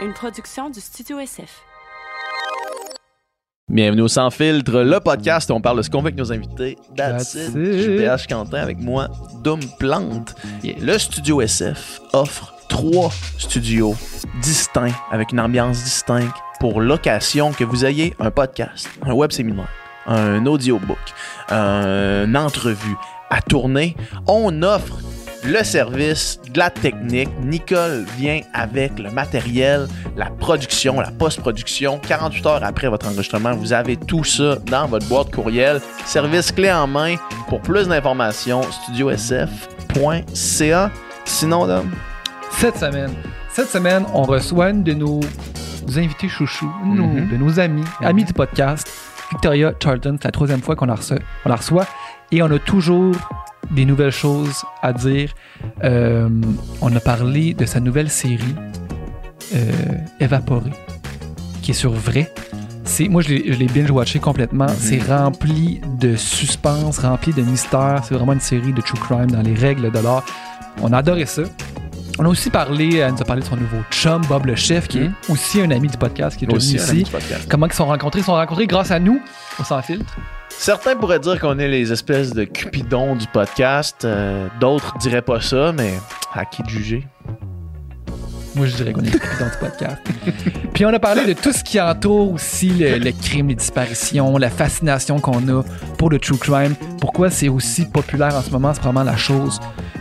une production du Studio SF. Bienvenue au Sans Filtre, le podcast où on parle de ce qu'on veut avec nos invités. That's, That's it. it. Je suis PH Quentin avec moi, Doom Plante. Le Studio SF offre trois studios distincts avec une ambiance distincte pour l'occasion que vous ayez un podcast, un web séminaire, un audiobook, une entrevue à tourner. On offre le service de la technique. Nicole vient avec le matériel, la production, la post-production. 48 heures après votre enregistrement, vous avez tout ça dans votre boîte courriel. Service clé en main. Pour plus d'informations, studiosf.ca. Sinon, là, Cette semaine, cette semaine, on reçoit une de nos invités chouchous, de nos- Mhm. de nos amis, amis du podcast, Victoria Charlton. C'est la troisième fois qu'on la, reçoit, on la reçoit et on a toujours des nouvelles choses à dire. Euh, on a parlé de sa nouvelle série, euh, Évaporée, qui est sur vrai. C'est, moi, je l'ai, binge-watché complètement. C'est rempli de suspense, rempli de mystère. C'est vraiment une série de true crime dans les règles de l'art. On a adoré ça. On a aussi parlé, elle nous a parlé de son nouveau chum, Bob le chef, qui est aussi un ami du podcast, qui est aussi aussi un ami ici. du podcast. Comment ils se sont rencontrés? Ils se sont rencontrés grâce à nous, on s'en filtre. Certains pourraient dire qu'on est les espèces de cupidons du podcast. Euh, D'autres diraient pas ça, mais à qui de juger? Moi, je dirais qu'on est les dans du podcast. Puis on a parlé de tout ce qui entoure aussi le, le crime, les disparitions, la fascination qu'on a pour le true crime. Pourquoi c'est aussi populaire en ce moment? C'est vraiment la chose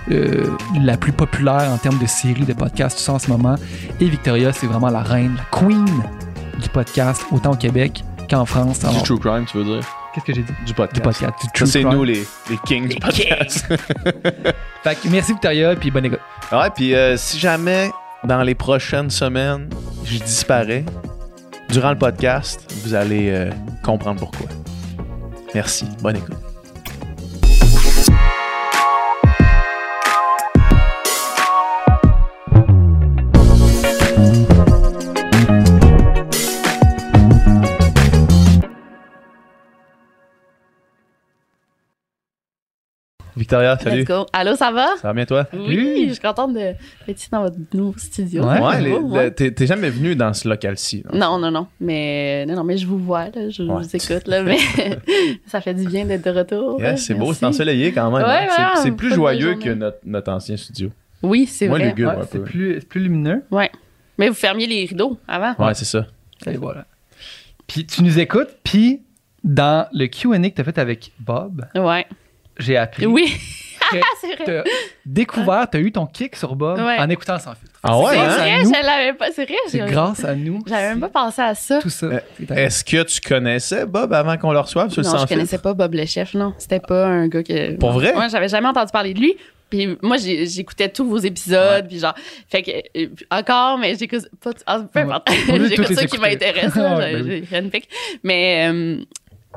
euh, la plus populaire en termes de séries, de podcasts, tout ça en ce moment. Et Victoria, c'est vraiment la reine, la queen du podcast, autant au Québec qu'en France. Du true crime, tu veux dire? Qu'est-ce que j'ai dit? Du podcast. Du podcast, c'est nous les, les kings du podcast. Fait que merci Victoria, puis bonne écoute. Ouais, puis euh, si jamais dans les prochaines semaines, je disparais, durant le podcast, vous allez euh, comprendre pourquoi. Merci. Bonne écoute. Victoria, salut. Let's go. Allô, ça va? Ça va bien toi? Oui, je suis contente d'être ici dans votre nouveau studio. Ouais. Ouais, Ouais. t'es t'es jamais venu dans ce local-ci. là. Non, non, non. Mais, non, non, mais je vous vois, là, je Ouais. vous écoute, là, mais ça fait du bien d'être de retour. Yeah, c'est beau, c'est ensoleillé quand même. Ouais, hein. C'est- ouais, plus joyeux que notre, notre ancien studio. Oui, c'est Moi, vrai. Ouais, c'est peu. plus, c'est plus lumineux. Mais vous fermiez les rideaux avant. Ouais, c'est ça. Et voilà. Puis tu nous écoutes, puis dans le Q&A que tu as fait avec Bob, Ouais. J'ai appris Oui, que c'est vrai. tu as découvert, tu as eu ton kick sur Bob Ouais. en écoutant sans filtre. Ah ouais, c'est hein? vrai, Nous, je l'avais pas. C'est vrai, C'est grâce à nous. j'avais même pas pensé à ça. Tout ça. Euh, Est-ce que tu connaissais Bob avant qu'on le reçoive sur le Non, sans je filtre? connaissais pas Bob le chef, non. C'était pas un gars que. Pour non. vrai? Moi, j'avais jamais entendu parler de lui. Puis moi, j'écoutais tous vos épisodes, puis genre, fait que, euh, encore, mais j'écoute pas, ah, peu importe, j'écoute ça qui m'intéresse, Ouais, ben j'ai j'ai rien de pique. Mais, euh,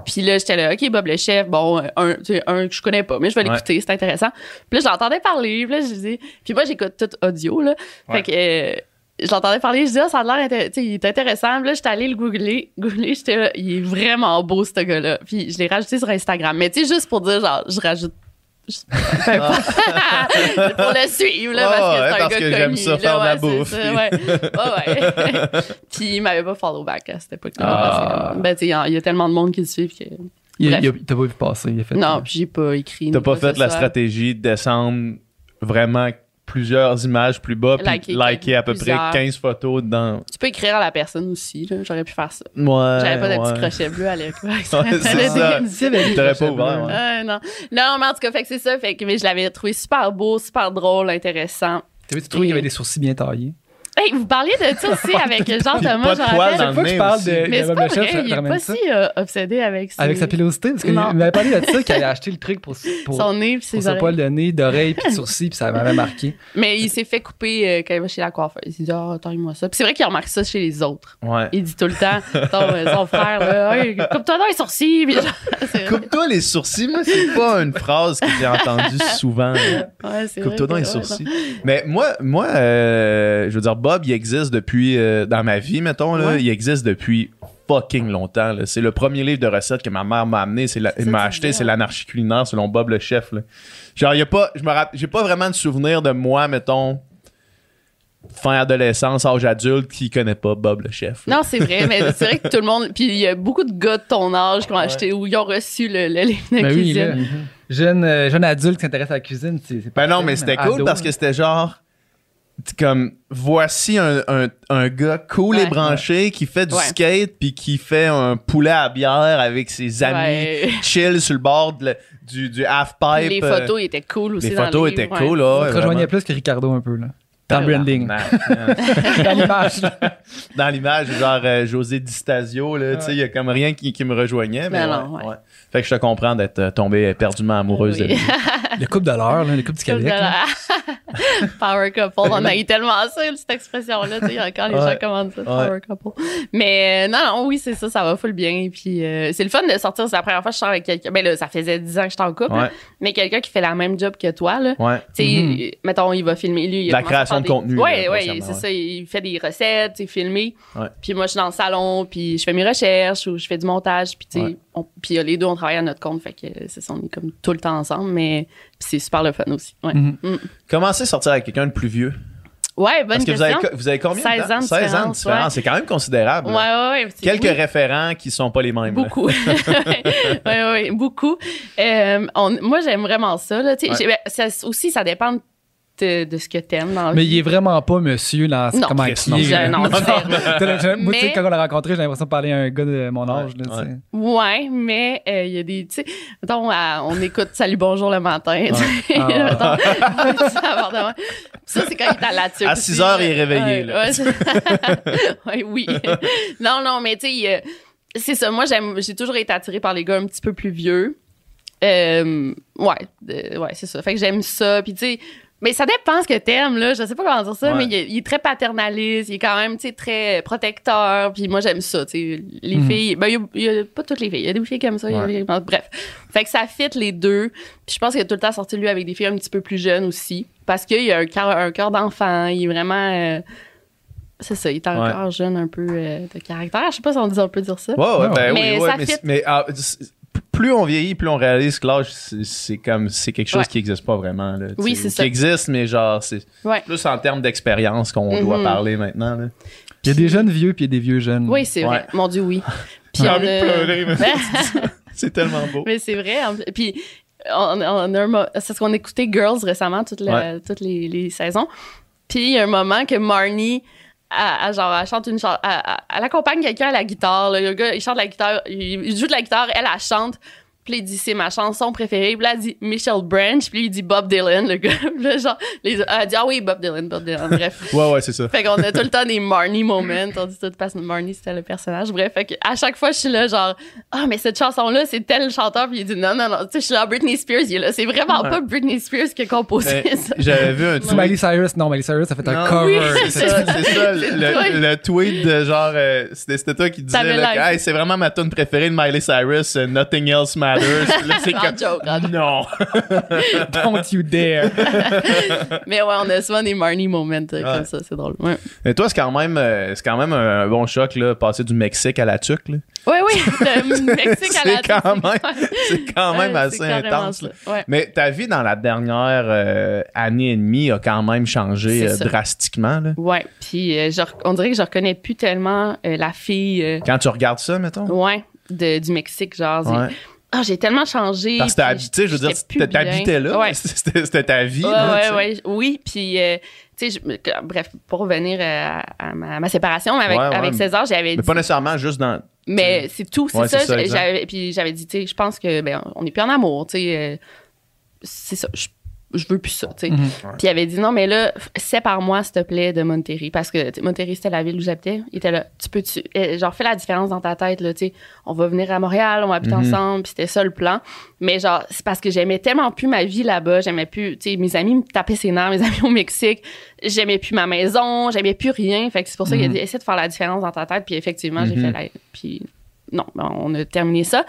puis là, j'étais là, OK, Bob le chef, bon, un, tu sais, un que je connais pas, mais je vais Ouais. l'écouter, c'est intéressant. Puis là, j'entendais parler, puis là, je dis, puis moi, j'écoute tout audio, là. Ouais. Fait que, euh, je l'entendais parler, je dis, ah, ça a l'air intér- tu sais, il est intéressant. Puis là, j'étais allée le googler, googler, j'étais là, il est vraiment beau, ce gars-là. Puis je l'ai rajouté sur Instagram. Mais tu sais, juste pour dire, genre, je rajoute. Juste- pour le suivre, là, Ah parce que ouais, c'est un parce gars que connu, ça là, faire de la ouais, c'est bouffe, ça, puis- ouais. Ouais, ouais. Puis il m'avait pas follow back à cette époque-là. Ah. que, Ben, tu sais, il y a- il y a tellement de monde qui le suit que. T'as pas vu passer. Il a fait Non, puis j'ai pas écrit. T'as pas fait la stratégie de descendre vraiment plusieurs images plus bas puis Liker liker à peu près plusieurs. 15 photos dedans. Tu peux écrire à la personne aussi, là. J'aurais pu faire ça. Ouais. J'avais pas de ouais. petit crochet bleu à l'époque. Ouais, c'est ça. T'aurais pas ouvert. Euh, non. non, mais en tout cas, fait que c'est ça. Fait que, mais je l'avais trouvé super beau, super drôle, intéressant. T'as vu, tu trouvais qu'il y avait des sourcils bien taillés? Hey, vous parliez de ça aussi avec Jean Puis Thomas, pas je rappelle. Chaque fois que je parle aussi. de, Mais c'est pas vrai, il est pas ça. si euh, obsédé avec ses- Avec sa pilosité, parce qu'il Non. m'avait parlé de ça, qu'il avait acheté le truc pour, pour, son nez pour puis ses son poil de nez, d'oreille puis de sourcils, puis ça m'avait marqué. Mais il s'est fait couper euh, quand il va chez la coiffeuse. Il s'est dit, ah, taille-moi ça. Puis c'est vrai qu'il remarque ça chez les autres. Ouais. Il dit tout le temps, ton, euh, son frère, là, coupe-toi dans les sourcils. Coupe-toi les sourcils, moi, c'est pas une phrase que j'ai entendue souvent. Ouais, c'est Coupe-toi vrai dans les sourcils. Mais moi, moi je veux dire, Bob, il existe depuis, euh, dans ma vie, mettons, là, Ouais. il existe depuis fucking longtemps. là. C'est le premier livre de recettes que ma mère m'a amené, c'est la- C'est m'a acheté, c'est l'anarchie culinaire selon Bob le chef. là. Genre, il y a pas, je me rappelle, j'ai pas vraiment de souvenir de moi, mettons, fin adolescence, âge adulte, qui connaît pas Bob le chef. Non, c'est vrai, mais c'est vrai que tout le monde. Puis il y a beaucoup de gars de ton âge qui ont acheté ou ils ont reçu le, le livre de Ben oui, là, cuisine. jeune, euh, jeune adulte qui s'intéresse à la cuisine, c'est c'est Ben non, mais c'était cool ado, parce que c'était genre. Comme, voici un, un, un gars cool et Ouais. branché qui fait du Ouais. skate puis qui fait un poulet à bière avec ses amis, Ouais. chill sur le bord de le- du, du half-pipe. Les euh, photos étaient cool aussi. les dans le photos livre, étaient ouais. cool, là. On rejoignait plus que Ricardo un peu, là. Dans le branding. Tabarnak. dans l'image. là. Dans l'image, genre euh, José Di Stasio, là, tu sais, il y a comme rien qui, qui me rejoignait. Mais non, ouais, ouais. ouais. Fait que je te comprends d'être euh, tombée éperdument amoureuse de lui. Le couple de l'heure, là, le couple du Québec. Power couple. On a eu tellement ça, cette expression-là. tu sais, Encore les Ouais. gens commandent ça, Ouais. power couple. Mais euh, non, non, oui, c'est ça, ça va full bien. Puis euh, c'est le fun de sortir. C'est la première fois que je sors avec quelqu'un. Ben là, ça faisait 10 ans que j'étais en couple. Ouais. là. Mais quelqu'un qui fait la même job que toi, là. Ouais. Tu sais, mettons, il va filmer. Lui, il a La création de des- contenu, là, ouais, grossièrement, c'est ça. Il fait des recettes, sais, filmé. Puis moi, je suis dans le salon, puis je fais mes recherches ou je fais du montage. Puis, tu sais. On- puis les deux, on travaille à notre compte. Fait que euh, c'est ça, on est comme tout le temps ensemble. Mais c'est super le fun aussi. Ouais, Mhm. Mm. Comment c'est sortir avec quelqu'un de plus vieux? ouais bonne Parce que vous avez, vous combien 16 de ans de 16 ans de différence, ouais. C'est quand même considérable. Ouais, ouais, ouais. Quelques oui. référents qui sont pas les mêmes. Beaucoup. oui, oui, beaucoup. Euh, on- moi, j'aime vraiment ça. Là. Ouais. ben, ça- aussi, ça dépend de, de ce que t'aimes dans la Mais vie. il est vraiment pas monsieur dans Non. comment Chris, il non. est. Je- là. non, j'ai- Moi, Mais- quand on l'a rencontré, j'ai l'impression de parler à un gars de mon âge. là, Ouais, sais. Ouais, mais euh, il y a des. Tu sais, mettons, à- on écoute Salut Bonjour le matin. tu sais. Ah. Mettons, ça, c'est quand il est à la tuque À aussi, 6 heures, là. il est réveillé, Ouais, là. ouais, Ouais, oui. non, non, mais tu sais, euh, c'est ça. Moi, j'aime, j'ai toujours été attirée par les gars un petit peu plus vieux. Euh, ouais, ouais, c'est ça. Fait que j'aime ça. Puis tu sais, mais ça dépend ce que t'aimes, là. Je sais pas comment dire ça, Ouais. mais il est, il est très paternaliste. Il est quand même, tu sais, très protecteur. Puis moi, j'aime ça, tu sais. Les Mhm. filles, ben, il y a- il y, a pas toutes les filles. Il y a des filles comme ça. il y a Ouais. des filles comme- Bref. Fait que ça fit les deux. Puis je pense qu'il a tout le temps sorti lui avec des filles un petit peu plus jeunes aussi. Parce qu'il a un cœur, un cœur d'enfant. Il est vraiment. euh, c'est ça, il est encore Ouais. jeune un peu euh, de caractère. Je sais pas si on, dit, on peut dire ça. Ouais, ouais, Ouais, ben Mais oui, ouais, ça mais, fit. mais, ah, plus on vieillit, plus on réalise que l'âge, c'est comme c'est quelque chose Ouais. qui existe pas vraiment. Là, Oui, c'est ou ça. Qui existe, mais genre, c'est Ouais. plus en termes d'expérience qu'on doit Mhm. parler maintenant. Là. Il y a des jeunes vieux puis il y a des vieux jeunes. Oui, c'est vrai. Mon Dieu, oui. Puis J'ai on envie de pleurer, mais- C'est tellement beau. Mais c'est vrai. Puis, on, on a un mo- c'est parce qu'on écoutait Girls récemment, toutes, la- Ouais. toutes les, les saisons. Puis, il y a un moment que Marnie, elle, elle, genre, elle chante une chanson. Elle accompagne quelqu'un à la guitare. là. Le gars, il chante la guitare, il, il joue de la guitare, elle, elle chante. Puis il dit, c'est ma chanson préférée. Puis là, elle dit Michelle Branch. Puis il dit Bob Dylan, le gars. Puis là, genre, les, elle dit, ah oui, Bob Dylan, Bob Dylan. Bref. Ouais, ouais, c'est ça. Fait qu'on a tout le temps des Marnie moments. On dit tout parce que Marnie, c'était le personnage. Bref, fait à chaque fois, je suis là, genre, ah, mais cette chanson-là, c'est tel chanteur. Puis il dit, non, non, non. Tu sais, je suis là, Britney Spears, il est là. C'est vraiment Ouais. pas Britney Spears qui a composé Ben, ça. J'avais vu un C'est Miley Cyrus. Non, Miley Cyrus, ça fait un cover. Oui, C'est ça, c'est ça, C'est le, tweet de genre, euh, c'était toi qui disais, Hey, c'est vraiment ma tune préférée de Miley Cyrus, euh, Nothing Else Matters. Là, c'est comme, joke, non. Don't you dare. Mais ouais, on a souvent des Marnie moments euh, comme ça. C'est drôle. Ouais, Mais toi, c'est quand même, euh, c'est quand même un bon choc, là, passer du Mexique à la tuque, là. ouais, oui. Le Mexique à la quand même, c'est quand même assez intense. Ouais. Mais ta vie dans la dernière euh, année et demie a quand même changé drastiquement, là. Ouais, puis on dirait que je reconnais plus tellement la fille, Quand tu regardes ça, mettons? ouais, de, du Mexique, genre. Ouais. Ah, j'ai tellement changé. Parce que habité, je veux dire, t'habitais là. Ouais. C'était ta vie. Ouais, là, ouais, tu ouais. Oui, puis, euh, tu sais, bref, pour revenir euh, à, ma, à ma séparation mais avec, avec César, j'avais Mais dit. pas nécessairement juste dans. Mais c'est tout, c'est ça. ça, puis j'avais dit, tu sais, je pense que, ben, on n'est plus en amour, tu sais. euh, c'est ça. Je, je veux plus ça, tu sais. Mhm. Puis il avait dit, non, mais là, sépare-moi, s'il te plaît, de Monterrey. Parce que tu Monterrey, c'était la ville où j'habitais. Il était là, tu peux-tu. euh, Genre, fais la différence dans ta tête, là, tu sais. On va venir à Montréal, on va habiter Mhm. ensemble, puis c'était ça le plan. Mais genre, c'est parce que j'aimais tellement plus ma vie là-bas. J'aimais plus, tu sais, mes amis me tapaient ses nerfs, mes amis au Mexique. J'aimais plus ma maison, j'aimais plus rien. Fait que c'est pour ça qu'il a Mhm. dit, essaie de faire la différence dans ta tête. Puis effectivement, j'ai fait la. Puis non, ben, on a terminé ça.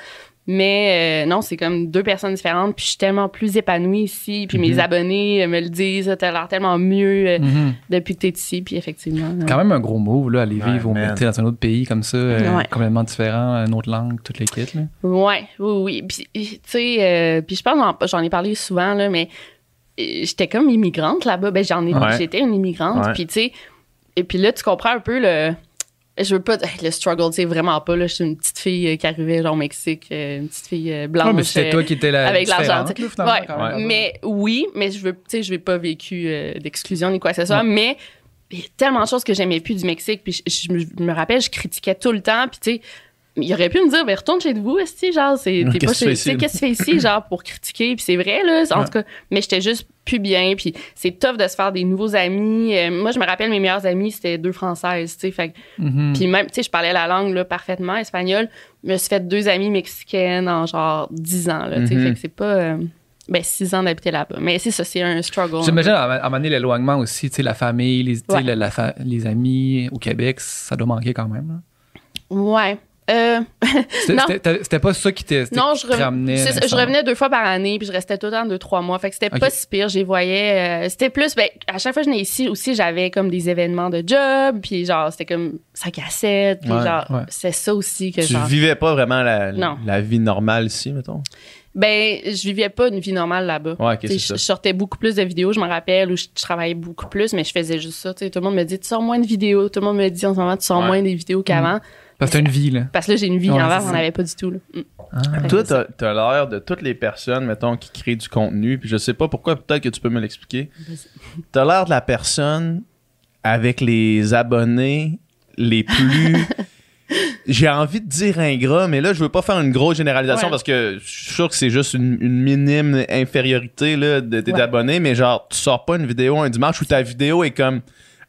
Mais euh, non, c'est comme deux personnes différentes. Puis je suis tellement plus épanouie ici. Puis mes Mhm. abonnés euh, me le disent. T'as l'air tellement mieux euh, Mhm. depuis que t'es ici. Puis effectivement. euh, Quand même un gros move, là, aller Ouais, vivre au man. Mexique, dans un autre pays comme ça, euh, Ouais. complètement différent, une autre langue, toutes les kits, là. Ouais, oui, oui. Puis, tu sais, euh, puis je pense, j'en- j'en ai parlé souvent, là, mais j'étais comme immigrante là-bas. Ben, j'en ai, Ouais. j'étais une immigrante. Ouais. Puis, tu sais, et puis là, tu comprends un peu le. Je veux pas. Le struggle, tu sais, vraiment pas. Là, je suis une petite fille euh, qui arrivait, genre, au Mexique, euh, une petite fille euh, blanche. Ouais, mais c'était toi qui étais la avec l'argent. Ouais, mais oui, mais je veux, tu sais, je n'ai pas vécu euh, d'exclusion ni quoi que ce soit, mais il y a tellement de choses que j'aimais plus du Mexique, puis je, je me- je me rappelle, je critiquais tout le temps, puis tu sais, il aurait pu me dire, ben retourne chez vous, esti, genre, c'est, t'es Qu'est-ce pas chez, qu'est-ce que tu fais ici, genre, pour critiquer, puis c'est vrai, là, en Ouais. tout cas, mais j'étais juste plus bien, puis c'est tough de se faire des nouveaux amis. Euh, moi, je me rappelle, mes meilleures amies, c'était deux Françaises, tu sais, fait Mhm. puis même, tu sais, je parlais la langue là, parfaitement, espagnol. Je me suis fait deux amies mexicaines en genre 10 ans. Là, tu sais, Mhm. Fait que c'est pas. euh, ben, 6 ans d'habiter là-bas. Mais c'est ça, c'est un struggle. J'imagine à à un moment donné l'éloignement aussi, tu sais, la famille, les, Ouais. la- la fa- les amis au Québec, ça doit manquer quand même. là. Ouais. Euh, C'était- pas ça qui t'est- non, qui je, te reven- ramenait. c'est ça, je revenais deux fois par année, puis je restais tout le temps deux, trois mois. Fait que c'était pas si pire. J'y voyais. euh, c'était plus. Ben, à chaque fois que je venais ici aussi, j'avais comme des événements de job, puis genre, c'était comme 5 à 7, puis Ouais, genre, ouais. c'est ça aussi que Tu genre. vivais pas vraiment la, Non. la vie normale ici, mettons? Ben, je vivais pas une vie normale là-bas. Ouais, je, ça. je sortais beaucoup plus de vidéos, je me rappelle, où je, je travaillais beaucoup plus, mais je faisais juste ça. tu sais. Tout le monde me dit, tu sors moins de vidéos. Tout le monde me dit en ce moment, tu sors Ouais. moins des vidéos qu'avant. Parce que t'as une vie, là. Parce que là, j'ai une vie. Ouais, en c'est on n'avait pas du tout. Là. Mm. Ah. Toi, t'as t'as l'air de toutes les personnes, mettons, qui créent du contenu, puis je sais pas pourquoi, peut-être que tu peux me l'expliquer. T'as l'air de la personne avec les abonnés les plus. J'ai envie de dire ingrat, mais là, je veux pas faire une grosse généralisation Ouais. parce que je suis sûr que c'est juste une, une minime infériorité là, de tes Ouais. abonnés, mais genre, tu sors pas une vidéo un dimanche où ta vidéo est comme.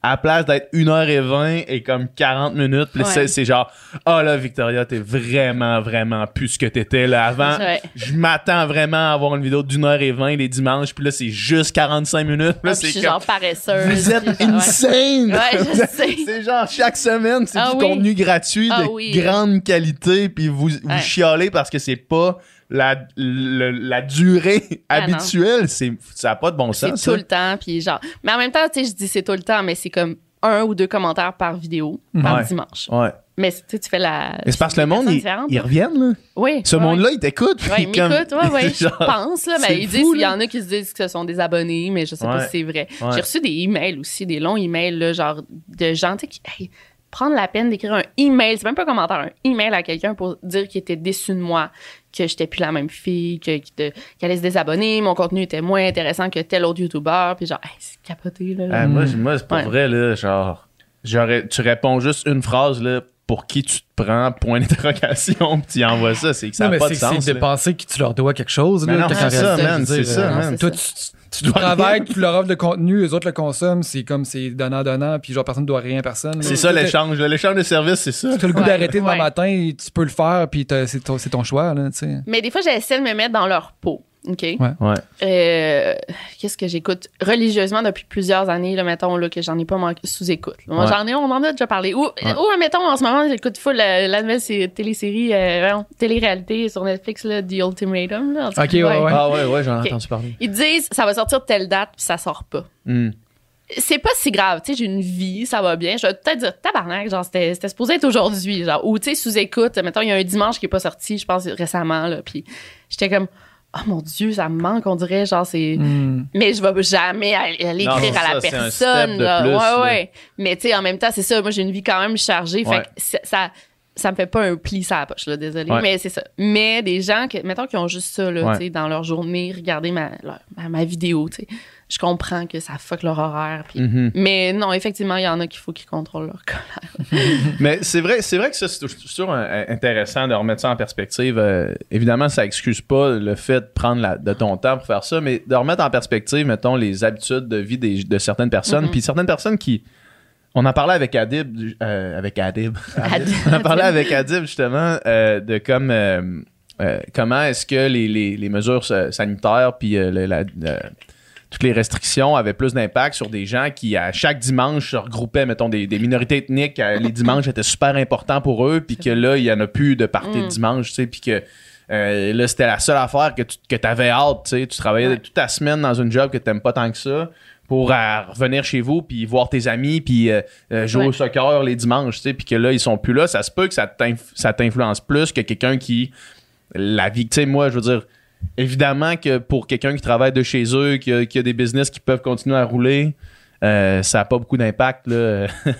À la place d'être 1h20 et comme 40 minutes, puis là, Ouais. c'est- c'est genre, ah là, Victoria, t'es vraiment, vraiment plus ce que t'étais là avant Ouais. je m'attends vraiment à avoir une vidéo d'une heure et vingt les dimanches, puis là, c'est juste 45 minutes. Là, Ah, je c'est comme, genre paresseuse. vous êtes insane! Ouais, je sais. c'est genre, chaque semaine, c'est Ah du oui. contenu gratuit Ah de oui. grande qualité, puis vous, vous chialez parce que c'est pas la, le- la durée Ah habituelle. C'est, ça n'a pas de bon C'est sens. tout ça. le temps. Puis genre. Mais en même temps, tu sais, je dis c'est tout le temps, mais c'est comme un ou deux commentaires par vidéo, par Ouais. dimanche. Ouais. Mais tu fais la. C'est parce que le monde, ils, ils reviennent, là. Oui. Ce ouais, monde-là, il t'écoute. Ils comme- m'écoutent, ouais, ouais, je pense, là. c'est Mais ils disent, il y en a qui se disent que ce sont des abonnés, mais je sais pas Ouais. si c'est vrai. Ouais. J'ai reçu des emails aussi, des longs emails, là, genre, de gens, tu sais, qui, hey, prendre la peine d'écrire un email, c'est même pas un commentaire, un email à quelqu'un pour dire qu'il était déçu de moi, que j'étais plus la même fille, que, qu'elle allait se désabonner, mon contenu était moins intéressant que tel autre YouTuber, puis genre, hey, c'est capoté, là. Ah, moi, c'est Ouais. vrai, là, genre, j'aurais, tu réponds juste une phrase, là, pour qui tu te prends, point d'interrogation, puis tu envoies ça. C'est que ça n'a pas de c'est sens. c'est de penser que tu leur dois quelque chose. Là, c'est ça, man, c'est ça, man. Toi, tu, tu dois travailles, tu leur offres le contenu, les autres le consomment, c'est comme c'est donnant-donnant, puis genre personne ne doit rien à personne. C'est ça l'échange. L'échange de services, c'est ça. Tu as le goût Ouais, d'arrêter demain ouais. matin, tu peux le faire, puis c'est ton, c'est ton choix. Là, tu sais. Mais des fois, j'essaie de me mettre dans leur peau, OK? Ouais. Euh, Qu'est-ce que j'écoute? Religieusement depuis plusieurs années, là, mettons, là, que j'en ai pas manqué sous écoute. Moi, Ouais. j'en ai, on en a déjà parlé. Ou, ou mettons, en ce moment, j'écoute full la, la nouvelle sé- télésérie, euh, télé-réalité sur Netflix, là, The Ultimatum. Là, Ok, ouais, ouais. Ah ouais, ouais, j'en ai entendu parler. Ils disent, ça va sortir telle date, puis ça sort pas. Hmm. C'est pas si grave, tu sais, j'ai une vie, ça va bien. Je vais peut-être dire tabarnak, genre, c'était c'était supposé être aujourd'hui, genre, ou tu sais, sous écoute, mettons, il y a un dimanche qui est pas sorti, je pense récemment, là, puis j'étais comme, oh mon Dieu, ça me manque, on dirait, genre, c'est. Hmm. Mais je vais jamais aller, aller Non, écrire c'est à la ça, c'est un personne. step de là. plus, ouais, là. ouais. Mais tu sais, en même temps, c'est ça. Moi, j'ai une vie quand même chargée. Ouais. Fait que ça, ça, ça me fait pas un pli sur la poche, là. Désolé. Ouais. Mais c'est ça. Mais des gens, que, mettons, qui ont juste ça, là, Ouais. tu sais, dans leur journée, regarder ma, leur- ma, ma vidéo, tu sais. Je comprends que ça fuck leur horaire. puis- Mhm. Mais non, effectivement, il y en a qu'il faut qu'ils contrôlent leur colère. Mais c'est vrai, c'est vrai que ça, c'est toujours un- intéressant de remettre ça en perspective. Euh, évidemment, ça excuse pas le fait de prendre la- de ton temps pour faire ça, mais de remettre en perspective, mettons, les habitudes de vie des- de certaines personnes. Mhm. Puis certaines personnes qui. On en parlait avec Adib. euh, avec Adib. Adib. on en parlait avec Adib, justement, euh, de comme. euh, euh, comment est-ce que les, les- les mesures sa- sanitaires puis euh, la- toutes les restrictions avaient plus d'impact sur des gens qui, à chaque dimanche, se regroupaient, mettons, des, des minorités ethniques. euh, les dimanches étaient super importants pour eux, puis que là, il y en a plus de parties de Mm. dimanche, tu sais, puis que euh, là, c'était la seule affaire que tu que avais hâte, tu sais. Tu travaillais Ouais. toute ta semaine dans une job que t'aimes pas tant que ça pour euh, revenir chez vous, puis voir tes amis, puis euh, euh, jouer Ouais. au soccer les dimanches, tu sais, puis que là, ils sont plus là. Ça se peut que ça t'influence plus que quelqu'un qui... La vie, tu sais, moi, je veux dire évidemment que pour quelqu'un qui travaille de chez eux, qui a, qui a des business qui peuvent continuer à rouler, euh, ça n'a pas beaucoup d'impact. là. ça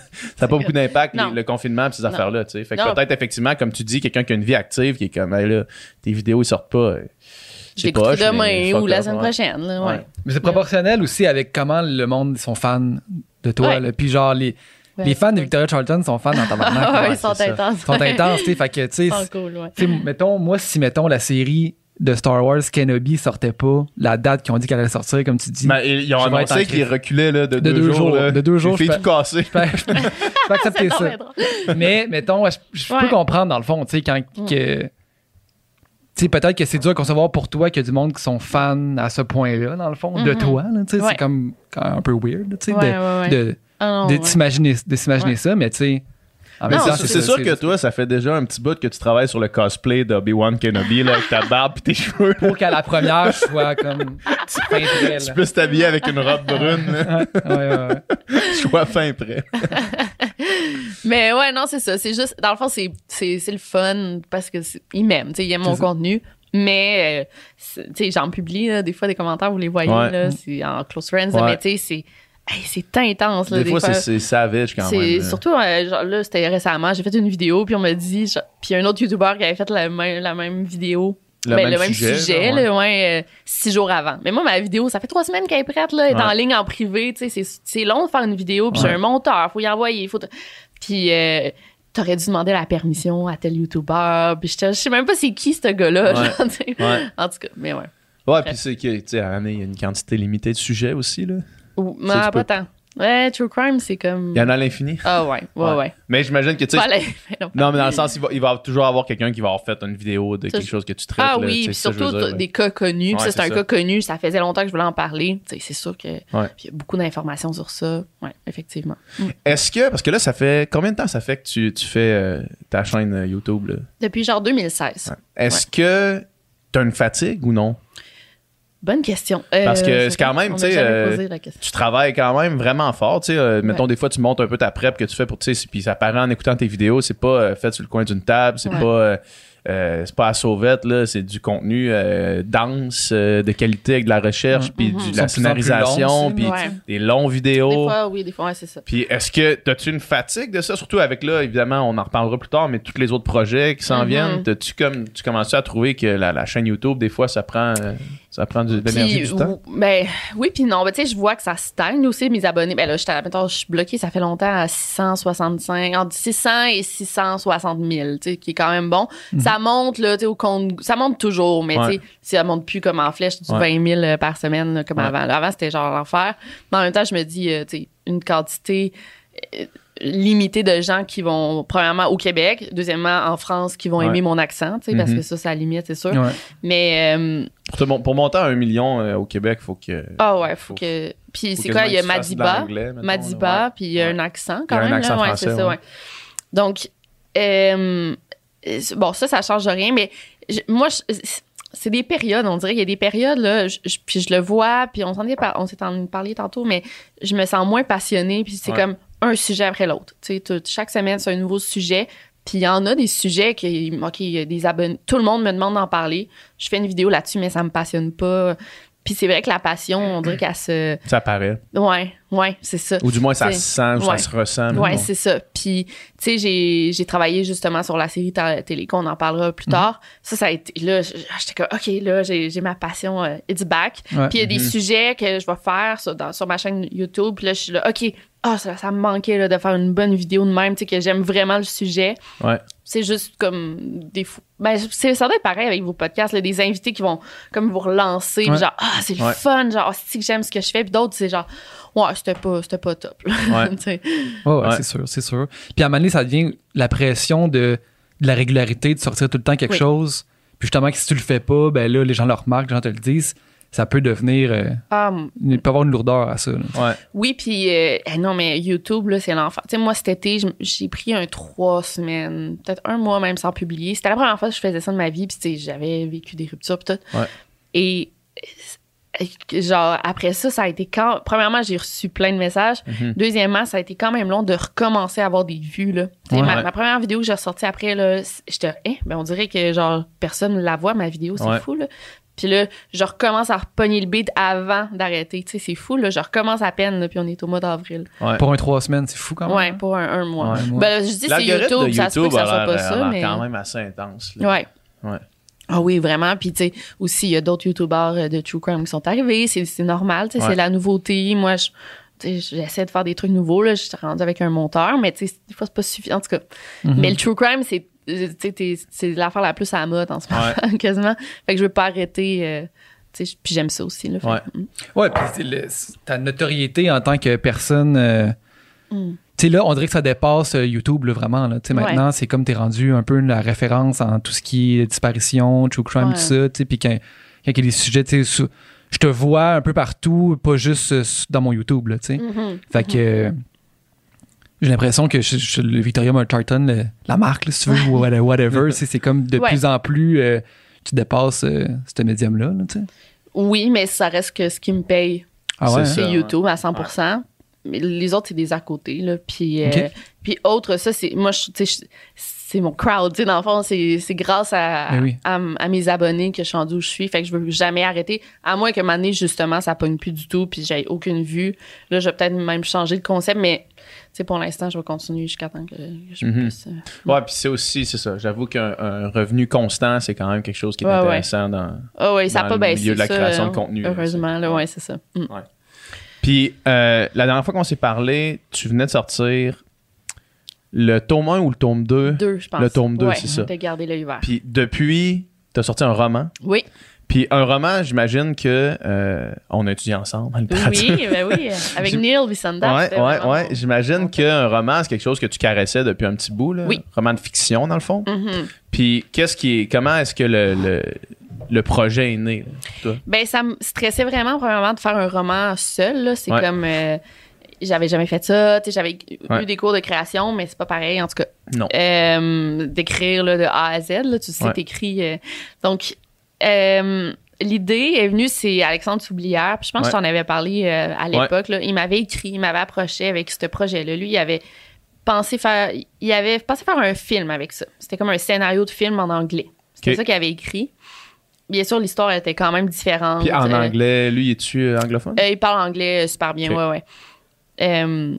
n'a pas beaucoup d'impact, les- le confinement et ces affaires-là. tu sais. Fait que peut-être, effectivement, comme tu dis, quelqu'un qui a une vie active, qui est comme, Hey, là, tes vidéos, ils sortent pas. euh, Je demain mais ou la semaine ouais. prochaine. Là, ouais. Ouais. Mais c'est proportionnel aussi avec comment le monde sont fans de toi. Ouais. là. Puis genre, les, Ouais, les fans de. Victoria Charlton sont fans dans tabarnak. Ouais, ouais. ils sont intenses. Ils sont intenses, tu sais. Fait que, tu sais, Ils sont cool, mettons, moi, si, mettons, la série de Star Wars Kenobi sortait pas, la date qu'ils ont dit qu'elle allait sortir, comme tu dis, Ben, ils ont annoncé qu'ils reculaient là, de, De deux, deux jours. jours, là. de deux jours, je tout cassées. je peux, je peux- je peux accepter ça. mais drôle. Mais, mettons, je, je Ouais. peux comprendre, dans le fond, tu sais, quand Mm. que... Tu sais, peut-être que c'est dur à concevoir pour toi qu'il y a du monde qui sont fans à ce point-là, dans le fond, de Mhm. toi, tu sais. Ouais. C'est comme quand même un peu weird, tu sais, Ouais, de, ouais, ouais. de, Ah de s'imaginer ça, mais tu sais... temps, C'est sûr que toi, ça fait déjà un petit bout que tu travailles sur le cosplay d'Obi-Wan Kenobi là, avec ta barbe et tes cheveux. Pour qu'à la première, je sois comme... fin prêt, Tu peux t'habiller avec une robe brune. Ouais, ouais, ouais. Je sois fin prêt. Mais ouais, non, c'est ça. C'est juste, dans le fond, c'est, c'est, c'est le fun parce que c'est- ils m'aiment, tu sais, ils aiment mon ça. contenu. Mais, euh, tu sais, j'en publie là, des fois des commentaires, vous les voyez, Ouais. là, c'est en close friends, Ouais. mais tu sais, c'est, hey, c'est intense. Là, Des fois, c'est- c'est savage quand même. surtout, euh, genre là, c'était récemment, j'ai fait une vidéo, puis on m'a dit, genre- puis un autre YouTuber qui avait fait la même, la même vidéo. Le Ben, même sujet, genre, là, ouais, euh, six jours avant. Mais moi, ma vidéo, ça fait trois semaines qu'elle est prête, là, elle est Ouais. en ligne en privé, c'est- long de faire une vidéo, puis j'ai un monteur, faut y envoyer, faut... Puis, euh, t'aurais dû demander la permission à tel YouTuber, puis je sais même pas c'est qui, ce gars-là. En tout cas, mais ouais. Ouais, puis c'est que, tu sais, il y a une quantité limitée de sujets aussi, là. Ou, mais pas peux- tant. Ouais, True Crime, c'est comme... Il y en a à l'infini. Ah ouais, ouais, ouais. Ouais. Mais j'imagine que, tu sais, non, mais dans le sens, il va, il va toujours avoir quelqu'un qui va avoir fait une vidéo de Ça, quelque chose que tu traites. Ah là, oui, puis ça, surtout dire, des cas connus. Ouais, ça, c'est un ça. cas connu. Ça faisait longtemps que je voulais en parler. C'est sûr que Ouais. puis il y a beaucoup d'informations sur ça. Oui, effectivement. Mm. Est-ce que, parce que là, ça fait combien de temps ça fait que tu, tu fais euh, ta chaîne euh, YouTube, là? Depuis genre 2016. Est-ce que tu as une fatigue ou non? Bonne question. Euh, Parce que c'est quand même, tu sais, euh, tu travailles quand même vraiment fort, tu sais. euh, mettons, Ouais. des fois, tu montes un peu ta prep que tu fais pour, tu sais, puis ça paraît en écoutant tes vidéos, c'est pas euh, fait sur le coin d'une table, c'est Ouais. pas, euh, euh, c'est pas à sauvette, là, c'est du contenu euh, dense, euh, de qualité avec de la recherche, Mhm. puis Mhm. du- de la scénarisation, longs puis ouais. des longs Des vidéos. fois, oui, des fois, ouais, c'est ça. Puis est-ce que as-tu une fatigue de ça, surtout avec là, évidemment, on en reparlera plus tard, mais tous les autres projets qui s'en Mhm. viennent, t'as-tu comme tu commences à trouver que la, la chaîne YouTube, des fois, ça prend euh, ça prend du- de l'énergie Puis, du temps? ben, oui, puis non. Ben, tu sais, je vois que ça stagne aussi, mes abonnés. Ben là, je suis bloquée, ça fait longtemps à 665, entre 600 et 660 000, tu sais, qui est quand même bon. Ça monte, là, tu sais, au compte, ça monte toujours, mais Ouais. tu sais, ça monte plus comme en flèche, du Ouais. 20 000 euh, par semaine, là, comme Ouais. avant. Là, avant, c'était genre l'enfer. Mais en même temps, je me dis, euh, tu sais, une quantité euh, limitée de gens qui vont, premièrement, au Québec, deuxièmement, en France, qui vont Ouais. aimer mon accent, tu sais, parce Mhm. que ça, ça limite, c'est sûr. Ouais. Mais, euh, Pour, te mon- pour monter à un million euh, au Québec, faut que. ah ouais, faut Faut- que. Puis c'est quoi? Il y a Madiba. mettons, Madiba, puis il y a un accent Il y quand a un même. accent là, ouais, français, c'est ça, ouais. Donc, euh, bon, ça, ça change rien, mais je- moi, c'est des périodes, on dirait. Il y a des périodes, là, je- je- puis je le vois, puis on s'en est, on s'est en parlé tantôt, mais je me sens moins passionnée, puis c'est Ouais. comme un sujet après l'autre. Tu sais, chaque semaine, c'est un nouveau sujet. Puis il y en a des sujets qui, OK, il y a des abonnés, tout le monde me demande d'en parler. Je fais une vidéo là-dessus, mais ça me passionne pas. Puis c'est vrai que la passion, on dirait qu'elle se. Ça paraît. Ouais, ouais, c'est ça. Ou du moins, ça se sent, ou ça ouais. se ressent. Ouais, mais c'est ça. Puis, tu sais, j'ai, j'ai travaillé justement sur la série ta- télé qu'on en parlera plus tard. Ça, ça a été. Là, j'étais comme, OK, là, j'ai, j'ai ma passion, euh, it's back. Ouais. Puis, il y a des Mhm. sujets que je vais faire sur, dans- sur ma chaîne YouTube. Puis là, je suis là, OK, ah, ça, ça me manquait là, de faire une bonne vidéo de même, tu sais, que j'aime vraiment le sujet. Ouais. C'est juste comme des fous. Ben, c'est, ça doit être pareil avec vos podcasts, là, des invités qui vont comme vous relancer. puis Ouais. genre, ah, c'est le Ouais. fun. Genre, ah, c'est que j'aime ce que je fais? Puis d'autres, c'est genre, ouais, c'était pas, c'était pas top. là. Ouais. Ouais, c'est sûr, c'est sûr. Puis à un moment donné, ça devient la pression de, de la régularité, de sortir tout le temps quelque Oui. chose. Puis justement, que si tu le fais pas, ben là, les gens le remarquent, les gens te le disent. Ça peut devenir. euh, il peut y avoir une lourdeur à ça. Ouais. Oui, puis euh, eh non, mais YouTube, là, c'est l'enfer. Tu sais, moi, cet été, j'ai pris un trois semaines, peut-être un mois même sans publier. C'était la première fois que je faisais ça de ma vie, puis tu sais, j'avais vécu des ruptures, puis tout. Ouais. Et euh, genre, après ça, ça a été quand. Premièrement, j'ai reçu plein de messages. Mhm. Deuxièmement, ça a été quand même long de recommencer à avoir des vues, là. Tu sais, Ouais. ma, Ouais. ma première vidéo que j'ai ressortie après, là, j'étais, hein, ben, on dirait que, genre, personne ne la voit, ma vidéo, c'est Ouais. fou, là. Puis là, je recommence à repogner le beat avant d'arrêter. Tu sais, c'est fou, là. Je recommence à peine, là, puis on est au mois d'avril. Ouais. Pour un trois semaines, c'est fou quand même. Ouais, pour un, un mois. Ouais, un mois. Ben, je dis c'est YouTube, ça se peut que ça soit pas a ça, mais. quand même assez intense. là. Ouais. Ouais. Ah oui, vraiment. Puis, tu sais, aussi, il y a d'autres YouTubers euh, de True Crime qui sont arrivés. C'est, c'est normal, tu sais, Ouais. c'est la nouveauté. Moi, je, j'essaie de faire des trucs nouveaux. Là. Je suis rendue avec un monteur, mais tu sais, des fois, c'est pas suffisant. En tout cas, Mhm. mais le True Crime, c'est, euh, c'est l'affaire la plus à la mode en ce moment, quasiment. Fait que je veux pas arrêter. euh, puis j'aime ça aussi. Là, Fait Ouais. que, mm. Ouais, puis le- ta notoriété en tant que personne. euh, Mm. Tu sais, là, on dirait que ça dépasse euh, YouTube, là, vraiment. Là. Tu sais, Ouais. Maintenant, c'est comme t'es rendu un peu la référence en tout ce qui est disparition, true crime, Ouais. tout ça. tu Puis quand, quand il y a des sujets, tu je te vois un peu partout, pas juste euh, dans mon YouTube. Là, tu sais. Mhm. Fait que euh, j'ai l'impression que je, je- le Victoria Tartan, le- la marque, là, si tu veux, ou whatever, tu c'est comme de Ouais. plus en plus, euh, tu dépasses euh, ce médium-là. là, tu sais. Oui, mais ça reste que ce qui me paye, Ah ouais? C'est c'est ça, YouTube à 100 Mais les autres, c'est des à côté. Là. Puis, euh, puis autre, ça, c'est. Moi, c'est mon crowd. tu sais, Dans le fond, c'est c'est grâce à, Ben oui. à, à mes abonnés que je suis rendue où je suis. Fait que je veux jamais arrêter. À moins que un moment donné, justement, ça pogne plus du tout. Puis j'ai aucune vue. Là, je vais peut-être même changer de concept. Mais tu sais, pour l'instant, je vais continuer jusqu'à temps que, je Mhm. puisse. euh, Ouais, puis c'est aussi, c'est ça. J'avoue qu'un un revenu constant, c'est quand même quelque chose qui est Ouais, ouais. intéressant dans. Ah oui, ça Dans pas le baissé. milieu de la création de contenu, là, Heureusement, c'est- là, ouais. ouais, c'est ça. Mm. Puis euh, la dernière fois qu'on s'est parlé, tu venais de sortir le tome 1 ou le tome 2. Deux, je pense. Le tome deux, Ouais, c'est ça. T'as gardé l'œil vert. Puis depuis, tu as sorti un roman. Oui. Puis un roman, j'imagine que euh, on a étudié ensemble en. Oui, ben oui. Avec Neil Vissanda. Ouais, ouais, ouais. bon. J'imagine qu'un roman, c'est quelque chose que tu caressais depuis un petit bout, là. Oui. Roman de fiction, dans le fond. Mhm. Puis qu'est-ce qui est. Comment est-ce que le, le, le projet est né, toi? Ben, ça me stressait vraiment, premièrement, de faire un roman seul. C'est Ouais. comme. euh, j'avais jamais fait ça. J'avais Ouais. eu des cours de création, mais c'est pas pareil, en tout cas. Non. Euh, D'écrire de A à Z, là, tu sais, Ouais. t'écris. euh, donc, euh, l'idée est venue, c'est Alexandre Soublière. Puis je pense Ouais. que je t'en avais parlé à l'époque. Il m'avait écrit, il m'avait approché avec ce projet-là. Lui, il avait pensé faire. Il avait pensé faire un film avec ça. C'était comme un scénario de film en anglais. C'était ça qu'il avait écrit. Bien sûr, l'histoire était quand même différente. Puis en Euh, anglais, lui, es-tu euh, anglophone? euh, il parle anglais super bien, ouais, ouais. Euh,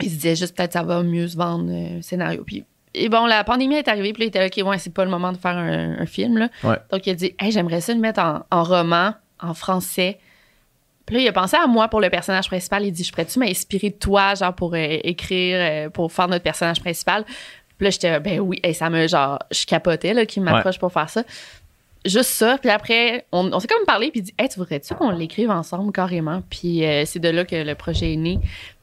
il se disait juste peut-être ça va mieux se vendre un scénario. Puis, et bon, la pandémie est arrivée, puis là, il était OK, ouais, c'est pas le moment de faire un, un film, là. Ouais. Donc, il a dit, hey, j'aimerais ça le mettre en, en roman, en français. Puis là, il a pensé à moi pour le personnage principal. Il dit, je pourrais-tu m'inspirer de toi, genre, pour écrire, pour faire notre personnage principal? Puis là, j'étais, ben oui, et ça me, genre, je capotais, là, qu'il m'approche pour faire ça. Juste ça. Puis après, on, on s'est comme parlé, puis dit, hey, tu voudrais-tu qu'on l'écrive ensemble carrément? Puis euh, c'est de là que le projet est né.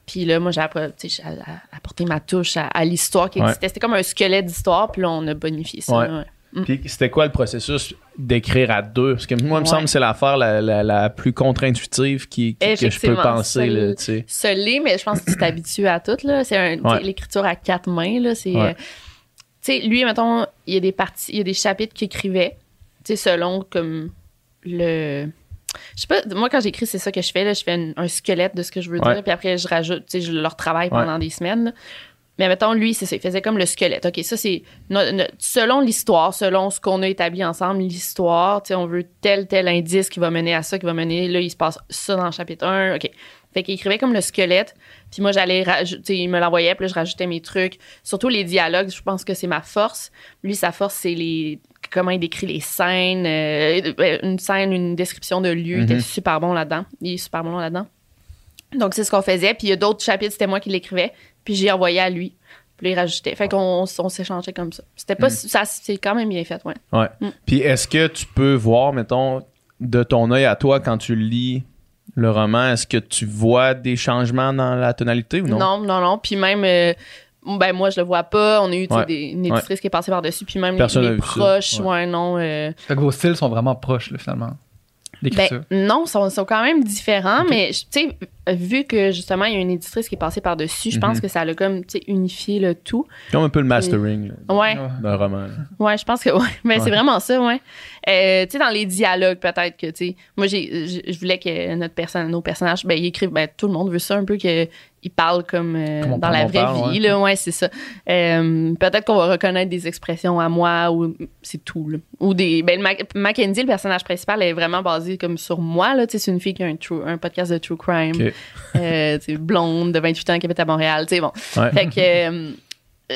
Puis là, moi, j'ai apporté ma touche à, à l'histoire qui Ouais. existait. C'était comme un squelette d'histoire, puis là, on a bonifié ça. Ouais. ouais. Puis c'était quoi le processus d'écrire à deux? Parce que moi, il me semble que c'est l'affaire la, la, la plus contre-intuitive qui, qui- que je peux penser. Là, tu sais. Mais je pense que tu t'habitues à tout. C'est l'écriture à quatre mains. Là, c'est, euh, lui, mettons, il y a des parties, il y a des chapitres qu'il écrivait, tu sais, selon comme le. Je sais pas, moi, quand j'écris, c'est ça que je fais. Là, je fais un, un squelette de ce que je veux Ouais. dire, puis après, je rajoute, tu sais, je le retravaille pendant des semaines. là. Mais mettons, lui, c'est ça, il faisait comme le squelette. OK, ça, c'est. selon l'histoire, selon ce qu'on a établi ensemble, l'histoire, tu sais, on veut tel, tel indice qui va mener à ça, qui va mener. Là, il se passe ça dans le chapitre 1. OK. Fait qu'il écrivait comme le squelette. Puis moi, j'allais rajouter, il me l'envoyait, puis là, je rajoutais mes trucs. Surtout les dialogues, je pense que c'est ma force. Lui, sa force, c'est les comment il décrit les scènes, euh, une scène, une description de lieu. Il était Mhm. super bon là-dedans. Il est super bon là-dedans. Donc, c'est ce qu'on faisait. Puis il y a d'autres chapitres, c'était moi qui l'écrivais. Puis j'ai envoyé à lui. Puis il rajoutait. Fait qu'on on s'échangeait comme ça. C'était pas... ça C'est quand même bien fait, ouais. Ouais. Mm. Puis est-ce que tu peux voir, mettons, de ton œil à toi quand tu lis le roman, est-ce que tu vois des changements dans la tonalité ou non? Non, non, non. Puis même, euh, ben moi, je le vois pas. On a eu Ouais. des, une éditrice qui est passée par-dessus. Puis même Personne les, ça. proches, Ouais. ouais, non. euh, Fait que vos styles sont vraiment proches, là, finalement. Ben, non, sont, sont quand même différents, mais tu sais, vu que justement, il y a une éditrice qui est passée par-dessus, je pense Mhm. que ça a comme, tu sais, unifié le tout. Comme un peu le mastering là, Ouais. d'un roman. là. Ouais, je pense que ouais. Mais Ouais. c'est vraiment ça, ouais. Euh, tu sais, dans les dialogues, peut-être que, tu sais, moi, j'ai, je voulais que notre personne, nos personnages, ben, ils écrivent, ben, tout le monde veut ça un peu, qu'ils ils parlent comme euh, Comme dans la vraie parle, vie. ouais. Là, ouais, c'est ça. Euh, peut-être qu'on va reconnaître des expressions à moi ou c'est tout. là. Ou des. Ben, le Mac- Mackenzie, le personnage principal, est vraiment basé comme sur moi. Là. C'est une fille qui a un, true- un podcast de true crime. Ok. Euh, blonde de 28 ans qui habite à Montréal. Bon. Ouais. Fait que.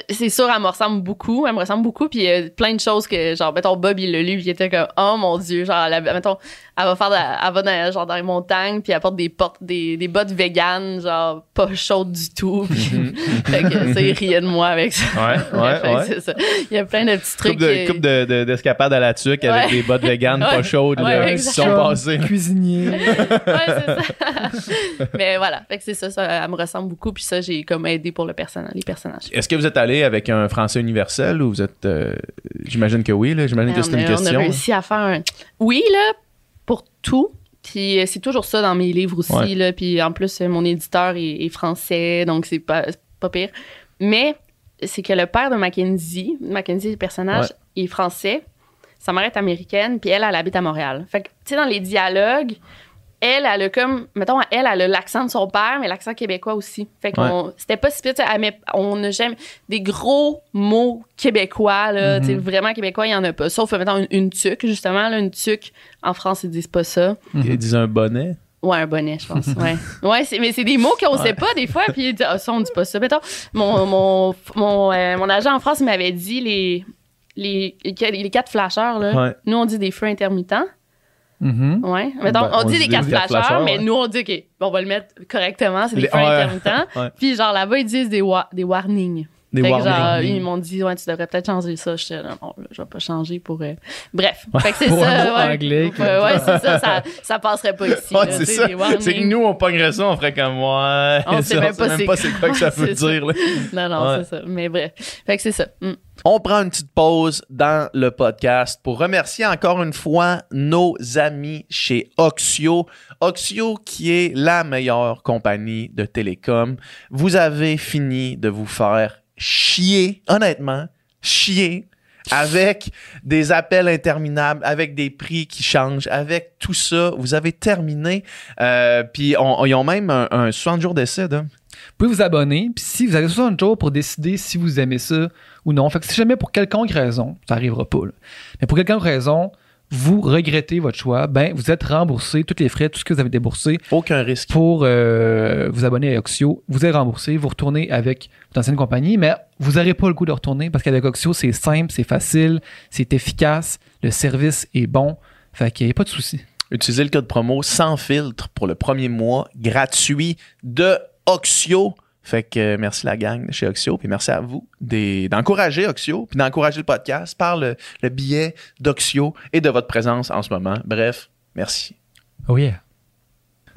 c'est sûr, elle me ressemble beaucoup. Elle me ressemble beaucoup. Puis euh, plein de choses que, genre, mettons, Bob, il l'a lu, il était comme, oh mon Dieu, genre, elle, a- mettons, elle va faire, de elle va dans, genre, dans les montagnes, puis elle porte des, portes, des, des bottes véganes, genre, pas chaudes du tout. Puis, fait que ça, il riait de moi avec ça. Ouais, ouais, ouais. c'est ça. Il y a plein de petits trucs. Coupe de, coupe de, de- d'escapade à la tuque avec des bottes véganes pas chaudes Ouais, là, qui sont passées. Cuisinier. ouais, c'est ça. Mais voilà. Fait que c'est ça, ça, elle me ressemble beaucoup. Puis ça, j'ai comme aidé pour le personnage, les personnages. Est-ce que vous êtes allé avec un français universel ou vous êtes. euh, J'imagine que oui, là. J'imagine que on, c'est une a, on a question. réussi à faire un. Oui, là, pour tout. Puis euh, c'est toujours ça dans mes livres aussi. Ouais. Là, puis en plus, euh, mon éditeur est, est français, donc c'est pas, pas pire. Mais c'est que le père de Mackenzie, Mackenzie, le personnage, est français. Sa mère est américaine, puis elle, elle habite à Montréal. Fait que, tu sais, dans les dialogues, elle, elle a comme, mettons, elle, elle a l'accent de son père, mais l'accent québécois aussi. Fait qu'on, c'était pas si pire, met- on n'a jamais, des gros mots québécois, là, tu sais, vraiment québécois, il y en a pas. Sauf, mettons, une, une tuque, justement, là, une tuque, en France, ils disent pas ça. Ils disent un bonnet. Ouais, un bonnet, je pense. Ouais, ouais c'est- mais c'est des mots qu'on sait pas des fois, puis ils disent, ah, ça, on dit pas ça. Mettons, mon, mon, mon, euh, mon agent en France m'avait dit les, les, les quatre flasheurs, là. Ouais. Nous, on dit des feux intermittents. Mhm. Ouais. Mettons, Ben, on, dit des quatre flasheurs, mais ouais. nous, on dit, OK, bon, on va le mettre correctement, c'est des Les- feux ouais. intermittents. Ouais. Puis, genre, là-bas, ils disent des, wa- des warnings. Des warnings. genre, ils m'ont dit, ouais, tu devrais peut-être changer ça. J'étais, non, non, là, je vais pas changer pour. euh, Bref. Fait que c'est Pour ça. un mot ouais. anglais, Ouais, ouais, c'est ça, ça. Ça passerait pas ici. Ouais, là, c'est ça. que nous, on pognerait ça, on ferait comme ouais. On sait même pas c'est c'est quoi que ça veut dire. là. Non, non, c'est ça. Mais bref. Fait que c'est ça. Mm. On prend une petite pause dans le podcast pour remercier encore une fois nos amis chez Oxio. Oxio qui est la meilleure compagnie de télécom. Vous avez fini de vous faire chier, honnêtement, chier avec des appels interminables, avec des prix qui changent, avec tout ça. Vous avez terminé. Euh, Puis ils ont même un, un 60 jours d'essai. Vous pouvez vous abonner, puis si vous avez 60 jours pour décider si vous aimez ça ou non. Fait que si jamais pour quelconque raison, ça arrivera pas, mais pour quelconque raison, vous regrettez votre choix, ben vous êtes remboursé, tous les frais, tout ce que vous avez déboursé Aucun risque. pour euh, vous abonner à Oxio. Vous êtes remboursé, vous retournez avec votre ancienne compagnie, mais vous n'aurez pas le goût de retourner parce qu'avec Oxio, c'est simple, c'est facile, c'est efficace, le service est bon. Fait qu'il n'y a pas de souci. Utilisez le code promo sans filtre pour le premier mois gratuit de Oxio. Fait que euh, merci la gang de chez Oxio, puis merci à vous d'encourager Oxio, puis d'encourager le podcast par le, le billet d'Oxio et de votre présence en ce moment. Bref, merci. Oh yeah.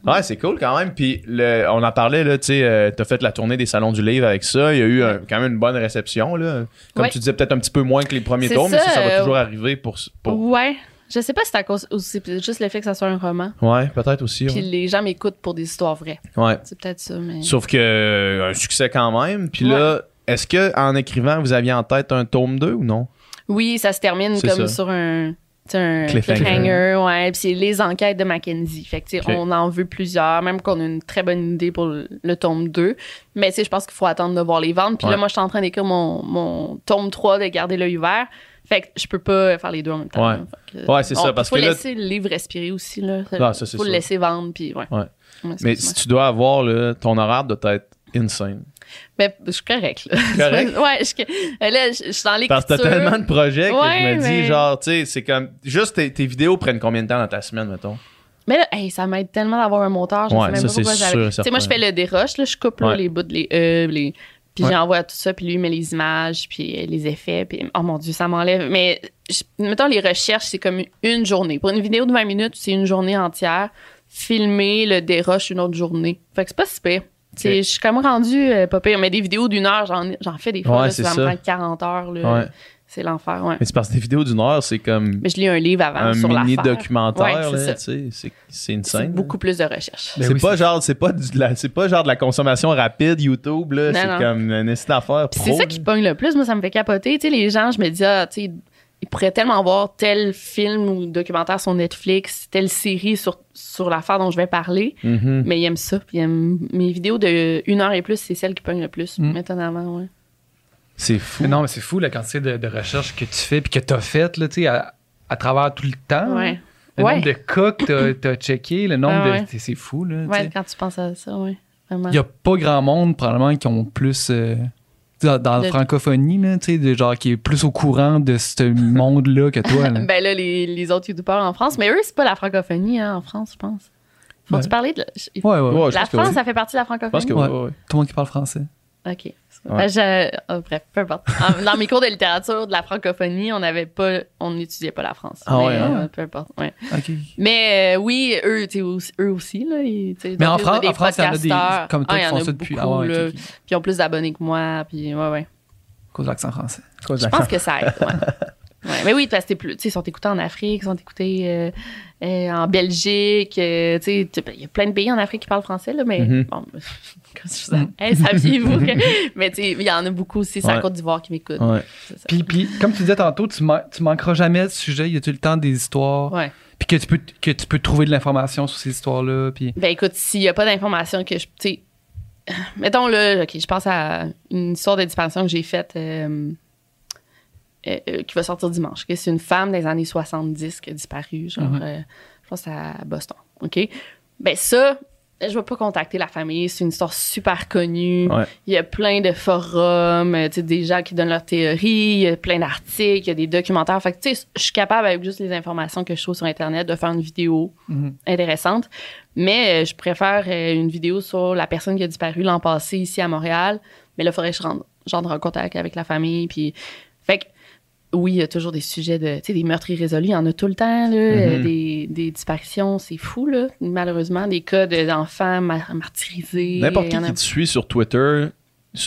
Ouais, c'est cool quand même. Puis le- on en parlait, là, tu sais, euh, t'as fait la tournée des salons du livre avec ça. Il y a eu un- quand même une bonne réception, là. Comme Ouais. tu disais, peut-être un petit peu moins que les premiers tours, mais ça, ça, ça va euh, toujours arriver pour. pour... Ouais. Je sais pas si c'est à cause ou c'est juste le fait que ça soit un roman. Ouais, peut-être aussi. Puis Ouais. les gens m'écoutent pour des histoires vraies. Ouais. C'est peut-être ça, mais. Sauf que euh, un succès quand même. Puis là, est-ce que en écrivant, vous aviez en tête un tome 2 ou non? Oui, ça se termine comme ça. sur un, sais, un Cliffhanger. cliffhanger. ouais. Puis c'est les enquêtes de Mackenzie. Fait que, tu sais, Ok. on en veut plusieurs, même qu'on a une très bonne idée pour le, le tome 2. Mais, tu je pense qu'il faut attendre de voir les ventes. Puis Ouais. là, moi, je suis en train d'écrire mon, mon tome 3 de Garder l'œil ouvert. Fait que je peux pas faire les deux en même temps. Ouais. que- Ouais, c'est ça, parce faut que là- laisser le livre respirer aussi, là. Ah, ça, c'est faut le laisser vendre, puis ouais. Ouais. Mais si tu dois avoir, là, ton horaire doit être insane. Mais je suis correct, là. Correct? ouais, je suis là, je je suis dans l'écriture. Parce que t'as tellement de projets que Ouais, je me dis, genre, tu sais, c'est comme. Juste tes, tes vidéos prennent combien de temps dans ta semaine, mettons? Mais là, hey, ça m'aide tellement d'avoir un monteur. Je Ouais, sais même ça, pas pourquoi j'avais- Tu sais, moi, je fais le déroche, là, je coupe là, Ouais. les bouts, de les euh, les. Puis Ouais. j'envoie tout ça, puis lui met les images, puis euh, les effets, puis oh mon dieu, ça m'enlève. Mais je- mettons les recherches, c'est comme une journée. Pour une vidéo de 20 minutes, c'est une journée entière. Filmer le déroche une autre journée. Fait que c'est pas si pire. Je suis comme rendu euh, pas pire. Mais des vidéos d'une heure, j'en, j'en fais des fois. Ouais, là, c'est ça, me prend 40 heures. Là. Ouais. C'est l'enfer, ouais. Mais c'est parce que tes vidéos d'une heure, c'est comme Mais je lis un livre avant un sur mini documentaire, Ouais, c'est là, ça. tu sais. C'est, c'est une scène. beaucoup plus de recherche. Ben c'est oui, pas genre, c'est pas du- de la, c'est pas genre de la consommation rapide YouTube, là. C'est comme une pro. c'est ça qui pogne le plus. Moi, ça me fait capoter. Tu sais, les gens, je me dis, ah, tu sais, il pourrait tellement voir tel film ou documentaire sur Netflix, telle série sur, sur l'affaire dont je vais parler, Mhm. mais il aime ça. Puis il aime mes vidéos de une heure et plus, c'est celles qui pognent le plus, Mm. étonnamment, ouais. C'est fou. Mais non, mais c'est fou la quantité de, de recherches que tu fais puis que tu as faites là, tu sais, à, à travers tout le temps. Ouais. Le Ouais. nombre de cas que tu as, checké, le nombre Ah ouais. de. c'est- C'est fou, là. Ouais, quand tu penses à ça, oui. Il n'y a pas grand monde, probablement, qui ont plus. euh, dans, dans la francophonie, là, tu sais, de genre qui est plus au courant de ce monde-là que toi. là. Ben là, les, les autres youtubeurs en France, mais eux, c'est pas la francophonie hein, en France, je pense. Faut-tu Ouais. parler de la, Ouais, ouais. La France, oui. ça fait partie de la Je pense francophonie? que. Tout le monde qui parle français. OK. Ouais. Ben, je- oh, bref, peu importe. Dans mes cours de littérature de la francophonie, on n'avait pas, on n'étudiait pas la France. Ah Mais, ouais, hein? euh, peu importe. Ouais. Mais euh, oui, eux, tu sais, aussi- eux aussi là, ils, tu sais, Mais en, France, des en France, il y en a des. podcasteurs. Comme toi Ah, qui font ça depuis. beaucoup, Ah ouais. Puis ils ont plus d'abonnés que moi, puis ouais, ouais. À cause de l'accent français. Je pense que ça aide, ouais. Ouais, Mais oui, parce que plus, ils sont écoutés en Afrique, ils sont écoutés euh, euh, en Belgique, euh, tu sais, tu- il y a plein de pays en Afrique qui parlent français, là, mais Mhm. bon, comme je vous hey, saviez-vous que... Mais tu sais, il y en a beaucoup aussi, c'est Ouais. la Côte d'Ivoire qui m'écoute. Ouais. Puis, puis, comme tu disais tantôt, tu, man- tu manqueras jamais de sujet. Y a tout le temps des histoires? Ouais. Puis que tu peux, que tu peux trouver de l'information sur ces histoires-là. Puis. Ben écoute, s'il n'y a pas d'informations que je. Tu sais, mettons là, OK, je pense à une histoire de disparition que j'ai faite euh, euh, euh, qui va sortir dimanche. C'est une femme des années 70 qui a disparu, genre, euh, je pense à Boston. OK? Ben ça, je vais pas contacter la famille. C'est une histoire super connue. Ouais. Il y a plein de forums, euh, tu sais, des gens qui donnent leurs théories, il y a plein d'articles, il y a des documentaires. Fait que, tu sais, je suis capable, avec juste les informations que je trouve sur Internet, de faire une vidéo Mhm. intéressante. Mais euh, je préfère euh, une vidéo sur la personne qui a disparu l'an passé ici à Montréal. Mais là, il faudrait que je rentre, en contact avec la famille. Puis, fait que, oui, il y a toujours des sujets de, tu sais, des meurtres irrésolus. Il y en a tout le temps, là. Euh, des, des disparitions, c'est fou, là. Malheureusement, des cas de- d'enfants mar- martyrisés. N'importe qui en a- qui te suit sur Twitter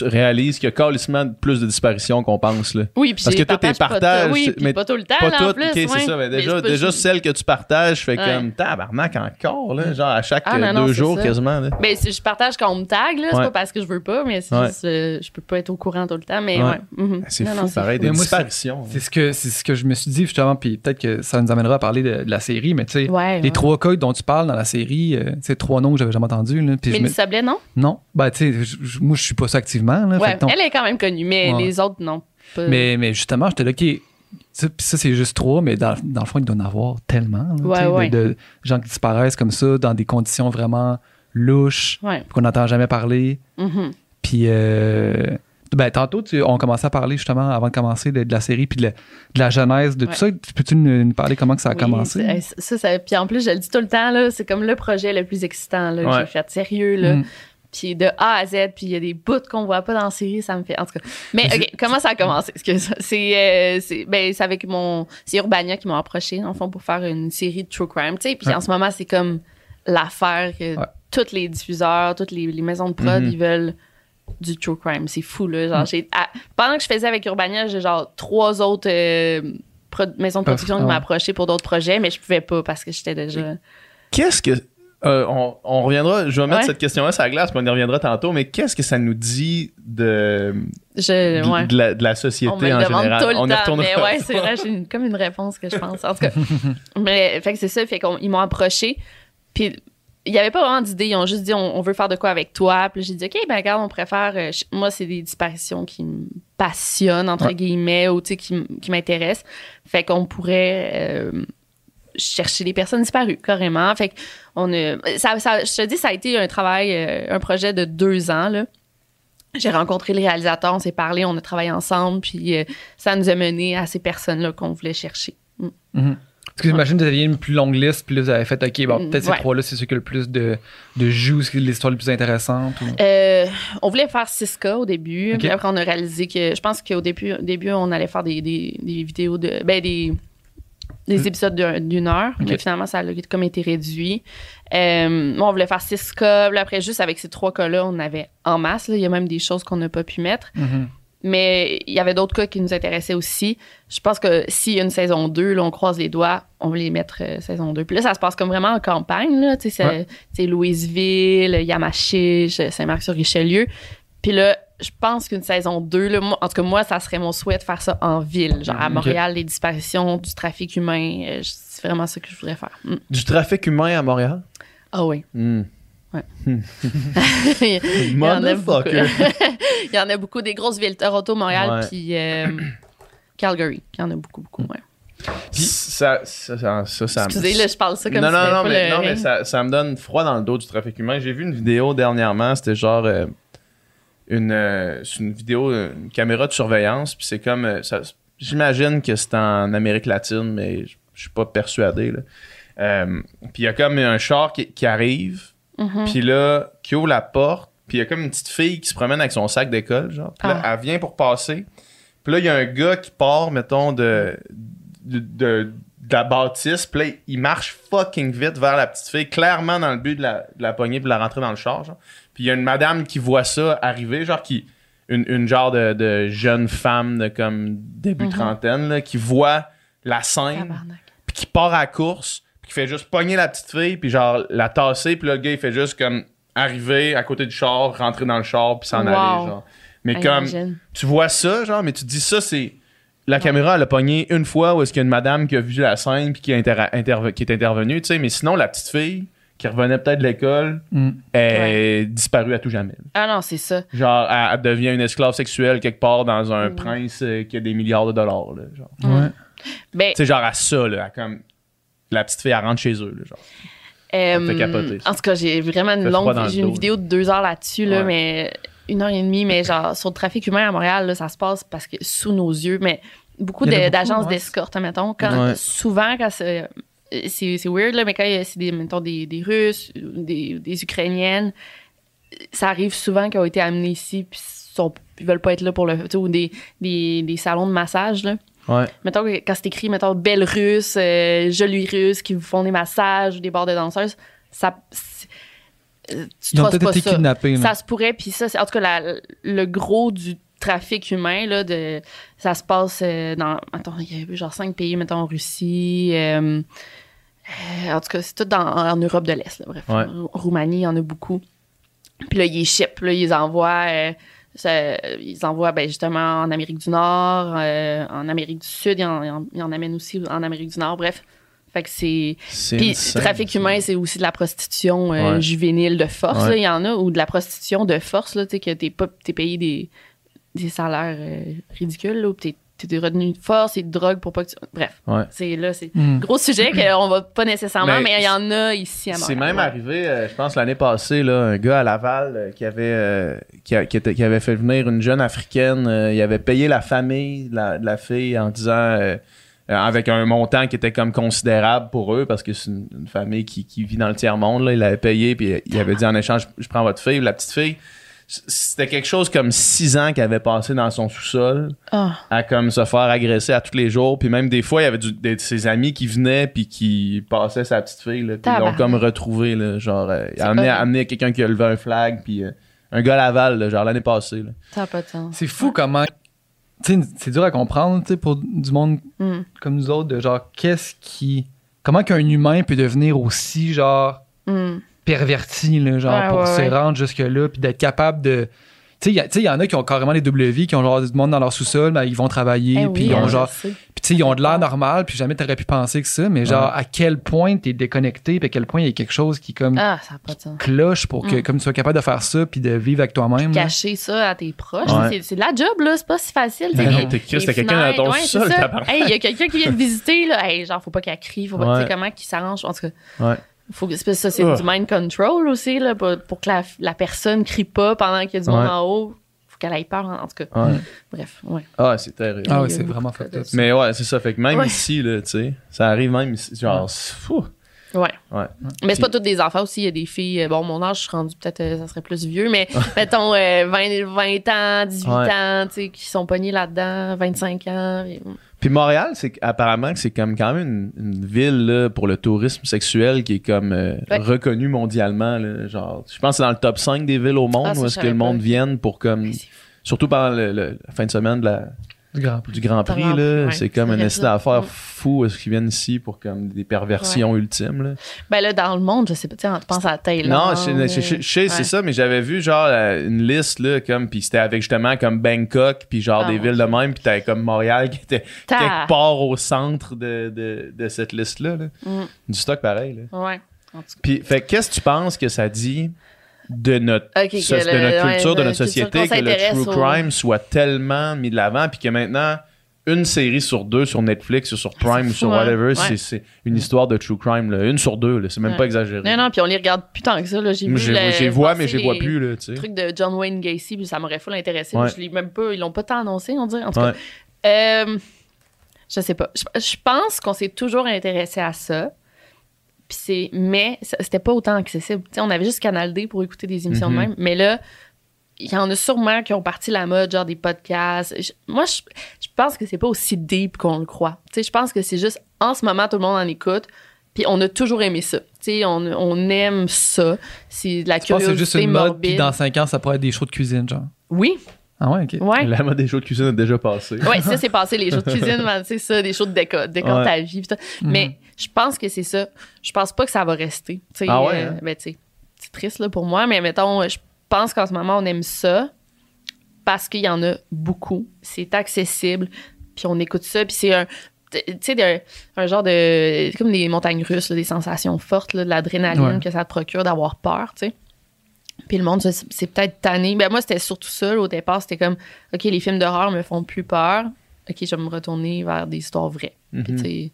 réalise qu'il y a carrément plus de disparitions qu'on pense. Là. Oui, puis Parce je que toi, tes partages, tout- oui, c'est- mais pas tout le temps, Pas plus. ok, c'est ça. Mais Mais déjà, c'est pas- déjà celles que tu partages, fait Ouais. comme tabarnak encore, là, genre à chaque Ah, euh, non, non, deux c'est jours ça. quasiment. Là. Ben, c'est- je partage quand on me tag, là. C'est Ouais. pas parce que je veux pas, mais c'est Ouais. juste, euh, je peux pas être au courant tout le temps, mais Ouais. ouais. mhm. C'est Non, fou, non, c'est pareil, fou. des Mais moi, disparitions. C'est ce que c'est ce que je me suis dit justement, puis peut-être que ça nous amènera à parler de, de la série, mais tu sais, les trois cas dont tu parles dans la série, euh, c'est trois noms que j'avais jamais entendus. Me- Mélissa Blais, non? Non, ben tu sais, moi je suis pas ça Là, Ouais, elle est quand même connue, mais Ouais. les autres, non. Pas- mais, mais justement, j'étais là, ok, ça, ça c'est juste trois, mais dans, dans le fond, il doit en avoir tellement. là, Ouais, de- ouais. De, gens qui disparaissent comme ça, dans des conditions vraiment louches, Ouais. qu'on n'entend jamais parler. mhm. Puis, euh, ben, tantôt, tu, on commençait à parler justement, avant de commencer, de, de la série, puis de, la- genèse de tout ça. Peux-tu nous, nous parler comment que ça a Oui, commencé? ça, ça- puis en plus, je le dis tout le temps, c'est comme le projet le plus excitant là, que j'ai fait. Sérieux, là. Mm. Puis de A à Z, puis il y a des bouts qu'on voit pas dans la série, ça me fait. En tout cas. Mais, OK, comment ça a commencé? Excuse. C'est, euh, c'est, ben, c'est avec mon. C'est Urbania qui m'a approché, en fond, pour faire une série de true crime, tu sais. Puis Ouais. en ce moment, c'est comme l'affaire que Ouais. tous les diffuseurs, toutes les, les maisons de prod, Mhm. ils veulent du true crime. C'est fou, là. Genre, ah, pendant que je faisais avec Urbania, j'ai genre trois autres euh, maisons de production qui Ah m'ont approché pour d'autres projets, mais je pouvais pas parce que j'étais déjà. Qu'est-ce que. Euh, on, on reviendra, je vais mettre Ouais. cette question-là sur la glace, puis on y reviendra tantôt, mais qu'est-ce que ça nous dit de, Je, de, ouais. de la, de la société On me le en général? tout le on y temps, retournera. mais ouais, c'est vrai, j'ai une- comme une réponse que je pense. En tout cas, mais fait que c'est ça, fait qu'ils m'ont approché, puis il y avait pas vraiment d'idée, ils ont juste dit on, on veut faire de quoi avec toi, puis j'ai dit ok, ben regarde, on préfère, euh, je- moi c'est des disparitions qui me passionnent entre Ouais. guillemets ou tu sais qui, qui m'intéressent, fait qu'on pourrait euh, chercher des personnes disparues carrément, fait que on a, ça, ça- je te dis ça a été un travail, euh, un projet de deux ans là. J'ai rencontré le réalisateur, on s'est parlé, on a travaillé ensemble, puis euh, ça nous a mené à ces personnes-là qu'on voulait chercher. Mm. Mhm. Parce que j'imagine que vous aviez une plus longue liste, puis là, vous avez fait, OK, bon, Mm, peut-être ces ouais. trois-là, c'est ceux qui ont le plus de, de joues, c'est l'histoire la plus intéressante. ou- Euh, on voulait faire 6 cas au début, puis après on a réalisé que je pense qu'au début, au début on allait faire des, des, des vidéos de ben des des épisodes d'un- d'une heure, finalement ça a comme été réduit. Euh, on voulait faire 6 cas, après juste avec ces trois cas-là, on avait en masse. là. Il y a même des choses qu'on n'a pas pu mettre. Mhm. Mais il y avait d'autres cas qui nous intéressaient aussi. Je pense que s'il y a une saison 2, là, on croise les doigts, on va les mettre euh, saison 2. Puis là, ça se passe comme vraiment en campagne. Là, tu sais, Ouais. Louisville, Yamachiche, Saint-Marc-sur-Richelieu. Puis là, je pense qu'une saison 2, là, moi- en tout cas, moi, ça serait mon souhait de faire ça en ville. Genre, à. Montréal, les disparitions, du trafic humain. euh, c'est vraiment ça que je voudrais faire. Mm. Du trafic humain à Montréal? Ah oui. Hmm. Il y en a beaucoup. Motherfucker. Il y en a beaucoup. Des grosses villes. Toronto, Montréal, Ouais. puis euh, Calgary. Il y en a beaucoup, beaucoup. Ouais. Puis ça, ça, ça, ça, ça me- Excusez, là, je parle ça comme non, si non, non, mais, non, mais ça, ça me donne froid dans le dos du trafic humain. J'ai vu une vidéo dernièrement, c'était genre euh, une, euh, une vidéo, une caméra de surveillance, puis c'est comme, euh, ça- j'imagine que c'est en Amérique latine, mais je je suis pas persuadé. là. Euh, puis il y a comme un char qui, qui arrive, Mhm. puis là, qui ouvre la porte, puis il y a comme une petite fille qui se promène avec son sac d'école, genre. Puis là, Ah. elle vient pour passer. Puis là, il y a un gars qui part, mettons, de, de, de, de la bâtisse. Puis là, il marche fucking vite vers la petite fille, clairement dans le but de la, de la pogner puis de la rentrer dans le char, genre. Puis il y a une madame qui voit ça arriver, genre, qui... Une, une genre de, de jeune femme de comme début Mhm. trentaine, là, qui voit la scène puis qui part à la course, puis qui fait juste pogner la petite fille, puis genre la tasser, puis là, le gars, il fait juste comme arriver à côté du char, rentrer dans le char, puis s'en Wow. aller, genre. Mais comme, imagine. tu vois ça, genre, mais tu dis ça, c'est. La caméra, elle a pogné une fois où est-ce qu'il y a une madame qui a vu la scène, puis qui, a inter- interve- qui est intervenue, tu sais, mais sinon, la petite fille, qui revenait peut-être de l'école, Mm. est disparue à tout jamais. Ah non, c'est ça. Genre, elle, elle devient une esclave sexuelle quelque part dans un Mm. prince euh, qui a des milliards de dollars, là, genre. Ouais. Ben, Tu sais, genre à ça, là, à comme. La petite fille, elle rentre chez eux, là, genre. Euh, fait capoter, en tout cas, j'ai vraiment une longue. J'ai une dos, vidéo de deux heures là-dessus, là, Ouais. mais une heure et demie, mais genre sur le trafic humain à Montréal, là, ça se passe parce que sous nos yeux, mais beaucoup de- d'agences ouais. d'escorte, mettons. Quand, Ouais. Souvent, quand c'est. C'est c'est weird, là, mais quand il y a- c'est des, mettons, des, des Russes, ou des, des Ukrainiennes, ça arrive souvent qu'ils ont été amenés ici, puis sont, ils veulent pas être là pour le. tu sais, Ou des, des, des salons de massage, là. Ouais. Mettons quand c'est écrit, mettons, belle russe, euh, jolie russe qui vous font des massages ou des bars de danseuses, ça. euh, tu Ils ont peut-être été ça. kidnappés. là. Ça se pourrait, puis ça, c'est en tout cas la- le gros du trafic humain, là, de, ça se passe euh, dans. Attends, il y a genre cinq pays, mettons, Russie. euh, euh, en tout cas, c'est tout dans, en Europe de l'Est, là, bref. Ouais. Roumanie, il y en a beaucoup. Puis là, ils ship, là, ils envoient. euh, ça- ils envoient ben, justement en Amérique du Nord, euh, en Amérique du Sud, ils en, ils en- ils en amènent aussi en Amérique du Nord, bref. Fait que c'est. Puis, trafic humain, c'est aussi de la prostitution euh, Ouais. juvénile de force. Ouais. Il y en a, ou de la prostitution de force, là, tu sais, que t'es pas t'es payé des, des salaires euh, ridicules, là, ou t'es t'es de force et de drogue pour pas que tu. Bref, Ouais. c'est là, c'est Mm. gros sujet qu'on va pas nécessairement, Mais il y en a ici à C'est Montréal. même ouais. arrivé, euh, je pense, l'année passée, là, un gars à Laval euh, qui, avait, euh, qui, a- qui était- qui avait fait venir une jeune africaine. euh, il avait payé la famille de la, la fille en disant. avec un montant qui était comme considérable pour eux parce que c'est une, une famille qui, qui vit dans le tiers-monde. Là, il avait payé puis il avait dit en échange je prends votre fille. La petite fille, c'était quelque chose comme six ans qu'elle avait passé dans son sous-sol Ah, à comme se faire agresser à tous les jours puis même des fois il y avait du- des, de ses amis qui venaient puis qui passaient sa petite fille là, puis ils l'ont comme retrouvé là, genre euh, il C'est a amené, horrible. amené quelqu'un qui a levé un flag puis euh, un gars à Laval là, genre l'année passée là. ça n'a pas de sens. C'est fou comment. C'est dur à comprendre tu sais, pour du monde Mm. comme nous autres, de genre, qu'est-ce qui. Comment qu'un humain peut devenir aussi, genre, Mm. Perverti, là, genre, Ouais, pour ouais, se ouais. rendre jusque-là, puis d'être capable de. Tu sais, il y a- tu sais, il y en a qui ont carrément des double vies, qui ont genre du monde dans leur sous-sol, mais ils vont travailler, Eh puis oui, ils ont genre. Puis tu sais, ils ont de l'air normal, puis jamais t'aurais pu penser que ça, mais genre, à quel point t'es déconnecté, puis à quel point il y a quelque chose qui, comme, Ah, ça pas de sens. cloche pour que, Mm. comme tu sois capable de faire ça, puis de vivre avec toi-même. Cacher ça à tes proches, Ouais. c'est- de la job, là. C'est pas si facile. tu sais, Ben non, les- t'es Christ, les t'as quelqu'un dans ton sous-sol, il y a quelqu'un qui vient te visiter, là. Hey, genre, faut pas qu'elle crie, faut pas, tu sais, comment qu'il s'arrange. En tout cas, Ouais. Faut que, c'est parce que ça, c'est du mind control aussi, là, pour, pour que la, la personne crie pas pendant qu'il y a du monde en haut. Faut qu'elle ait peur, en, en tout cas. Ouais. Bref, ouais. Ah, c'est terrible. Ah c'est vraiment de up. Mais ouais, c'est ça. Fait que même Ouais. ici, là, tu sais, ça arrive même ici. Genre, Ouais. c'est fou. Ouais. Ouais. Mais c'est pas toutes des enfants aussi. Il y a des filles. euh, Bon, mon âge, je suis rendue peut-être, euh, ça serait plus vieux, mais mettons euh, 20, 20 ans, 18 Ouais. ans, tu sais, qui sont pognés là-dedans, 25 ans. et- Puis Montréal, c'est apparemment que c'est comme quand même une, une ville là, pour le tourisme sexuel qui est comme euh, Ouais. reconnue mondialement. là. genre, je pense que c'est dans le top 5 des villes au monde Ah, où est-ce que le monde vienne pour comme surtout pendant le- le- la fin de semaine de la, Du Grand Prix. du Grand Prix, Grand là. Ouais, c'est comme un essai d'affaires Mm. fou est-ce qu'ils viennent ici pour comme des perversions ultimes, là? Ben là, dans le monde, je sais pas, tu penses à Taylor. Non, je, je- je- je sais, c'est Ouais. ça, mais j'avais vu genre une liste là, comme puis c'était avec justement comme Bangkok puis genre Ah, des villes de même puis t'avais comme Montréal qui était Ta- quelque part au centre de, de, de cette liste là, Mm. du stock pareil. Là. Ouais. En tout cas. Puis fait qu'est-ce que tu penses que ça dit de notre de le- notre ouais, culture, de notre société que le true au- crime soit tellement mis de l'avant puis que maintenant une série sur deux sur Netflix ou sur Prime ou sur hein? whatever, Ouais. c'est, c'est une histoire de true crime là. une sur deux là, c'est même Ouais. pas exagéré. Non, non, puis on les regarde plus tant que ça. Là. J'ai vu j'ai- le- j'ai vois mais j'ai vois plus sais. trucs de John Wayne Gacy, puis ça m'aurait full intéressé. Ouais. Je l'ai même pas, ils l'ont pas tant annoncé, on dirait. En tout cas, Euh, je sais pas. Je, je pense qu'on s'est toujours intéressé à ça. Puis c'est, mais c'était pas autant accessible. Tu sais, on avait juste Canal D pour écouter des émissions Mhm. de même. Mais là, il y en a sûrement qui ont parti la mode, genre des podcasts. Je- moi, je, je pense que c'est pas aussi deep qu'on le croit. Tu sais, je pense que c'est juste, en ce moment, tout le monde en écoute. Puis on a toujours aimé ça. Tu sais, on, on aime ça. C'est de la Je pense que c'est curiosité juste une mode, puis dans 5 ans, ça pourrait être des shows de cuisine, genre? Oui, Ah ouais, ok. ouais. La mode des shows de cuisine a déjà passé. Ouais, ça, c'est passé, les shows de cuisine, c'est ça, des shows de décor, décor Ouais. ta vie. pis. Mhm. Mais je pense que c'est ça. Je pense pas que ça va rester. Ah ouais, euh, hein? ben, c'est triste là, pour moi, mais mettons, je pense qu'en ce moment, on aime ça parce qu'il y en a beaucoup. C'est accessible, puis on écoute ça, puis c'est un. Tu sais, un genre de. c'est comme des montagnes russes, là, des sensations fortes, là, de l'adrénaline Ouais. que ça te procure d'avoir peur, tu sais. Puis le monde, c'est peut-être tanné. Ben moi, c'était surtout ça. au départ, c'était comme, OK, les films d'horreur me font plus peur. OK, je vais me retourner vers des histoires vraies. Puis, Mhm.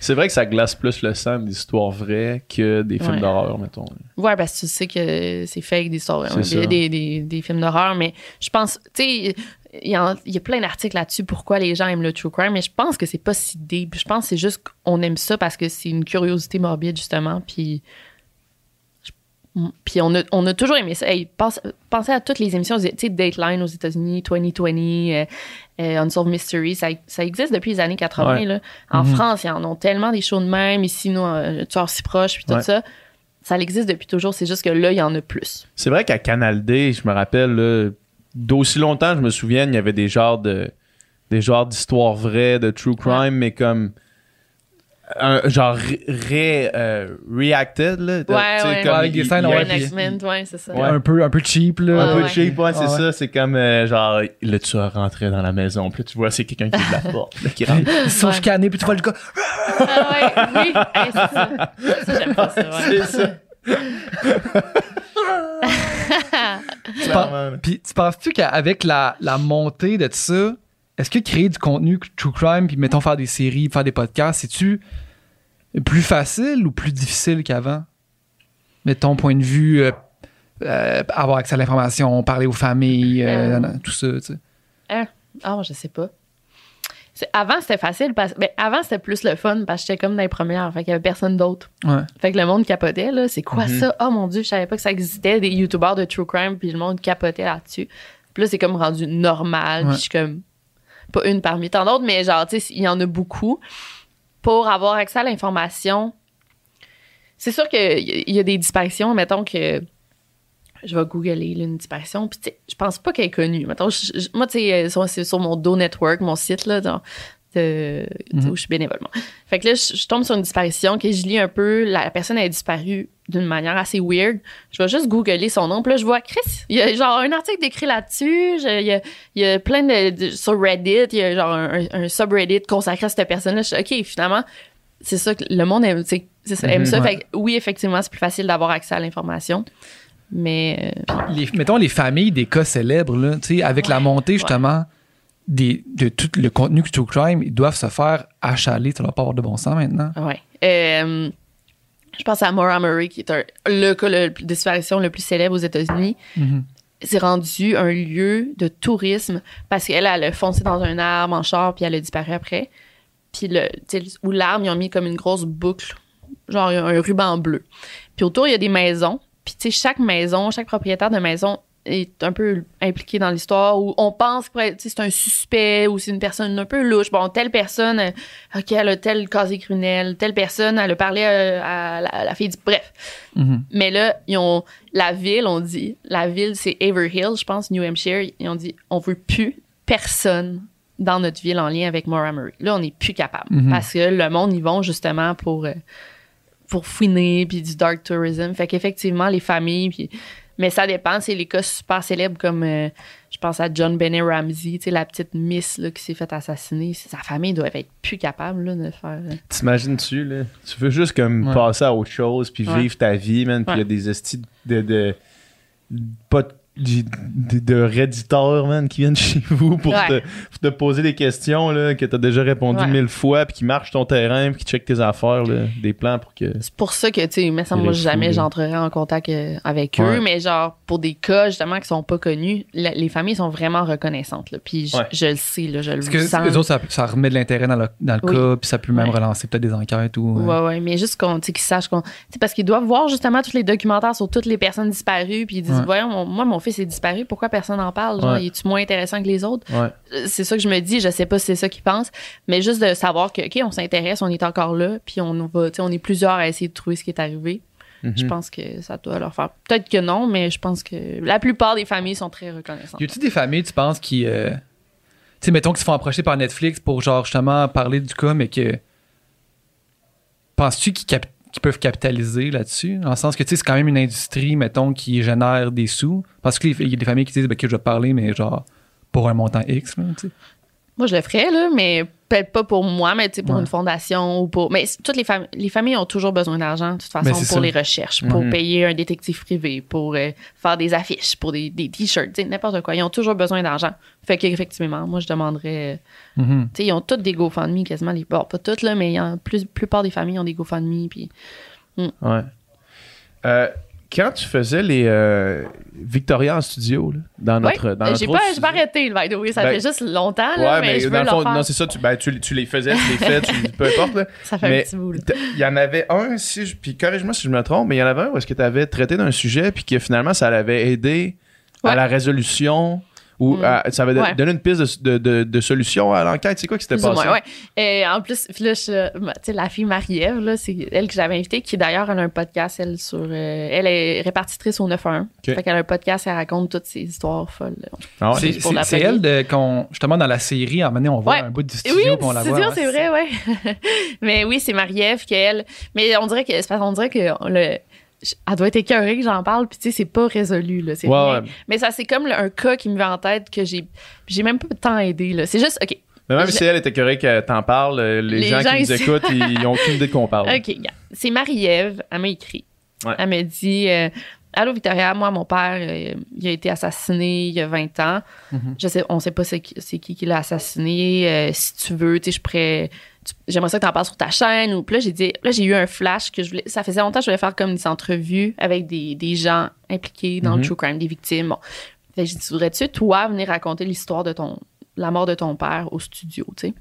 C'est vrai que ça glace plus le sang des histoires vraies que des films Ouais. d'horreur, mettons. Ouais, parce que tu sais que c'est fake des histoires, hein, des, des, des, des films d'horreur, mais je pense, tu sais, il y, en- il y a plein d'articles là-dessus pourquoi les gens aiment le true crime, mais je pense que c'est pas si deep. Je pense que c'est juste qu'on aime ça parce que c'est une curiosité morbide, justement, puis. Je- Puis on a, on a toujours aimé ça. Hey, pense- pensez à toutes les émissions, tu sais, Dateline aux États-Unis, 2020, euh, euh, Unsolved Mystery, ça, ça existe depuis les années 80. Ouais. Là. En Mhm. France, ils en ont tellement des shows de même. Ici, nous, euh, Tueur si proche, puis tout Ouais. ça. Ça existe depuis toujours. C'est juste que là, il y en a plus. C'est vrai qu'à Canal D, je me rappelle, là, d'aussi longtemps, je me souviens, il y avait des genres de des genres d'histoires vraies, de true crime, mais comme un genre ré, euh, reacted là, tu Ouais, ouais. comme avec des scènes, ouais, Reenactment, ouais, c'est ça. Ouais. Un, peu, un peu cheap, là. un peu ouais. cheap, ouais, c'est Ah ouais. ça. C'est comme, euh, genre, là, tu vas rentrer dans la maison. Puis là, tu vois, c'est quelqu'un qui ouvre la porte, là, qui rentre. Ils sont Ouais. chicanés, puis tu vois le gars. Ah ouais, oui, Hey, c'est ça. Ça, j'aime pas ça. ouais. C'est ça. Tu penses- Puis tu penses-tu qu'avec la, la montée de ça, est-ce que créer du contenu true crime, puis mettons faire des séries, faire des podcasts, c'est-tu plus facile ou plus difficile qu'avant? Mettons, point de vue, euh, euh, avoir accès à l'information, parler aux familles, euh, Euh. tout ça, tu sais. Ah, je sais pas. Avant, c'était facile. Parce... Ben, avant, c'était plus le fun parce que j'étais comme dans les premières. Fait qu'il y avait personne d'autre. Ouais. Fait que le monde capotait, là. C'est quoi Mhm. ça? Oh mon Dieu, je savais pas que ça existait, des youtubeurs de true crime, puis le monde capotait là-dessus. Puis là, c'est comme rendu normal. Ouais. Puis je suis comme. Pas une parmi tant d'autres, mais genre, tu sais, il y en a beaucoup. Pour avoir accès à l'information, c'est sûr qu'il y, a- des disparitions. Mettons que. Je vais googler une disparition. Puis, je pense pas qu'elle est connue. Mettons, moi, tu sais, euh, sur- c'est sur mon Do Network, mon site, là, dans- sais, Mhm. où je suis bénévolement. Fait que là, je, je tombe sur une disparition, que je lis un peu, la personne a disparu d'une manière assez weird. Je vais juste googler son nom, puis là, je vois Chris. Il y a genre un article décrit là-dessus. je- Il y a, il y a plein de, de- Sur Reddit, il y a genre un, un subreddit consacré à cette personne-là. Je suis OK, finalement, c'est ça que le monde aime, c'est ça, aime Mhm, ça. ouais. Fait que oui, effectivement, c'est plus facile d'avoir accès à l'information. Mais. euh, Les- mettons les familles des cas célèbres, là, tu sais, avec la montée justement des, de tout le contenu true crime, ils doivent se faire achaler. Ça doit pas avoir de bon sens maintenant. Ouais. Euh, je pense à Maura Murray, qui est un- le cas de disparition le plus célèbre aux États-Unis. Mhm. C'est rendu un lieu de tourisme parce qu'elle, elle a foncé dans un arbre en char puis elle a disparu après. Puis, le, où l'arbre, ils ont mis comme une grosse boucle, genre un ruban bleu. Puis autour, il y a des maisons. Puis, tu sais, chaque maison, chaque propriétaire de maison est un peu impliqué dans l'histoire où on pense que c'est un suspect ou c'est une personne un peu louche. Bon, telle personne, euh, OK, elle a tel casier criminel, telle personne, elle a parlé euh, à, la, à la fille du... Bref. Mhm. Mais là, ils ont... La ville, on dit... La ville, c'est Haverhill, je pense, New Hampshire. Ils ont dit, on veut plus personne dans notre ville en lien avec Maura Murray. Là, on n'est plus capable. Mhm. Parce que le monde y vont justement pour, euh, pour fouiner, puis du dark tourism. Fait qu'effectivement, les familles, puis... Mais ça dépend, c'est les cas super célèbres comme, euh, je pense à John Benet Ramsey, tu sais, la petite Miss là, qui s'est fait assassiner. Sa famille doit être plus capable là, de faire... euh, T'imagines-tu, là? Tu veux juste comme Ouais. passer à autre chose, puis Ouais. vivre ta vie, man, puis il y a des estis de... de, pas de, de, de redditeurs, man, qui viennent chez vous pour, Ouais. te, pour te poser des questions, là, que t'as déjà répondu Ouais. mille fois, puis qui marchent ton terrain, puis qui checkent tes affaires, là, des plans pour que... C'est pour ça que, tu sais, mais ça, moi, jamais j'entrerai en contact euh, avec Ouais. eux, mais genre, pour des cas, justement, qui sont pas connus, la- les familles sont vraiment reconnaissantes, là. Puis je, Ouais. je le sais, là, je le Parce que sens. les autres, ça, ça remet de l'intérêt dans le, dans le Oui. cas, puis ça peut même Ouais. relancer peut-être des enquêtes ou. euh, Ouais, ouais, mais juste qu'on, qu'ils sachent qu'on. Parce qu'ils doivent voir justement tous les documentaires sur toutes les personnes disparues, puis ils disent, Ouais. voyons, mon- moi, mon fils est disparu, pourquoi personne n'en parle? Genre, Ouais. est-tu moins intéressant que les autres? Ouais. Euh, C'est ça que je me dis, je sais pas si c'est ça qu'ils pensent, mais juste de savoir que, OK, on s'intéresse, on est encore là, puis on va, on est plusieurs à essayer de trouver ce qui est arrivé. Je Mhm. pense que ça doit leur faire. Peut-être que non, mais je pense que la plupart des familles sont très reconnaissantes. Y a-tu des familles, tu penses, qui. euh, Tu sais, mettons qu'ils se font approcher par Netflix pour, genre, justement, parler du cas, mais que. Penses-tu qu'ils cap- qu'ils peuvent capitaliser là-dessus? Dans le sens que, tu sais, c'est quand même une industrie, mettons, qui génère des sous. Parce qu'il y a des familles qui disent, ben, que je vais parler, mais genre, pour un montant X, là, tu sais. Moi, je le ferais, là, mais peut-être pas pour moi, mais pour Ouais. une fondation ou pour. Mais toutes les familles, les familles ont toujours besoin d'argent, de toute façon, pour ça. les recherches, pour Mhm. payer un détective privé, pour euh, faire des affiches, pour des, des t-shirts, n'importe quoi. Ils ont toujours besoin d'argent. Fait qu'effectivement, moi, je demanderais. sais, ils ont toutes des GoFundMe quasiment. Les, bon, pas toutes, là, mais en, plus, plupart des familles ont des GoFundMe. Puis Ouais. Euh, quand tu faisais les euh, Victoria en studio, là, dans notre, Ouais, dans notre j'ai pas, j'ai pas arrêté, le by the way. Ça Ben, fait juste longtemps, Ouais, là, mais, mais, je veux dans le le fond, non, c'est ça, tu, ben, tu, tu les faisais, tu les fais, tu, peu importe. Là. ça fait mais- un petit bout. Il y en avait un, si je- puis corrige-moi si je me trompe, mais il y en avait un où est-ce que tu avais traité d'un sujet, puis que finalement, ça l'avait aidé à Ouais. la résolution, ou Mm. à- ça avait Ouais. donné une piste de, de, de- de solution à l'enquête. C'est quoi qui s'était passé? moins, ouais. Et en plus, là, je- tu sais, la fille Marie-Ève, là, c'est elle que j'avais invitée, qui d'ailleurs elle a un podcast, elle, sur. euh, elle est répartitrice au 911. Ok. Fait qu'elle a un podcast, elle raconte toutes ses histoires folles. Ah ouais? C'est- elle de, qu'on, justement dans la série, à un moment donné, on voit Ouais. un bout du studio, oui, on la voit. c'est vrai, ouais. mais oui, c'est Marie-Ève qu'elle. Mais on dirait que, c'est parce qu'on dirait que le. Elle doit être écœurée que j'en parle, puis tu sais, c'est pas résolu, là. C'est Ouais, rien. ouais. Mais ça, c'est comme un cas qui me vient en tête que j'ai. J'ai même pas tant aidé, là. C'est juste, OK. Mais même Je- si elle était correcte que t'en parles, euh, les, Les gens, gens qui nous ici- écoutent, ils, ils ont aucune idée de qu'on parle. OK. C'est Marie-Ève, elle m'a écrit. Ouais. Elle me dit euh, Allô Victoria, moi, mon père, euh, il a été assassiné il y a 20 ans. Mhm. Je sais, on sait pas c'est qui, qui qui l'a assassiné. Euh, si tu veux, tu sais, je pourrais. J'aimerais ça que tu en parles sur ta chaîne. Ou, là, j'ai dit, là, j'ai eu un flash que je voulais. Ça faisait longtemps que je voulais faire comme des entrevues avec des, des gens impliqués dans Mhm. le true crime, des victimes. Bon. Fait que j'ai dit, voudrais-tu, toi, venir raconter l'histoire de ton, la mort de ton père au studio, tu sais?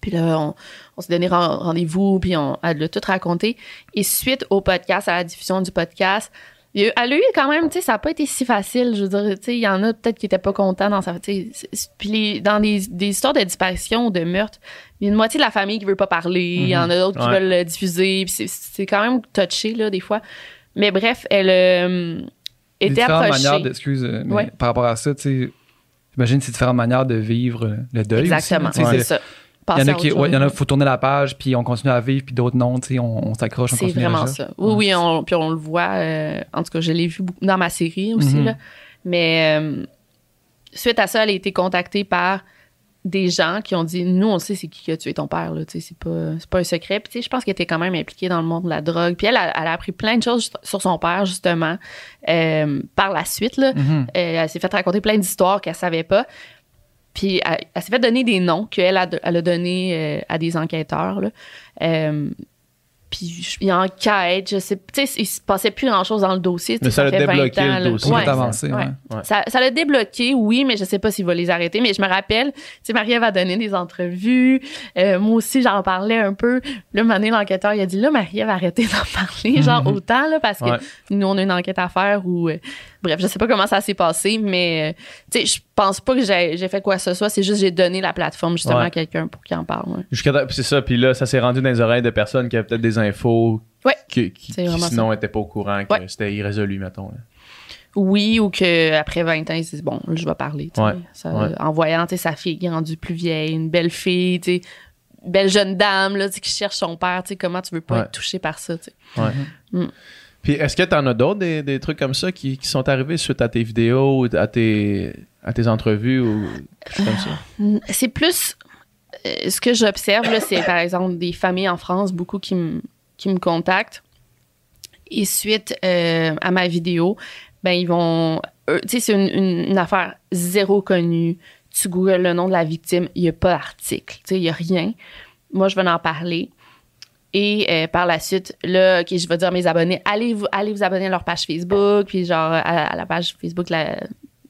Puis là, on, on s'est donné ren- rendez-vous, puis on, elle l'a tout raconté. Et suite au podcast, à la diffusion du podcast, il a eu quand même, tu sais, ça n'a pas été si facile. Je veux dire, tu sais, il y en a peut-être qui n'étaient pas contents dans sa. Puis les- dans des, des histoires de disparition ou de meurtre, il y a une moitié de la famille qui veut pas parler, il y en a d'autres qui veulent le diffuser, c'est- quand même touché, là, des fois. Mais bref, elle euh, était différentes approchée. manières, de- excuse, euh, Ouais. par rapport à ça, tu sais, j'imagine c'est différentes manières de vivre le deuil. Exactement, c'est- ça. Il y en a qui, ouais, il y en a, faut tourner la page, puis on continue à vivre, puis d'autres non, tu sais, on, on s'accroche, on C'est continue vraiment ça. Oui, Ouais. oui, on, puis on le voit. euh, en tout cas, je l'ai vu beaucoup dans ma série aussi. Mhm. là. Mais euh, suite à ça, elle a été contactée par des gens qui ont dit Nous, on sait c'est qui qui a tué ton père. Là, tu sais, c'est pas, c'est pas un secret. Puis, tu sais, je pense qu'elle était quand même impliquée dans le monde de la drogue. Puis elle, a- elle a appris plein de choses sur son père, justement, euh, par la suite. Là. Mhm. Elle s'est fait raconter plein d'histoires qu'elle savait pas. Puis elle, elle s'est fait donner des noms qu'elle a, elle a donnés euh, à des enquêteurs. Là. Euh, puis il enquête, je sais, tu sais, il se passait plus grand chose dans le dossier. Mais ça l'a fait 20 débloqué, ans, le dossier. Ouais, est avancé, ouais. ouais. Ouais. Ça, ça l'a débloqué, oui, mais je sais pas s'il va les arrêter. Mais je me rappelle, tu sais, Marie-Ève a donné des entrevues. Euh, moi aussi, j'en parlais un peu. Là, Mané, l'enquêteur, il a dit, là, Marie-Ève, arrêtez d'en parler, genre autant, là, parce que Ouais. nous, on a une enquête à faire ou. euh, bref, je sais pas comment ça s'est passé, mais, euh, tu sais, je pense pas que j'ai fait quoi que ce soit. C'est juste que j'ai donné la plateforme, justement, Ouais. à quelqu'un pour qu'il en parle. ouais. Jusqu'à c'est ça, puis là, ça s'est rendu dans les oreilles de personnes qui avaient peut-être des infos Ouais. qui, sinon n'étaient pas au courant que c'était irrésolu, mettons. là. Oui, ou qu'après 20 ans, ils se disent, bon, là, je vais parler. tu sais. Ouais, Ça, ouais. En voyant sa fille qui est rendue plus vieille, une belle fille, une belle jeune dame là, qui cherche son père, comment tu veux pas Ouais. être touché par ça? Mm. Puis est-ce que tu en as d'autres, des, des trucs comme ça, qui, qui sont arrivés suite à tes vidéos, ou à tes, à tes entrevues ou comme ça? C'est plus. euh, ce que j'observe, c'est par exemple des familles en France, beaucoup qui me qui me contactent. Et suite euh, à ma vidéo, ben ils vont. Tu sais, c'est une, affaire zéro connue. Tu googles le nom de la victime, il n'y a pas d'article. Tu il n'y a rien. Moi, je vais en parler. Et euh, par la suite, là, OK, je vais dire à mes abonnés, allez vous, allez vous abonner à leur page Facebook, puis genre à, à la page Facebook la,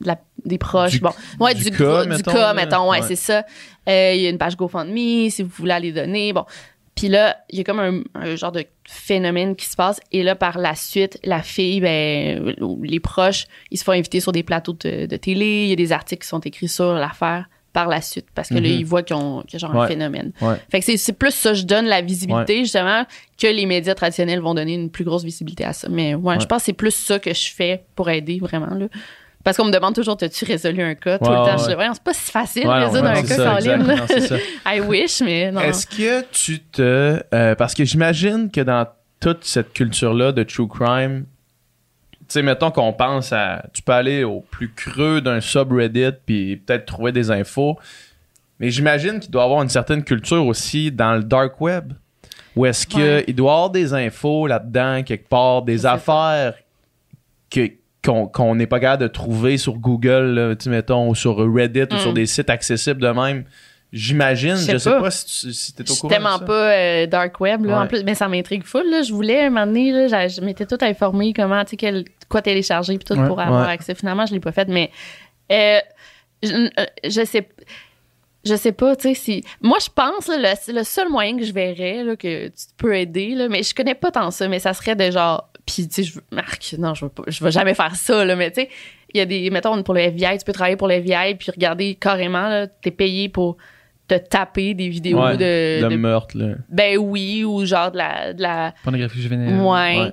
la- des proches. Du- bon, ouais, du du, cas, cas, du mettons, cas, mettons, ouais, Ouais. c'est ça. Euh, Il y a une page GoFundMe si vous voulez aller donner. Bon. Puis là, il y a comme un, un genre de phénomène qui se passe. Et là, par la suite, la fille, ben, les proches, ils se font inviter sur des plateaux de, de télé. Il y a des articles qui sont écrits sur l'affaire par la suite. Parce que là, Mhm. ils voient qu'ils ont, qu'il y a genre Ouais. un phénomène. Ouais. Fait que c'est- c'est plus ça, je donne la visibilité, justement, que les médias traditionnels vont donner une plus grosse visibilité à ça. Mais ouais, je pense que c'est plus ça que je fais pour aider, vraiment, là. Parce qu'on me demande toujours, t'as-tu résolu un cas? Tout le temps, je dis, ouais. voyons, c'est pas si facile de résoudre un cas, c'est ça. I wish, mais non. Est-ce que tu te. euh, parce que j'imagine que dans toute cette culture-là de true crime, sais, mettons qu'on pense à. Tu peux aller au plus creux d'un subreddit puis peut-être trouver des infos. Mais j'imagine qu'il doit y avoir une certaine culture aussi dans le dark web. Ou est-ce qu'il Ouais. doit y avoir des infos là-dedans, quelque part, des affaires que qu'on qu'on n'est pas capable de trouver sur Google, là, tu mettons, ou sur Reddit ou Mm. sur des sites accessibles de même. J'imagine, Je sais je pas. pas, si, tu si Je au courant. de tellement ça. pas euh, dark web, là, Ouais. en plus. Mais ça m'intrigue full, là. Je voulais, un moment donné, là, je m'étais tout informée comment, tu sais, quoi télécharger puis tout Ouais. pour avoir Ouais. accès. Finalement, je l'ai pas fait, mais euh, je, euh, je sais je sais pas, tu sais, si... Moi, je pense, là, le, le seul moyen que je verrais, là, que tu peux aider, là, mais je connais pas tant ça, mais ça serait de genre... Puis, tu sais, je veux... Marc, non, je veux, pas, je vais jamais faire ça, là, mais tu sais, il y a des... Mettons, pour le FBI, tu peux travailler pour le FBI, puis regarder carrément, là, t'es payé pour te taper des vidéos Ouais, de, de de- meurtre, là. Ben oui, ou genre de la... De la Pornographie juvénile. ouais. ouais.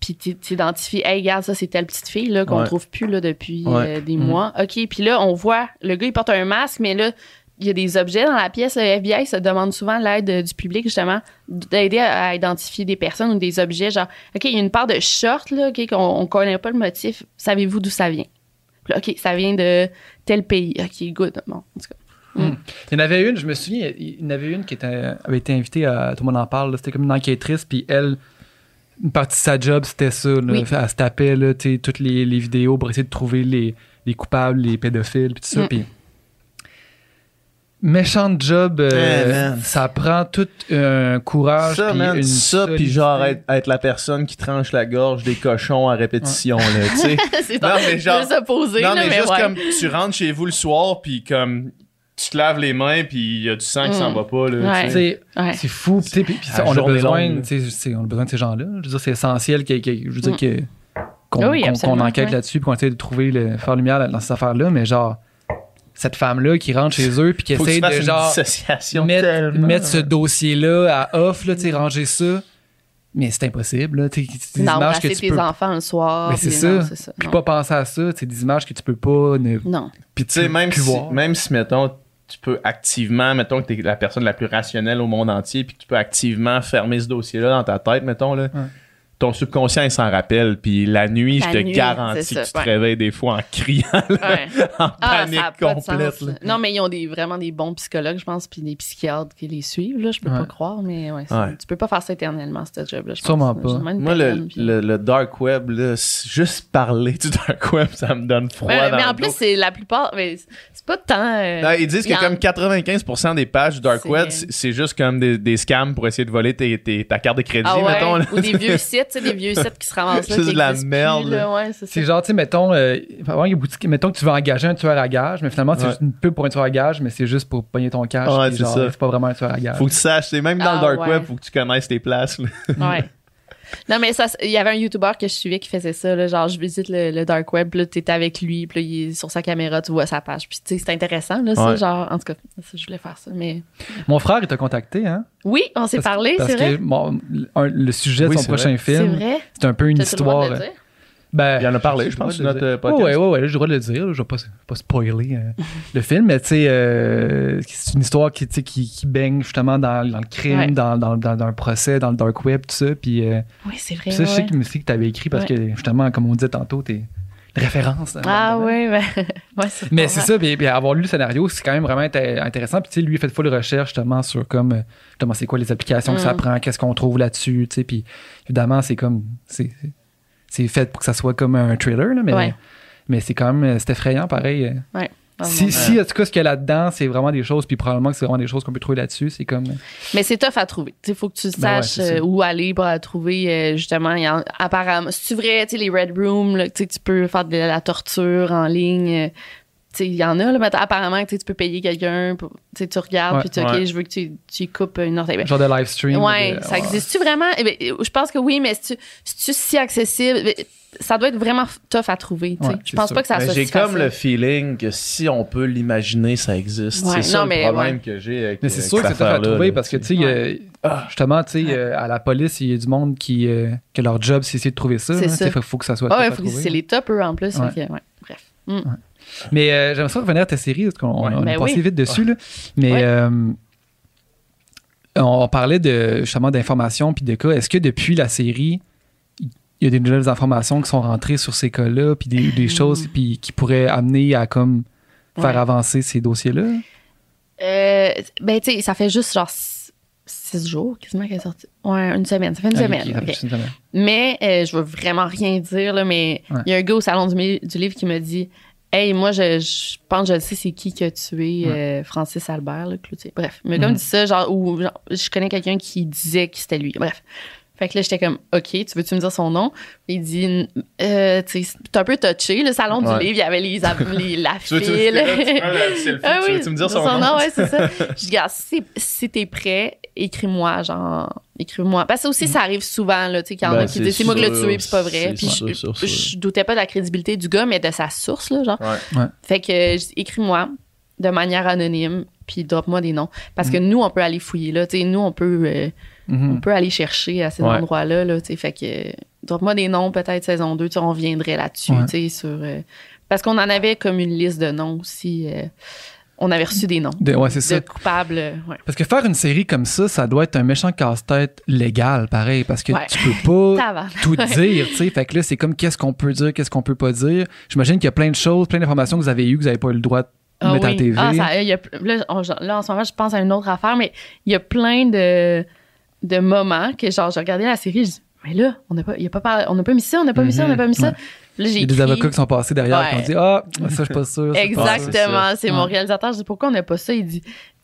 Puis t'i- t'identifies, hey, regarde, ça, c'est telle petite fille là, qu'on Ouais. trouve plus là, depuis Ouais. euh, des Mhm. mois. OK, puis là, on voit, le gars, il porte un masque, mais là, il y a des objets dans la pièce. Le FBI se demande souvent l'aide euh, du public, justement, d'aider à, à identifier des personnes ou des objets. Genre, OK, il y a une part de short, là, OK, qu'on on connaît pas le motif. Savez-vous d'où ça vient? Puis là, OK, ça vient de tel pays. OK, good. Bon, en tout cas. Il y en avait une, je me souviens, il y en avait une qui était, avait été invitée à Tout le monde en parle. là, C'était comme une enquêtrice, puis elle, une partie de sa job, c'était ça. là. Oui. Elle se tapait là, toutes les, les vidéos pour essayer de trouver les, les coupables, les pédophiles, puis tout ça. Mm. Puis méchante job, euh, Eh, man. ça prend tout un courage. Ça, puis man, une ça, puis genre être, être la personne qui tranche la gorge des cochons à répétition, là, tu sais. c'est Non, mais genre- opposé, non, là, mais, mais juste ouais. comme tu rentres chez vous le soir, puis comme tu te laves les mains, puis il y a du sang qui Mm. s'en va pas, là. Ouais. C'est fou. tu sais, puis- on, a besoin, longue, on a besoin de ces gens-là. Je veux dire, c'est essentiel que, que- je veux dire Mm. que- qu'on Oui, qu'on- qu'on absolument, enquête ouais. là-dessus puis qu'on essaie de trouver le faire lumière dans cette affaire-là. Mais genre, cette femme-là qui rentre chez eux puis qui essaie de une genre dissociation mettre, mettre ce dossier-là à off, là, tu sais, ranger ça. Mais c'est impossible. Là, tu sais, c'est des images que tu tes peux enfants le soir. Mais c'est ça. non, c'est ça. puis Non. pas penser à ça. C'est des images que tu peux pas ne Non. puis Tu sais, même si, voir. même si, mettons, tu peux activement, mettons que t'es la personne la plus rationnelle au monde entier, puis que tu peux activement fermer ce dossier-là dans ta tête, mettons, là. Ton subconscient, il s'en rappelle, puis la nuit, La je te nuit, garantis que ça, tu te ouais. réveilles des fois en criant, là, Ouais. en Ah, panique complète. sens. Non, mais ils ont des, vraiment des bons psychologues, je pense, puis des psychiatres qui les suivent. Là, je peux Ouais. pas croire, mais ouais, tu peux pas faire ça éternellement, ce job-là. pense. Sûrement pas. Moi, le, puis- le, le dark web, là, juste parler du dark web, ça me donne froid Ouais, dans mais le en plus, c'est la plupart. Mais c'est pas tant. euh, Non, ils disent que en- comme 95% des pages du dark web, c'est c'est juste comme des, des scams pour essayer de voler tes, tes- ta carte de crédit, ah ouais, mettons. là. ou des vieux sites, tu sais, des vieux sites qui se ramassent là. Qui de la merde, plus, là. là. Ouais, c'est. C'est genre, tu sais, mettons, euh, il va y avoir une boutique- mettons que tu veux engager un tueur à gage, mais finalement, c'est Ouais. juste une pub pour un tueur à gage, mais c'est juste pour pogner ton cash. Ouais, c'est genre, ça. C'est pas vraiment un tueur à gage. Faut que tu saches, c'est même dans Ah, le dark ouais. web, faut que tu connaisses tes places. là. Ouais. Non, mais ça, il y avait un YouTuber que je suivais qui faisait ça, là, genre, je visite le, le dark web, puis là, t'es avec lui, puis là, il est sur sa caméra, tu vois sa page, puis tu sais, c'est intéressant, là, ça, Ouais. genre, en tout cas, ça, je voulais faire ça, mais... Mon frère, il t'a contacté, hein? Oui, on s'est parlé, Parce c'est vrai? que bon, un- le sujet Oui, de son prochain C'est film, vrai? c'est un peu une T'as-tu le droit histoire. de le dire? Ben, Il en a parlé, je pense, sur de notre dire. podcast. Ouais, ouais, ouais, là, j'ai le droit de le dire. là. Je vais pas, pas spoiler euh, le film, mais tu sais, euh, c'est une histoire qui, tu sais, qui, qui baigne justement dans, dans le crime, Ouais. dans, dans, dans, dans un procès, dans le dark web, tout ça. Puis, euh, Oui, c'est vrai. puis ça, je sais que, que tu avais écrit parce que justement, comme on disait tantôt, t'es une référence. dans- Ah oui, ouais. ouais c'est Mais c'est ça, puis, puis avoir lu le scénario, c'est quand même vraiment inté- intéressant. Puis tu sais, lui, il a fait full recherche justement sur comme euh, justement c'est quoi les applications que ça Mm. prend, qu'est-ce qu'on trouve là-dessus, tu sais. Puis évidemment, c'est comme c'est c'est- fait pour que ça soit comme un thriller, là, mais Ouais. mais c'est quand même euh, c'est effrayant pareil. euh. Ouais. Si, si en tout cas ce qu'il y a là-dedans, c'est vraiment des choses, puis probablement que c'est vraiment des choses qu'on peut trouver là-dessus, c'est comme Mais c'est tough à trouver. Il faut que tu Ben ouais, saches euh, où aller pour la trouver. euh, justement, a, apparemment, c'est vrai, les Red Rooms, tu peux faire de la torture en ligne. Euh, il y en a, là, mais apparemment, tu peux payer quelqu'un. pour- Tu regardes, puis tu dis, OK, Ouais. je veux que tu, tu coupes une orteil. Ben, genre de live stream. Ouais, de- ça existe-tu vraiment? Eh ben, je pense que oui, mais c'est-tu si accessible? Ben, Ça doit être vraiment tough à trouver. Ouais, je pense sûr. pas que ça soit j'ai comme facile. le feeling que si on peut l'imaginer, ça existe. Ouais, c'est ça non, le mais problème ouais. que j'ai avec Mais c'est sûr que c'est tough à trouver là, parce que, tu sais, Ouais. euh, justement, tu sais, euh, à la police, il y a du monde qui, euh, que leur job, c'est essayer de trouver ça. C'est hein, ça. Faut, faut que ça soit. Ah ouais, faut que c'est les top, eux, en plus. Bref. Mm. Mais euh, j'aimerais ça revenir à ta série, parce qu'on on- Ouais. on Ben est passé oui. vite dessus. Là. Mais Ouais. euh, on parlait de, justement d'informations puis de cas. Est-ce que depuis la série, il y a des nouvelles informations qui sont rentrées sur ces cas-là, puis des, des choses puis qui pourraient amener à comme faire. Ouais. avancer ces dossiers-là? Euh, ben, tu sais, ça fait juste genre six, jours quasiment qu'elle est sortie. Ouais, une semaine. Ça fait une Ah, semaine. une. Mais euh, je veux vraiment rien dire, là, mais il Ouais. y a un gars au salon du, du livre qui m'a dit Hey, moi, je, je pense que je sais c'est qui qui a tué euh, Francis Albert, là, Cloutier. Bref, il m'a comme Mhm. dit ça, genre, ou genre, je connais quelqu'un qui disait que c'était lui. Bref. Fait que là, j'étais comme, OK, tu veux-tu me dire son nom? Il dit, euh, tu sais, un peu touché, le salon Ouais. du livre, il y avait les, les la Tu file. tu Ah tu veux-tu me dire son nom? ouais, c'est ça. Je dis, regarde, si, si t'es prêt, écris-moi, genre, écris-moi. Parce que aussi, ça arrive souvent, là, tu sais, qu'il y en Ben, a qui c'est disent, c'est moi qui l'ai tué, puis c'est pas vrai. Puis sûr, je, sûr, je- sûr. je doutais pas de la crédibilité du gars, mais de sa source, là, genre. Ouais. Fait que, euh, je dis, écris-moi de manière anonyme, puis drop-moi des noms. Parce que nous, on peut aller fouiller, là, tu sais, nous, on peut, euh, Mhm. on peut aller chercher à ces Ouais. endroits-là, là, tu sais. Fait que, euh, drop-moi des noms, peut-être saison 2, tu sais, on reviendrait là-dessus, Ouais. tu sais, sur. euh, parce qu'on en avait comme une liste de noms aussi. euh, on avait reçu des noms De- ouais, c'est ça. de coupables. euh, ouais. Parce que faire une série comme ça, ça doit être un méchant casse-tête légal, pareil, parce que Ouais. tu peux pas tout dire, tu sais. Fait que là, c'est comme qu'est-ce qu'on peut dire, qu'est-ce qu'on peut pas dire. J'imagine qu'il y a plein de choses, plein d'informations que vous avez eues, que vous n'avez pas eu le droit de Ah mettre à la TV. Ah, ça, il y a, là, on- là, en ce moment, je pense à une autre affaire, mais il y a plein de, de moments que, genre, j'ai regardé la série, je dis, mais là, on n'a pas, y a pas, on n'a pas mis ça, on n'a pas mis ça, on n'a pas mis ça. Ouais. Là, j'ai Il y a des avocats qui sont passés derrière Ouais. qui ont dit Ah, ça, je suis pas sûr. ça, je suis pas sûr. Exactement, ça. c'est mon réalisateur. Je dis, pourquoi on n'a pas ça? Il dit,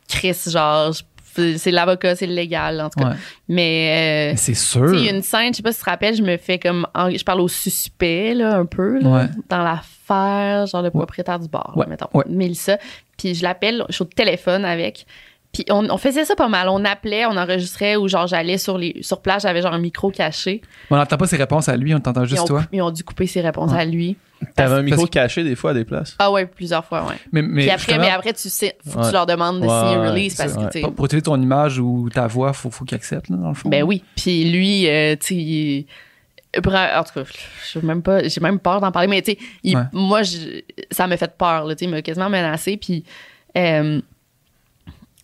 Chris, genre, je- c'est l'avocat, c'est le légal, en tout cas. Ouais. Mais, euh, Mais c'est sûr. il y a une scène, je sais pas si tu te rappelles, je me fais comme. en- je parle au suspect, là, un peu, là, Ouais. dans l'affaire, genre le propriétaire du bar, là, Ouais, mettons. ouais. Mélissa. Puis je l'appelle, je suis au téléphone avec. Puis on, on faisait ça pas mal. On appelait, on enregistrait, ou genre j'allais sur, les, sur place, j'avais genre un micro caché. On n'entend pas ses réponses à lui, on t'entend Ils juste ont, toi? ils ont dû couper ses réponses Ouais. à lui. T'avais un micro parce- caché des fois à des places. Ah ouais, plusieurs fois, ouais. Mais, mais Puis après, justement, mais après, tu sais, faut que Ouais. tu leur demandes de Ouais, signer un ouais, release parce que, ouais. tu sais, pour, pour utiliser ton image ou ta voix, faut, faut qu'il accepte, là, dans le fond. Ben oui. Puis lui, euh, tu sais, il- bra- en tout cas, je même pas, j'ai même peur d'en parler, mais tu sais, moi, je- ça m'a fait peur, là, tu sais, il m'a quasiment menacé, puis euh,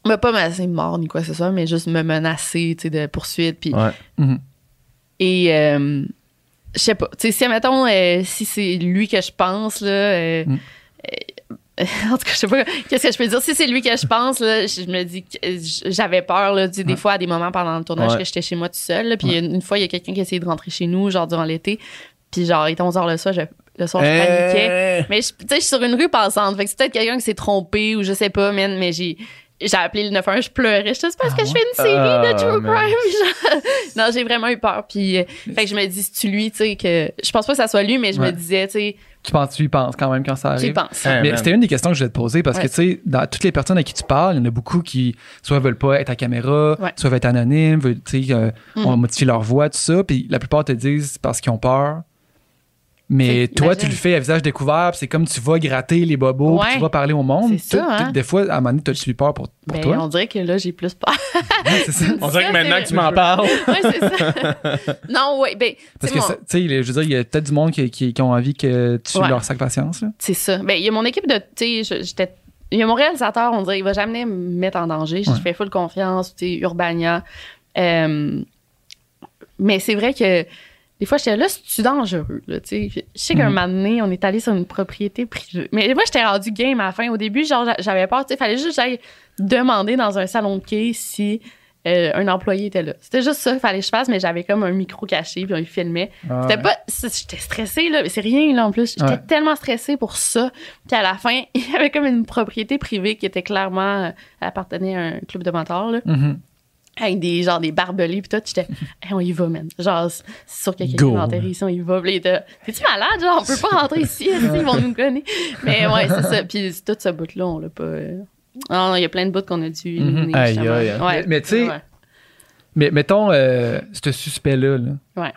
m'a pas menacé de mort ni quoi que ce soit, mais juste me menacer, tu sais, de poursuite, puis Ouais. Mhm. et euh, je sais pas, tu sais, si admettons, euh, si c'est lui que je pense là. euh, Mm. euh, en tout cas, je sais pas qu'est-ce que je peux dire. Si c'est lui que je pense, là, je je me dis que j'avais peur, là, tu sais, des Ouais. fois, à des moments pendant le tournage, Ouais. que j'étais chez moi tout seul. là, puis une, une fois, il y a quelqu'un qui a essayé de rentrer chez nous, genre durant l'été. Puis genre, il était 11h le soir, je, le soir, je paniquais. Mais je- tu sais, je suis sur une rue passante. Fait que c'est peut-être quelqu'un qui s'est trompé ou je sais pas, man, mais j'ai. J'ai appelé le 91, je pleurais. Je sais c'est parce Ah que je fais une série Ah, de true man. crime. genre. non, j'ai vraiment eu peur. Puis, euh, fait que je me dis, tu lui, tu sais, que. Je pense pas que ça soit lui, mais je Ouais. me disais, tu sais, Tu penses, tu y penses quand même quand ça j'y arrive. pense. Hein, Mais c'était une des questions que je voulais te poser parce Ouais. que, tu sais, dans toutes les personnes à qui tu parles, il y en a beaucoup qui soit veulent pas être à caméra, Ouais. soit veulent être anonymes, veulent, tu sais, euh, Mhm. on modifie leur voix, tout ça. Puis la plupart te disent parce qu'ils ont peur Mais toi, imagine. tu le fais à visage découvert, c'est comme tu vas gratter les bobos, Ouais. tu vas parler au monde. C'est ça, Tout- tout- hein. Des fois, à un moment donné, t'as-tu eu peur pour, pour Ben, toi? on dirait que là, j'ai plus peur. Ouais, c'est ça. On dirait Ça, que maintenant que tu m'en parles. ouais, c'est ça. non, ouais, ben, Parce tu que, mon- tu sais, je veux dire, il y a peut-être du monde qui, qui, qui ont envie que tu Ouais. leur sac patience. Là. c'est ça. Ben, il y a mon équipe de, tu sais, j'étais, il y a mon réalisateur, on dirait, il va jamais me mettre en danger. Je Ouais. fais full confiance, tu sais, Urbania. Euh, mais c'est vrai que des fois, j'étais là, c'est dangereux, là. Je sais qu'un Mhm. moment donné, on est allé sur une propriété privée. Mais moi, j'étais rendu game à la fin. Au début, genre, j'a- j'avais peur, sais, fallait juste que j'aille demander dans un salon de quai si euh, un employé était là. C'était juste ça qu'il fallait que je fasse, mais j'avais comme un micro caché, puis on y filmait. C'était pas. J'étais stressée, là. mais C'est rien, là, en plus. J'étais Ouais. tellement stressée pour ça. Puis à la fin, il y avait comme une propriété privée qui était clairement. euh, elle appartenait à un club de motards, là. Mhm. Avec des, genre, des barbelés, puis tout. J'étais, Hey, on y va, man. Genre, c'est sûr qu'il y a quelqu'un enterrer ici, on y va. Puis là, T'es-tu malade? Genre, on peut pas rentrer ici, ils vont nous connaître. Mais ouais, c'est ça. Puis tout ce bout-là, on l'a pas. euh, Non, il y a plein de bouts qu'on a dû éliminer. Aïe, aïe, aïe. Ouais. Mais- mais tu sais, Ouais. Mais mettons, euh, ce suspect-là, là, Ouais.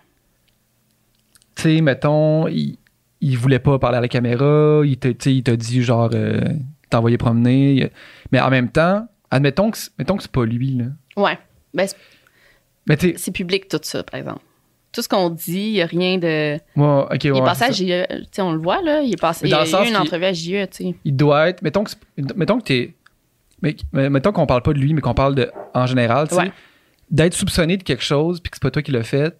tu sais, mettons, il, il voulait pas parler à la caméra, il t'a il t'a dit genre, euh, t'as envoyé promener. Mais en même temps, admettons que, mettons que c'est pas lui, là. Ouais. Ben, c'est- public tout ça, par exemple. Tout ce qu'on dit, il n'y a rien de. ok, Il ouais, est passé à sais, on le voit, là. Il est passé. Il a, eu une entrevue à tu sais. Il doit être, mettons que, mettons que t'es, mettons qu'on parle pas de lui, mais qu'on parle de, en général, tu sais, Ouais. d'être soupçonné de quelque chose, puis que c'est pas toi qui l'as fait.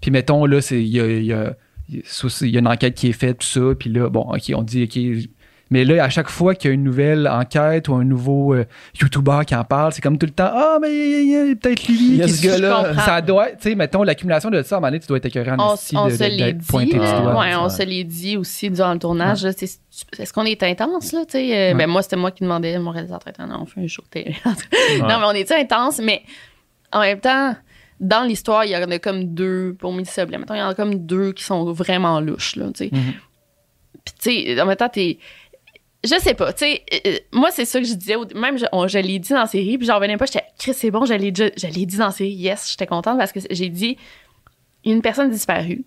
Puis mettons, là, c'est, il y a, y a une enquête qui est faite, tout ça, puis là, bon, ok, on dit, ok. Mais là, à chaque fois qu'il y a une nouvelle enquête ou un nouveau euh, YouTuber qui en parle, c'est comme tout le temps, ah, mais il y a- il y a peut-être lui qui ce se- gars-là. Ça doit, tu sais, mettons, l'accumulation de ça, à un moment donné, tu dois être écœurant en On, esti on de- se l'est dit. pointé du doigt. ouais, on se l'est dit aussi durant le tournage. Est-ce qu'on est intense, là? tu sais? Euh, Ben, moi, c'était moi qui demandais, mon réalisateur, non, on fait un show de télé. Non, mais on est intense, mais en même temps, dans l'histoire, il y en a comme deux, pour Mélissa Blais, mettons, il y en a comme deux qui sont vraiment louches, là, tu sais. Mhm. Puis, tu sais, en même temps, t'es. Je sais pas, tu sais, euh, moi, c'est ça que je disais, même je, on- je l'ai dit dans la série, puis j'en revenais pas, j'étais, Chris, c'est bon, je l'ai je l'ai dit dans la série, yes, j'étais contente parce que j'ai dit, une personne disparue,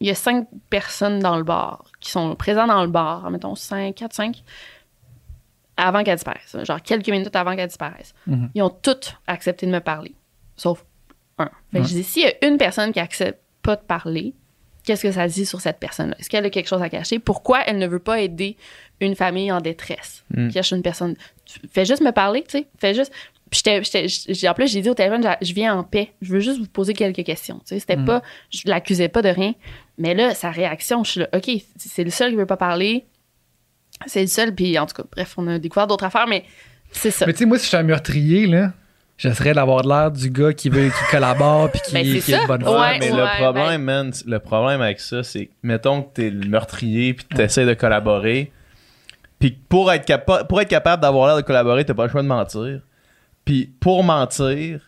il y a cinq personnes dans le bar qui sont présentes dans le bar, mettons, cinq, quatre, cinq, avant qu'elle disparaisse, genre quelques minutes avant qu'elle disparaisse. Mhm. Ils ont toutes accepté de me parler, sauf un. Fait que je dis, s'il y a une personne qui accepte pas de parler, qu'est-ce que ça dit sur cette personne-là? Est-ce qu'elle a quelque chose à cacher? Pourquoi elle ne veut pas aider une famille en détresse? Mm. qui cherche une personne? Fais juste me parler, tu sais. Fais juste. Puis j'étais- en plus, j'ai dit au téléphone, je viens en paix. Je veux juste vous poser quelques questions. Tu sais, c'était Mm. pas, je l'accusais pas de rien. Mais là, sa réaction, je suis là, OK, c'est le seul qui veut pas parler. C'est le seul. Puis en tout cas, bref, on a découvert d'autres affaires, mais c'est ça. Mais tu sais, moi, si je suis un meurtrier, là, j'essaierais d'avoir l'air du gars qui veut, qui collabore puis qui, Ben, c'est qui est de bonne Ouais, foi. Ouais, mais le ouais, problème, man, le problème avec ça, c'est que, mettons que t'es le meurtrier puis tu essaies de collaborer. Puis pour être, capa- pour être capable d'avoir l'air de collaborer, t'as pas le choix de mentir. Puis pour mentir,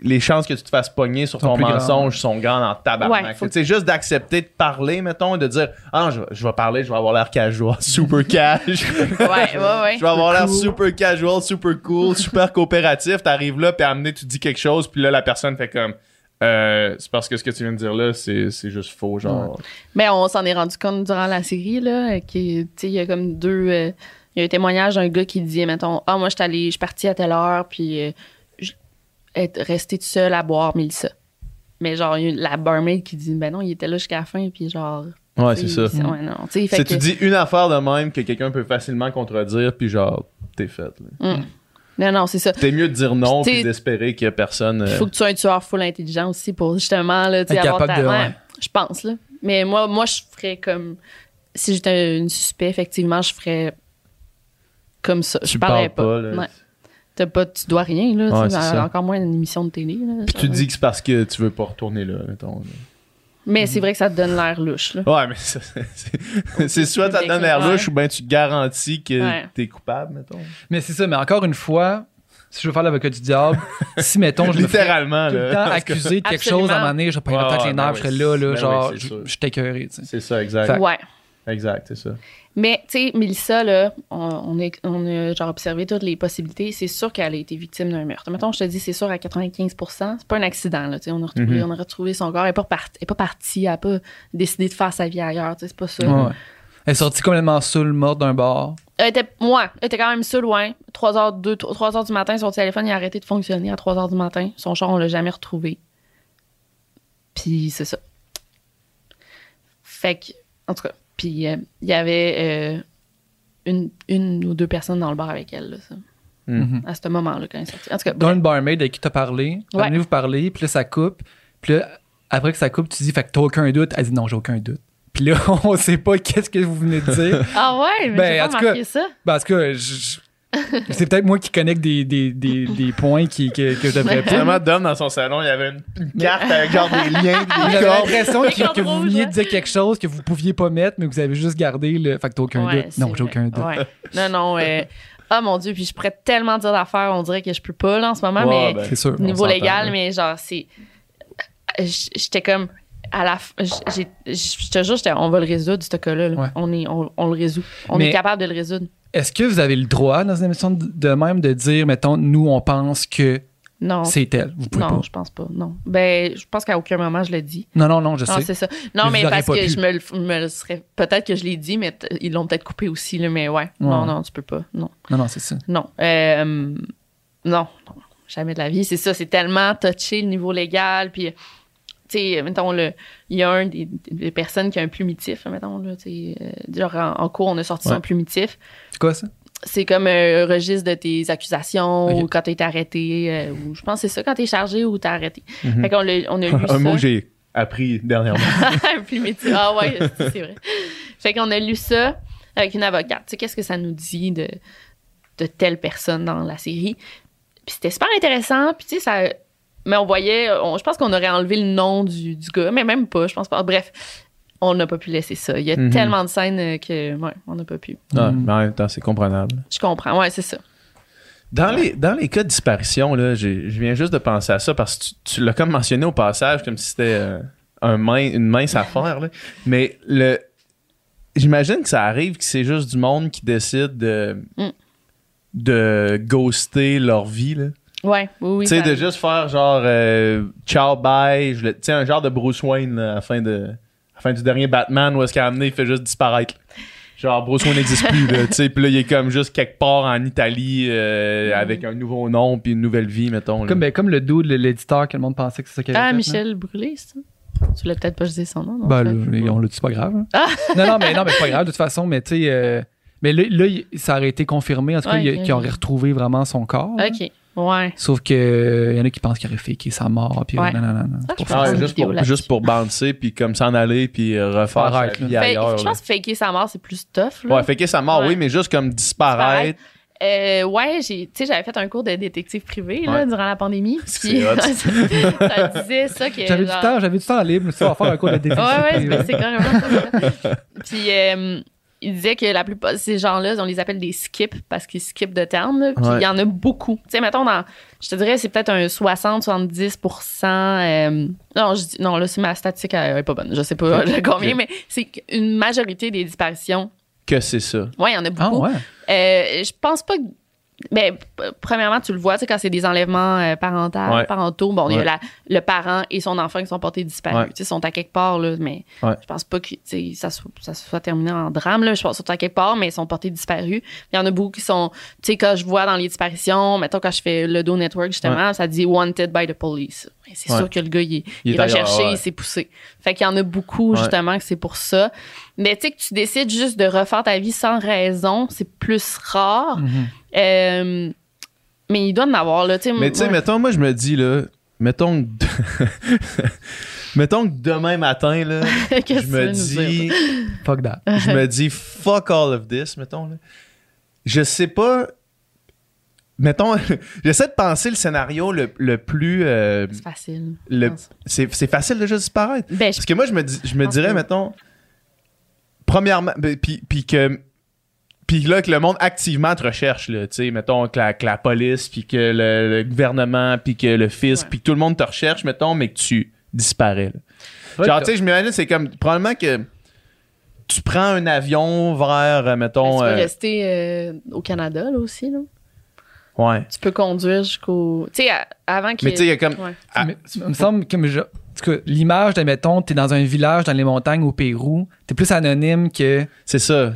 les chances que tu te fasses pogner sur Sont ton mensonge sont grandes en Ouais, tabarnak. faut- Tu sais, juste d'accepter de parler, mettons, et de dire Ah, je, vais- je vais parler, je vais avoir l'air casual, super cash. Ouais, ouais, ouais. Je vais avoir l'air cool. super casual, super cool, super coopératif. T'arrives là, puis à amener, tu dis quelque chose, puis là, la personne fait comme. Euh, c'est parce que ce que tu viens de dire là, c'est c'est juste faux, genre. Mais on s'en est rendu compte durant la série, là, qu'il tu sais, il y a comme deux. euh, il y a un témoignage d'un gars qui dit, mettons, ah, moi, je suis allé- je suis parti à telle heure, puis euh, être resté tout seul à boire Mélissa. Mais genre, il y a la barmaid qui dit, ben non, il était là jusqu'à la fin, puis genre. Ouais, c'est ça. Ouais, non. Tu sais, fait C'est que- tu dis une affaire de même que quelqu'un peut facilement contredire, puis genre, t'es fait. là. Non, non, c'est ça. T'es mieux de dire non, Puis d'espérer qu'il y a personne. Il euh, faut que tu sois un tueur full intelligent aussi pour justement, là, avoir capable ta. de- ouais. Je pense, là. Mais moi, moi, je ferais comme. Si j'étais une suspect, effectivement, je ferais comme ça. tu je parlerais parles pas. là. Ouais. T'as pas, tu dois rien, là. Ouais, tu sais, c'est ça. encore moins une émission de télé. Là, Puis tu dis que c'est parce que tu veux pas retourner là, mettons. là. Mais c'est vrai que ça te donne l'air louche, là. Ouais, mais ça, c'est soit ça te donne l'air louche ou bien tu te garantis que Ouais. t'es coupable, mettons. Mais c'est ça, mais encore une fois, si je veux faire l'avocat du diable, si, mettons, je me Littéralement, tout le là. temps accusé de quelque Absolument. chose à un moment donné, je Ouais, peut-être ouais, les ben nerfs, je oui. serais là, là, Ben genre, je je sais. C'est ça, exact. Fait- Ouais. Exact, c'est ça. Mais, tu sais, Mélissa, là, on, on, est- on a genre observé toutes les possibilités. C'est sûr qu'elle a été victime d'un meurtre. Mettons, je te dis, c'est sûr à 95% C'est pas un accident, là. Tu sais, on a retrouvé, Mhm. on a retrouvé son corps. Elle est pas, partie, elle est pas partie. Elle a pas décidé de faire sa vie ailleurs. Tu sais, c'est pas ça. Ouais, ouais. Elle est sortie complètement saoule, morte d'un bar. Elle était, ouais, elle était quand même seule, loin. 3 heures, 2, 3 heures du matin, son téléphone il a arrêté de fonctionner à 3 heures du matin. Son char, on l'a jamais retrouvé. Puis c'est ça. Fait que, en tout cas, puis euh, il y avait euh, une, une ou deux personnes dans le bar avec elle, là, ça, Mhm. à ce moment-là, quand elle est sortie. En tout cas, Dans bref. une barmaid avec qui t'as parlé, Ouais. venez vous parler, puis là, ça coupe. Puis là, après que ça coupe, tu dis, fait que t'as aucun doute. Elle dit, non, j'ai aucun doute. Puis là, on sait pas qu'est-ce que vous venez de dire. Ah ouais, mais Ben, j'ai en pas tout remarqué ça. Parce que je- je- c'est peut-être moi qui connecte des, des, des, des points qui, que, que je devrais pas. Vraiment, Dom, dans son salon, il y avait une, une carte avec genre des liens des J'avais l'impression que, vous veniez de dire quelque chose que vous pouviez pas mettre, mais que vous avez juste gardé le. Fait que t'as aucun Ouais, doute. Non, j'ai aucun doute. Ouais. Non, non. euh, Ah mon Dieu, puis je pourrais tellement dire d'affaires, on dirait que je peux pas là en ce moment, Ouais, mais ben, C'est sûr. niveau légal, mais genre, c'est. J'étais comme. À la f- Je te jure, on va le résoudre, ce cas-là. là. Ouais. On, est, on, on le résout. On Mais- est capable de le résoudre. Est-ce que vous avez le droit dans une émission de, même de dire, mettons, nous, on pense que Non. c'est elle? Vous pouvez Non, pas. je pense pas. Non. Ben, je pense qu'à aucun moment je l'ai dit. Non, non, non, je Non, sais. c'est ça. Non, Mais parce que pu. je me le, f- me le serais. Peut-être que je l'ai dit, mais t- ils l'ont peut-être coupé aussi, là, mais ouais. Non, non, tu peux pas. Non. Non, non, c'est ça. Non. Euh, non, non, jamais de la vie. C'est ça, c'est tellement touché le niveau légal. Puis, tu sais, mettons, il y a un des, des personnes qui a un plumitif, mettons, là, tu sais. euh, genre, en, en cours, on a sorti Ouais. son plumitif. C'est quoi ça? C'est comme un registre de tes accusations ou quand t'as été arrêté. euh, ou je pense que c'est ça, quand t'es chargé ou t'es arrêté. Mhm. Fait qu'on l'a- on a lu ça. Un mot que j'ai appris dernièrement. un plumitif. Ah ouais, c'est c'est vrai. Fait qu'on a lu ça avec une avocate. Tu sais, qu'est-ce que ça nous dit de, de telle personne dans la série? Puis c'était super intéressant. Puis tu sais, ça... Mais on voyait... on- je pense qu'on aurait enlevé le nom du, du gars, mais même pas, je pense pas. Bref, on n'a pas pu laisser ça. Il y a Mhm. tellement de scènes euh, que... Ouais, on n'a pas pu. Ah, Mhm. mais en même temps, c'est comprenable. Je comprends. Ouais, c'est ça. Dans les, dans les cas de disparition, là, je viens juste de penser à ça parce que tu, tu l'as comme mentionné au passage, comme si c'était euh, un main, une mince affaire. là. Mais le, j'imagine que ça arrive que c'est juste du monde qui décide de, Mm. de ghoster leur vie. là. Ouais, oui, oui. tu sais, de juste faire genre euh, ciao, bye. le- Tu sais, un genre de Bruce Wayne là, à la fin, de, à la fin du dernier Batman où est-ce qu'il a amené, il fait juste disparaître. Genre, Bruce Wayne n'existe plus, là. Tu sais, puis là, il est comme juste quelque part en Italie euh, avec un nouveau nom puis une nouvelle vie, mettons. Comme, ben, comme le dude, le- l'éditeur, que le monde pensait que c'est ça qu'il avait Ah, fait, là. Michel Brûlé, c'est ça? Tu l'as peut-être pas dit son nom, non? Ben, on l'a dit, c'est pas grave. hein. Ah! non, non, mais, non, mais c'est pas grave, de toute façon, mais tu sais. euh, mais là, ça aurait été confirmé, en tout cas, Ouais, il- ok. qu'il aurait retrouvé vraiment son corps. là. Ouais. Sauf que il y en a qui pensent qu'il aurait faké sa mort. Puis, Ouais. non, non. Ah, ça. une juste, pour, juste pour bouncer puis comme s'en aller puis euh, refaire sa vie ailleurs. je pense que faker sa mort, c'est plus tough. Là. Ouais, que sa mort, Ouais. oui, mais juste comme disparaître. Euh, ouais, j'ai, tu sais, j'avais fait un cours de détective privé là, Ouais. durant la pandémie. Puis hot. ça disait ça que. J'avais du temps, j'avais du temps libre, ça va faire un cours de. Ouais, ouais, c'est, c'est carrément ça. Puis euh, il disait que la plupart de ces gens-là, on les appelle des skips parce qu'ils skippent de terme. là. Puis il y en a beaucoup. Tu sais, mettons, dans, je te dirais, c'est peut-être un 60-70% euh, Non, je dis, non, là, c'est ma statistique, elle est pas bonne. Je sais pas combien, mais c'est une majorité des disparitions. Que c'est ça. Ouais, il y en a Ah, beaucoup. ouais. Euh, je pense pas que. Ben, premièrement, tu le vois, tu sais, quand c'est des enlèvements euh, parentaux, Ouais. parentaux, bon, il y a la- le parent et son enfant qui sont portés disparus. Tu sais, sont à quelque part, là, mais je pense pas que ça, soit, ça soit terminé en drame, là. Je pense qu'ils sont à quelque part, mais ils sont portés disparus. Il y en a beaucoup qui sont, tu sais, quand je vois dans les disparitions, mettons, quand je fais le Do Network, justement, ça dit wanted by the police. C'est sûr que le gars, il, Il il est recherché, il s'est poussé. Fait qu'il y en a beaucoup, justement, que c'est pour ça. Mais tu sais, que tu décides juste de refaire ta vie sans raison, c'est plus rare. Mhm. Euh, mais il doit en avoir, là. tu sais, Mais tu sais, ouais. mettons, moi, je me dis, là, mettons que. mettons que demain matin, là, je me dis. Fuck that. je me dis, fuck all of this, mettons, là. Je sais pas. Mettons, j'essaie de penser le scénario le, le plus. euh, C'est facile. c'est c'est facile de juste disparaître. Ben, Parce que moi, je me, dis, je me dirais, que- mettons, premièrement, ben, puis puis que. Puis là, que le monde activement te recherche, là, tu sais, mettons, que la, que la police, puis que le, le gouvernement, puis que le fisc, Ouais. puis que tout le monde te recherche, mettons, mais que tu disparais. là. Genre, tu sais, je m'imagine, c'est comme, probablement que tu prends un avion vers, euh, mettons. tu peux euh, rester euh, au Canada, là, aussi, là. ouais. Tu peux conduire jusqu'au... Tu sais, avant qu'il Mais tu sais, il y a comme. Ouais. Mais il me semble que je- en tout cas, l'image, admettons, t'es dans un village dans les montagnes au Pérou, t'es plus anonyme que, C'est ça.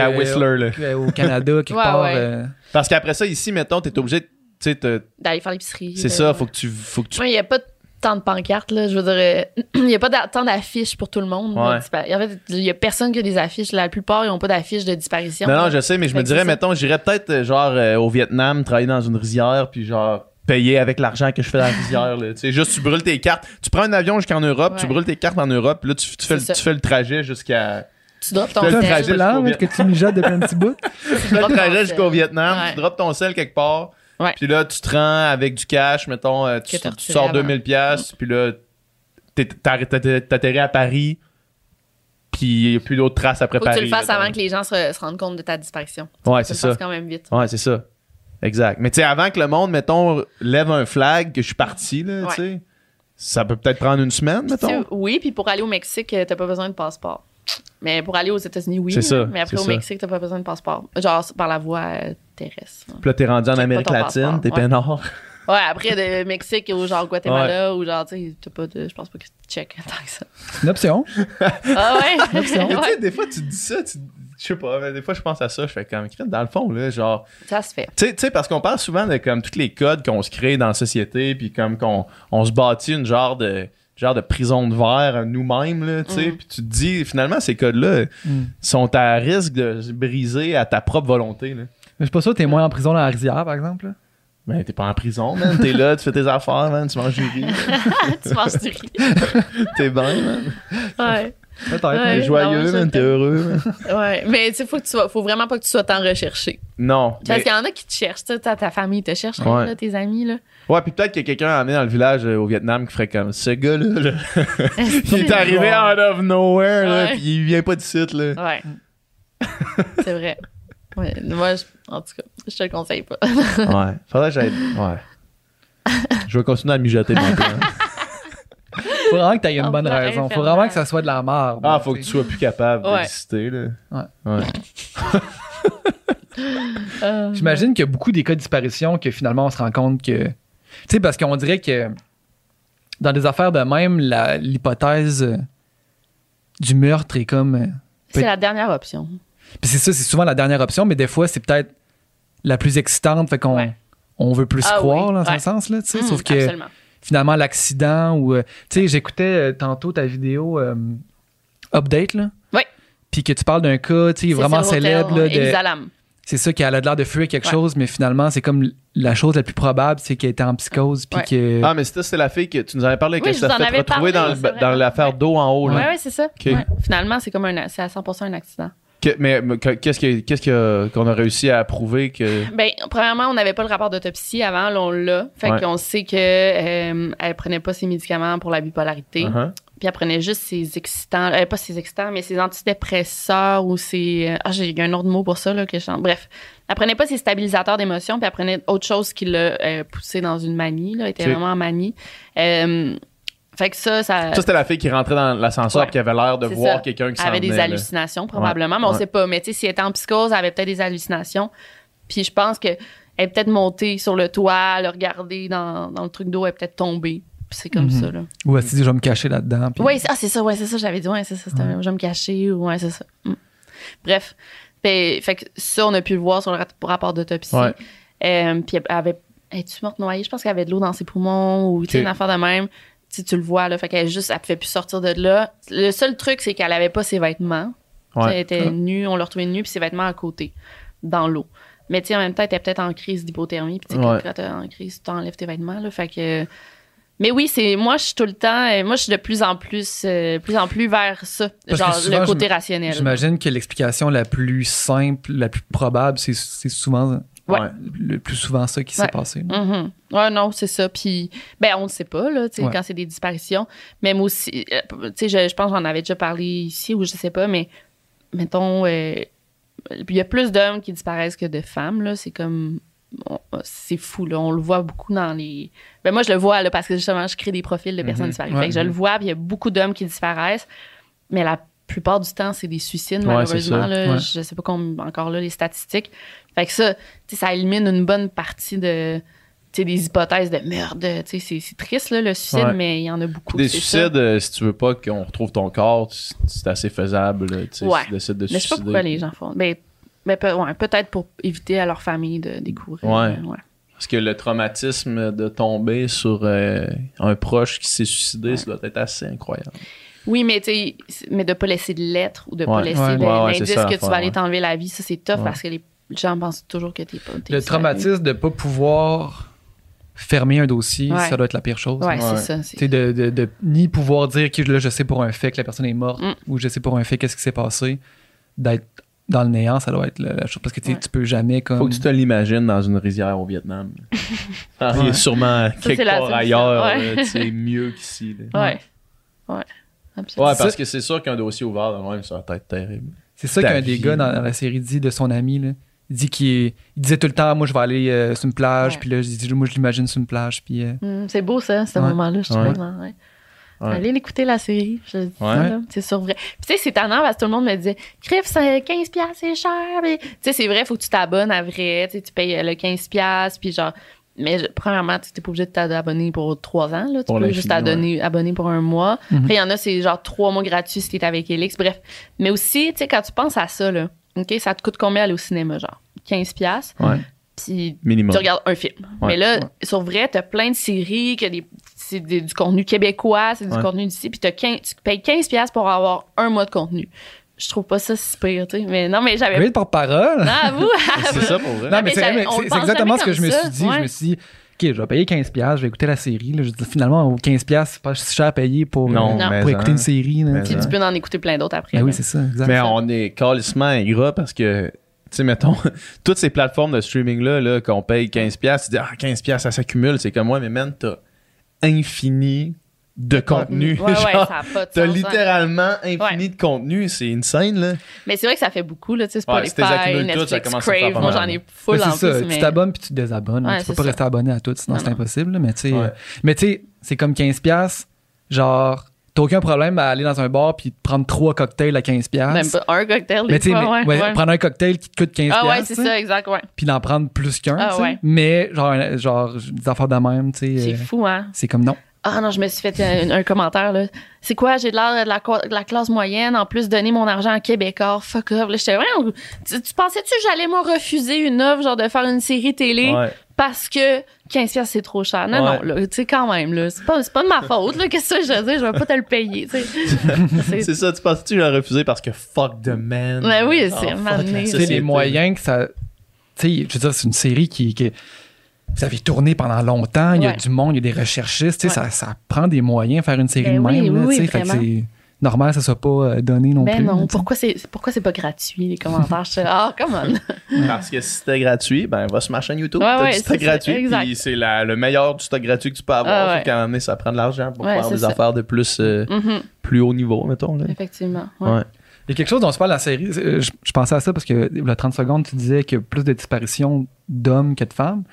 Qu'à que- Whistler, là. au Canada, quelque Ouais, part. ouais. euh, Parce qu'après ça, ici, mettons, t'es obligé de. Tu sais, te- D'aller faire l'épicerie. c'est de- ça, faut que tu. Faut que tu Ouais, il n'y a pas tant de pancartes, là. Je veux dire, euh, il n'y a pas tant d'affiches pour tout le monde. Ouais. En fait, il n'y a personne qui a des affiches. La plupart, ils n'ont pas d'affiches de disparition. Non, non, je sais, mais je me dirais, mettons, j'irais peut-être, euh, genre, euh, au Vietnam, travailler dans une rizière, puis genre, payer avec l'argent que je fais dans la rizière, là. Tu sais, juste, tu brûles tes cartes. Tu prends un avion jusqu'en Europe, tu brûles tes cartes en Europe, puis là, tu, tu fais, le- tu fais le trajet jusqu'à. Tu drops ton sel. trajet là, que tu mijotes depuis un petit bout. Tu fais le trajet jusqu'au Vietnam, Ouais. tu drops ton sel quelque part, Ouais. puis là, tu te rends avec du cash, mettons, euh, tu, tu sors avant. 2000 pièces puis là, t'atterris à Paris, puis il n'y a plus d'autres traces après Faut que Paris. tu le fasses avant que les gens se, se rendent compte de ta disparition. Ouais, c'est ça. quand même vite. Ouais, c'est ça. Exact. Mais tu sais, avant que le monde, mettons, lève un flag que je suis parti, là, Ouais. tu sais, ça peut peut-être prendre une semaine, mettons. oui, puis pour aller au Mexique, euh, t'as pas besoin de passeport. Mais pour aller aux États-Unis, oui. C'est ça, Mais après, au ça. Mexique, t'as pas besoin de passeport. Genre par la voie euh, terrestre. Puis là, t'es rendu en Amérique latine, t'es Ouais. peinard. Ouais, après, de Mexique ou genre Guatemala ou genre, tu sais, t'as pas de. Je pense pas que tu check tant que ça. C'est une option. Ah ouais? Mais tu sais, ouais. des fois, tu dis ça, tu... je sais pas, mais des fois, je pense à ça, je fais comme, dans le fond, là, genre, Ça se fait. Tu sais- tu sais, parce qu'on parle souvent de comme tous les codes qu'on se crée dans la société, puis comme qu'on on se bâtit une genre de genre de prison de verre à nous-mêmes, là, tu sais, Mm. puis tu te dis, finalement, ces codes-là Mm. sont à risque de se briser à ta propre volonté, là. Mais je suis pas sûr que t'es moins en prison dans la rizière, par exemple. là? Ben, t'es pas en prison, man. T'es là, tu fais tes affaires, man. Tu manges du riz. tu manges du riz. T'es bien, man. Ouais. Ouais. T'es non, joyeux, man. T'es heureux. Ouais. Mais tu sais, faut que tu sois, faut vraiment pas que tu sois tant recherché. Non. Parce mais- qu'il y en a qui te cherchent, ta, ta famille te cherche, Ouais. là, tes amis, là. Ouais, puis peut-être que quelqu'un a amené dans le village euh, au Vietnam qui ferait comme ce gars-là. là, il est arrivé out of nowhere, là, Ouais. puis il vient pas de site, là. Ouais. C'est vrai. Ouais. Moi, je- en tout cas, je te le conseille pas. Ouais. Faudrait que j'aille. Ouais. Je vais continuer à mijoter plan. Faut vraiment que t'aies une bonne raison. Faut vraiment que ça soit de la merde. Ah, faut que tu sois plus capable Ouais. d'exister, là. Ouais. Ouais. Euh, J'imagine qu'il y a beaucoup des cas de disparition que finalement on se rend compte que. Tu sais, parce qu'on dirait que dans des affaires de même, la- l'hypothèse euh, du meurtre est comme. euh, C'est la dernière option. Puis c'est ça, c'est souvent la dernière option, mais des fois, c'est peut-être la plus excitante, fait qu'on Ouais. on veut plus Ah croire oui, là, dans ouais. un sens, là, tu sais. Hum, Sauf que Absolument. Finalement, l'accident ou. euh, tu sais, j'écoutais euh, tantôt ta vidéo euh, Update, là. Oui. Puis que tu parles d'un cas, tu sais, C'est vraiment célèbre, là, de- c'est ça qui a l'air de fuir quelque Ouais. chose, mais finalement, c'est comme la chose la plus probable, c'est qu'elle était en psychose, puis Ouais. que. Ah, mais c'était c'est la fille que tu nous avais parlé, Oui, qu'elle je s'est vous en fait avais retrouver parlé, dans, c'est l'affaire Ouais. d'eau en haut, là. Ouais, ouais, c'est ça. Finalement, c'est comme un, c'est à 100% un accident. Que- mais mais que- qu'est-ce que- qu'est-ce que- qu'on a réussi à prouver que. Ben, premièrement, on n'avait pas le rapport d'autopsie avant, là, on l'a. Fait Ouais. qu'on sait que euh, elle prenait pas ses médicaments pour la bipolarité. Uh-huh. Puis elle prenait juste ses excitants, euh, pas ses excitants, mais ses antidépresseurs ou ses. euh, Ah, j'ai un autre mot pour ça, là, que je. Bref. Elle prenait pas ses stabilisateurs d'émotion, puis elle prenait autre chose qui l'a euh, poussée dans une manie, là. Elle était vraiment en manie. Euh, fait que ça, ça. Ça, c'était la fille qui rentrait dans l'ascenseur Ouais. et qui avait l'air de voir quelqu'un qui Elle s'en avait des là. hallucinations, probablement, mais on Ouais. sait pas. Mais tu sais, si elle était en psychose, elle avait peut-être des hallucinations. Puis je pense qu'elle est peut-être montée sur le toit, elle a regardé dans, dans le truc d'eau, elle est peut-être tombée. Puis c'est comme Mhm. ça, là. Ou elle s'est dit, je vais me cacher là-dedans. puis- Oui, ah, c'est ça, ouais, c'est ça, j'avais dit, ouais, c'est ça, je vais me cacher, ou ouais, c'est ça. Mm. Bref. Fait, fait que ça, on a pu le voir sur le rapport d'autopsie. Ouais. Euh, puis elle avait. Es-tu morte noyée? Je pense qu'elle avait de l'eau dans ses poumons ou tu sais, Ok. une affaire de même. Sais, tu le vois, là. Fait qu'elle juste, elle pouvait plus sortir de là. Le seul truc, c'est qu'elle avait pas ses vêtements. Ouais. Elle était nue, on l'a retrouvée nue, puis ses vêtements à côté, dans l'eau. Mais tu en même temps, elle était peut-être en crise d'hypothermie. Puis tu sais, Ouais. quand t'es en crise, tu t'enlèves tes vêtements, là. Fait que. Mais oui, c'est moi, je suis tout le temps. euh, Moi, je suis de plus en plus, euh, plus en plus vers ça, Parce que genre souvent, le côté rationnel. J'imagine que l'explication la plus simple, la plus probable, c'est c'est souvent Ouais. Ouais. le plus souvent ça qui s'est Ouais. passé. Mhm. Ouais, non, c'est ça. Puis, ben, on ne sait pas, là, Ouais. quand c'est des disparitions. Même aussi, euh, tu sais, je, je pense que j'en avais déjà parlé ici ou je sais pas, mais mettons, euh, il y a plus d'hommes qui disparaissent que de femmes, là. C'est comme. on- C'est fou, là. On le voit beaucoup dans les. Ben, moi, je le vois, là, parce que justement, je crée des profils de personnes Mhm. disparues. Fait que je le vois, puis il y a beaucoup d'hommes qui disparaissent, mais la plupart du temps, c'est des suicides, Ouais, malheureusement. Là, Ouais. Je sais pas combien, encore là, les statistiques. Fait que ça, élimine une bonne partie de. des hypothèses de sais, C'est c'est triste, là, le suicide, Ouais. mais il y en a beaucoup. Des suicides, euh, si tu veux pas qu'on retrouve ton corps, c'est assez faisable. Ouais. Si tu décides de Mais je sais pas suicider. pourquoi les gens font. Ben, ben, peut- ouais, peut-être pour éviter à leur famille de découvrir. Ouais. euh, ouais. Parce que le traumatisme de tomber sur euh, un proche qui s'est suicidé, ça doit être assez incroyable. Oui, mais tu mais de pas laisser de lettres ou de pas Ouais. laisser l'indice c'est que tu vas aller t'enlever la vie, ça c'est tough Ouais. parce que les gens pensent toujours que t'es pas. t'es Le traumatisme de pas pouvoir fermer un dossier, Ouais. ça doit être la pire chose. Ouais, Ouais. c'est ça. c'est- de, de, de ni pouvoir dire que là, je sais pour un fait que la personne est morte Mm. ou je sais pour un fait qu'est-ce qui s'est passé, d'être dans le néant, ça doit être la, la chose. Parce que tu sais, Ouais. tu peux jamais comme. Faut que tu te l'imagines dans une rizière au Vietnam. Ah, Il est sûrement quelque c'est part ailleurs, ouais. là, tu sais, mieux qu'ici. là. Ouais. Ouais. Absolument. Ouais, parce Ça- que c'est sûr qu'un dossier ouvert de même, ça va être terrible. C'est ça qu'un des gars dans, dans la série dit de son ami. Là. Il dit qu'il disait tout le temps, moi je vais aller euh, sur une plage, Ouais. puis là, je dis, moi je l'imagine sur une plage, puis. euh, Hum, c'est beau ça, ce Ouais. moment-là, je trouve. Ouais. Allez l'écouter la série, je dis ça, c'est sur vrai. Puis tu sais, c'est tannant parce que tout le monde me disait Criff, c'est 15 pièces, c'est cher. Mais, Tu sais, c'est vrai, faut que tu t'abonnes à vrai, tu payes euh, le 15 pièces puis genre mais je- premièrement, tu n'es pas obligé de t'abonner pour trois ans. Là. Tu Pour peux juste t'abonner abonner pour un mois. Mhm. Après, il y en a, c'est genre trois mois gratuits si tu es avec Elix. Bref. Mais aussi, tu sais, quand tu penses à ça, là, OK, ça te coûte combien aller au cinéma? Genre? 15 pièces Ouais. Puis Minimum. tu regardes un film. Ouais. Mais là, sur vrai, t'as plein de séries, que des, c'est du contenu québécois, c'est du contenu d'ici, puis t'as 15 tu payes 15$ piastres pour avoir un mois de contenu. Je trouve pas ça si pire, tu sais. Mais non, mais j'avais. Oui, le porte-parole. Non, à vous. C'est ça pour vrai. Non, mais mais c'est exactement ce que je me suis dit. ouais. Je me suis dit, OK, je vais payer 15$, je vais écouter la série. Là. Je dis, finalement, au 15$, c'est pas si cher à payer pour, Non, euh, pour hein. écouter une série. là. Puis hein. tu peux en écouter plein d'autres après. Ben oui, c'est ça, exact. Mais on est calissement ingrat parce que, tu sais, mettons, toutes ces plateformes de streaming-là, là, qu'on paye 15$, tu dis, ah, 15$, ça s'accumule. C'est comme, ouais, mais man, t'as infini de contenu. Ouais, ouais, Genre, ça a pas de T'as sens, ouais. littéralement infini Ouais. de contenu. C'est insane, là. Mais c'est vrai que ça fait beaucoup, là, tu sais, Spotify, accumules tout, ça Netflix, Crave. pas Moi, j'en ai full Mais en c'est ça, plus. tu mais- t'abonnes puis tu te désabonnes. Ouais, tu peux pas ça. rester abonné à tout, sinon Non, c'est impossible. là, Mais tu sais, Ouais. euh, mais tu sais, c'est comme 15$, genre, t'as aucun problème à aller dans un bar puis prendre trois cocktails à 15$. Même pas un cocktail, Mais tu ouais, ouais, ouais. prendre un cocktail qui te coûte 15$, Ah ouais, c'est tu ça, exact, ouais. puis d'en prendre plus qu'un, Ah tu ouais. mais genre, genre des affaires de même, tu sais. C'est euh, fou, hein. c'est comme non. Ah non, je me suis fait un, un commentaire, là. C'est quoi, j'ai de l'air de la, co- de la classe moyenne, en plus donner mon argent à Québécois, fuck off. Là, j'étais vraiment. Tu, tu pensais-tu que j'allais me refuser une offre, genre de faire une série télé Ouais. parce que 15 piastres, c'est trop cher? Non, Ouais. non, là, tu sais, quand même, là. C'est pas, c'est pas de ma faute, là. Qu'est-ce que je veux dire? Je vais pas te le payer. C'est- C'est ça, tu penses-tu que je l'ai refusé parce que fuck the man? Ouais, oui, Ah, c'est sais, société. les moyens que ça. Tu sais, je veux dire, c'est une série qui. qui vous avez tourné pendant longtemps, il y a Ouais. du monde, il y a des recherchistes, Ouais. ça, ça prend des moyens faire une série Ben de oui, même. là, oui, c'est normal que ça soit pas euh, donné non Ben plus. non, pourquoi c'est, pourquoi c'est pas gratuit, les commentaires? Je ah, come on. Parce que si c'était gratuit, ben va sur ma chaîne YouTube. Ouais, c'est gratuit, puis c'est le meilleur du stock gratuit que tu peux avoir. Ah, Faut ouais. qu'à un moment donné, ça prend de l'argent pour Ouais, faire des ça. affaires de plus, euh, Mhm, plus haut niveau, mettons. Là. Effectivement. ouais. Ouais. Il y a quelque chose dont on se parle dans la série. euh, Je, je pensais à ça parce que la 30 secondes, tu disais qu'il y a plus de disparitions d'hommes que de femmes.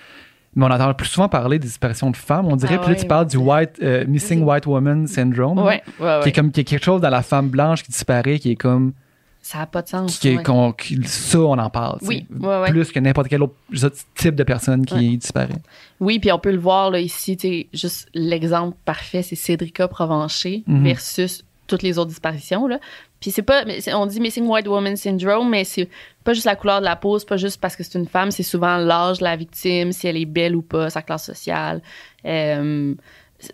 Mais on entend plus souvent parler des disparitions de femmes, on dirait. Ah Puis là, ouais. tu parles du white, euh, Missing White Woman Syndrome. Ouais. Qui est comme qui est quelque chose dans la femme blanche qui disparaît, qui est comme. Ça n'a pas de sens. Qui est, ouais. qu'on- qui- ça, on en parle. Oui. Plus que n'importe quel autre type de personne qui disparaît. Oui, puis on peut le voir là, ici, juste l'exemple parfait, c'est Cédrica Provencher Mhm. versus toutes les autres disparitions. Là. Puis c'est pas, on dit Missing White Woman Syndrome, mais c'est pas juste la couleur de la peau, c'est pas juste parce que c'est une femme, c'est souvent l'âge de la victime, si elle est belle ou pas, sa classe sociale. Euh,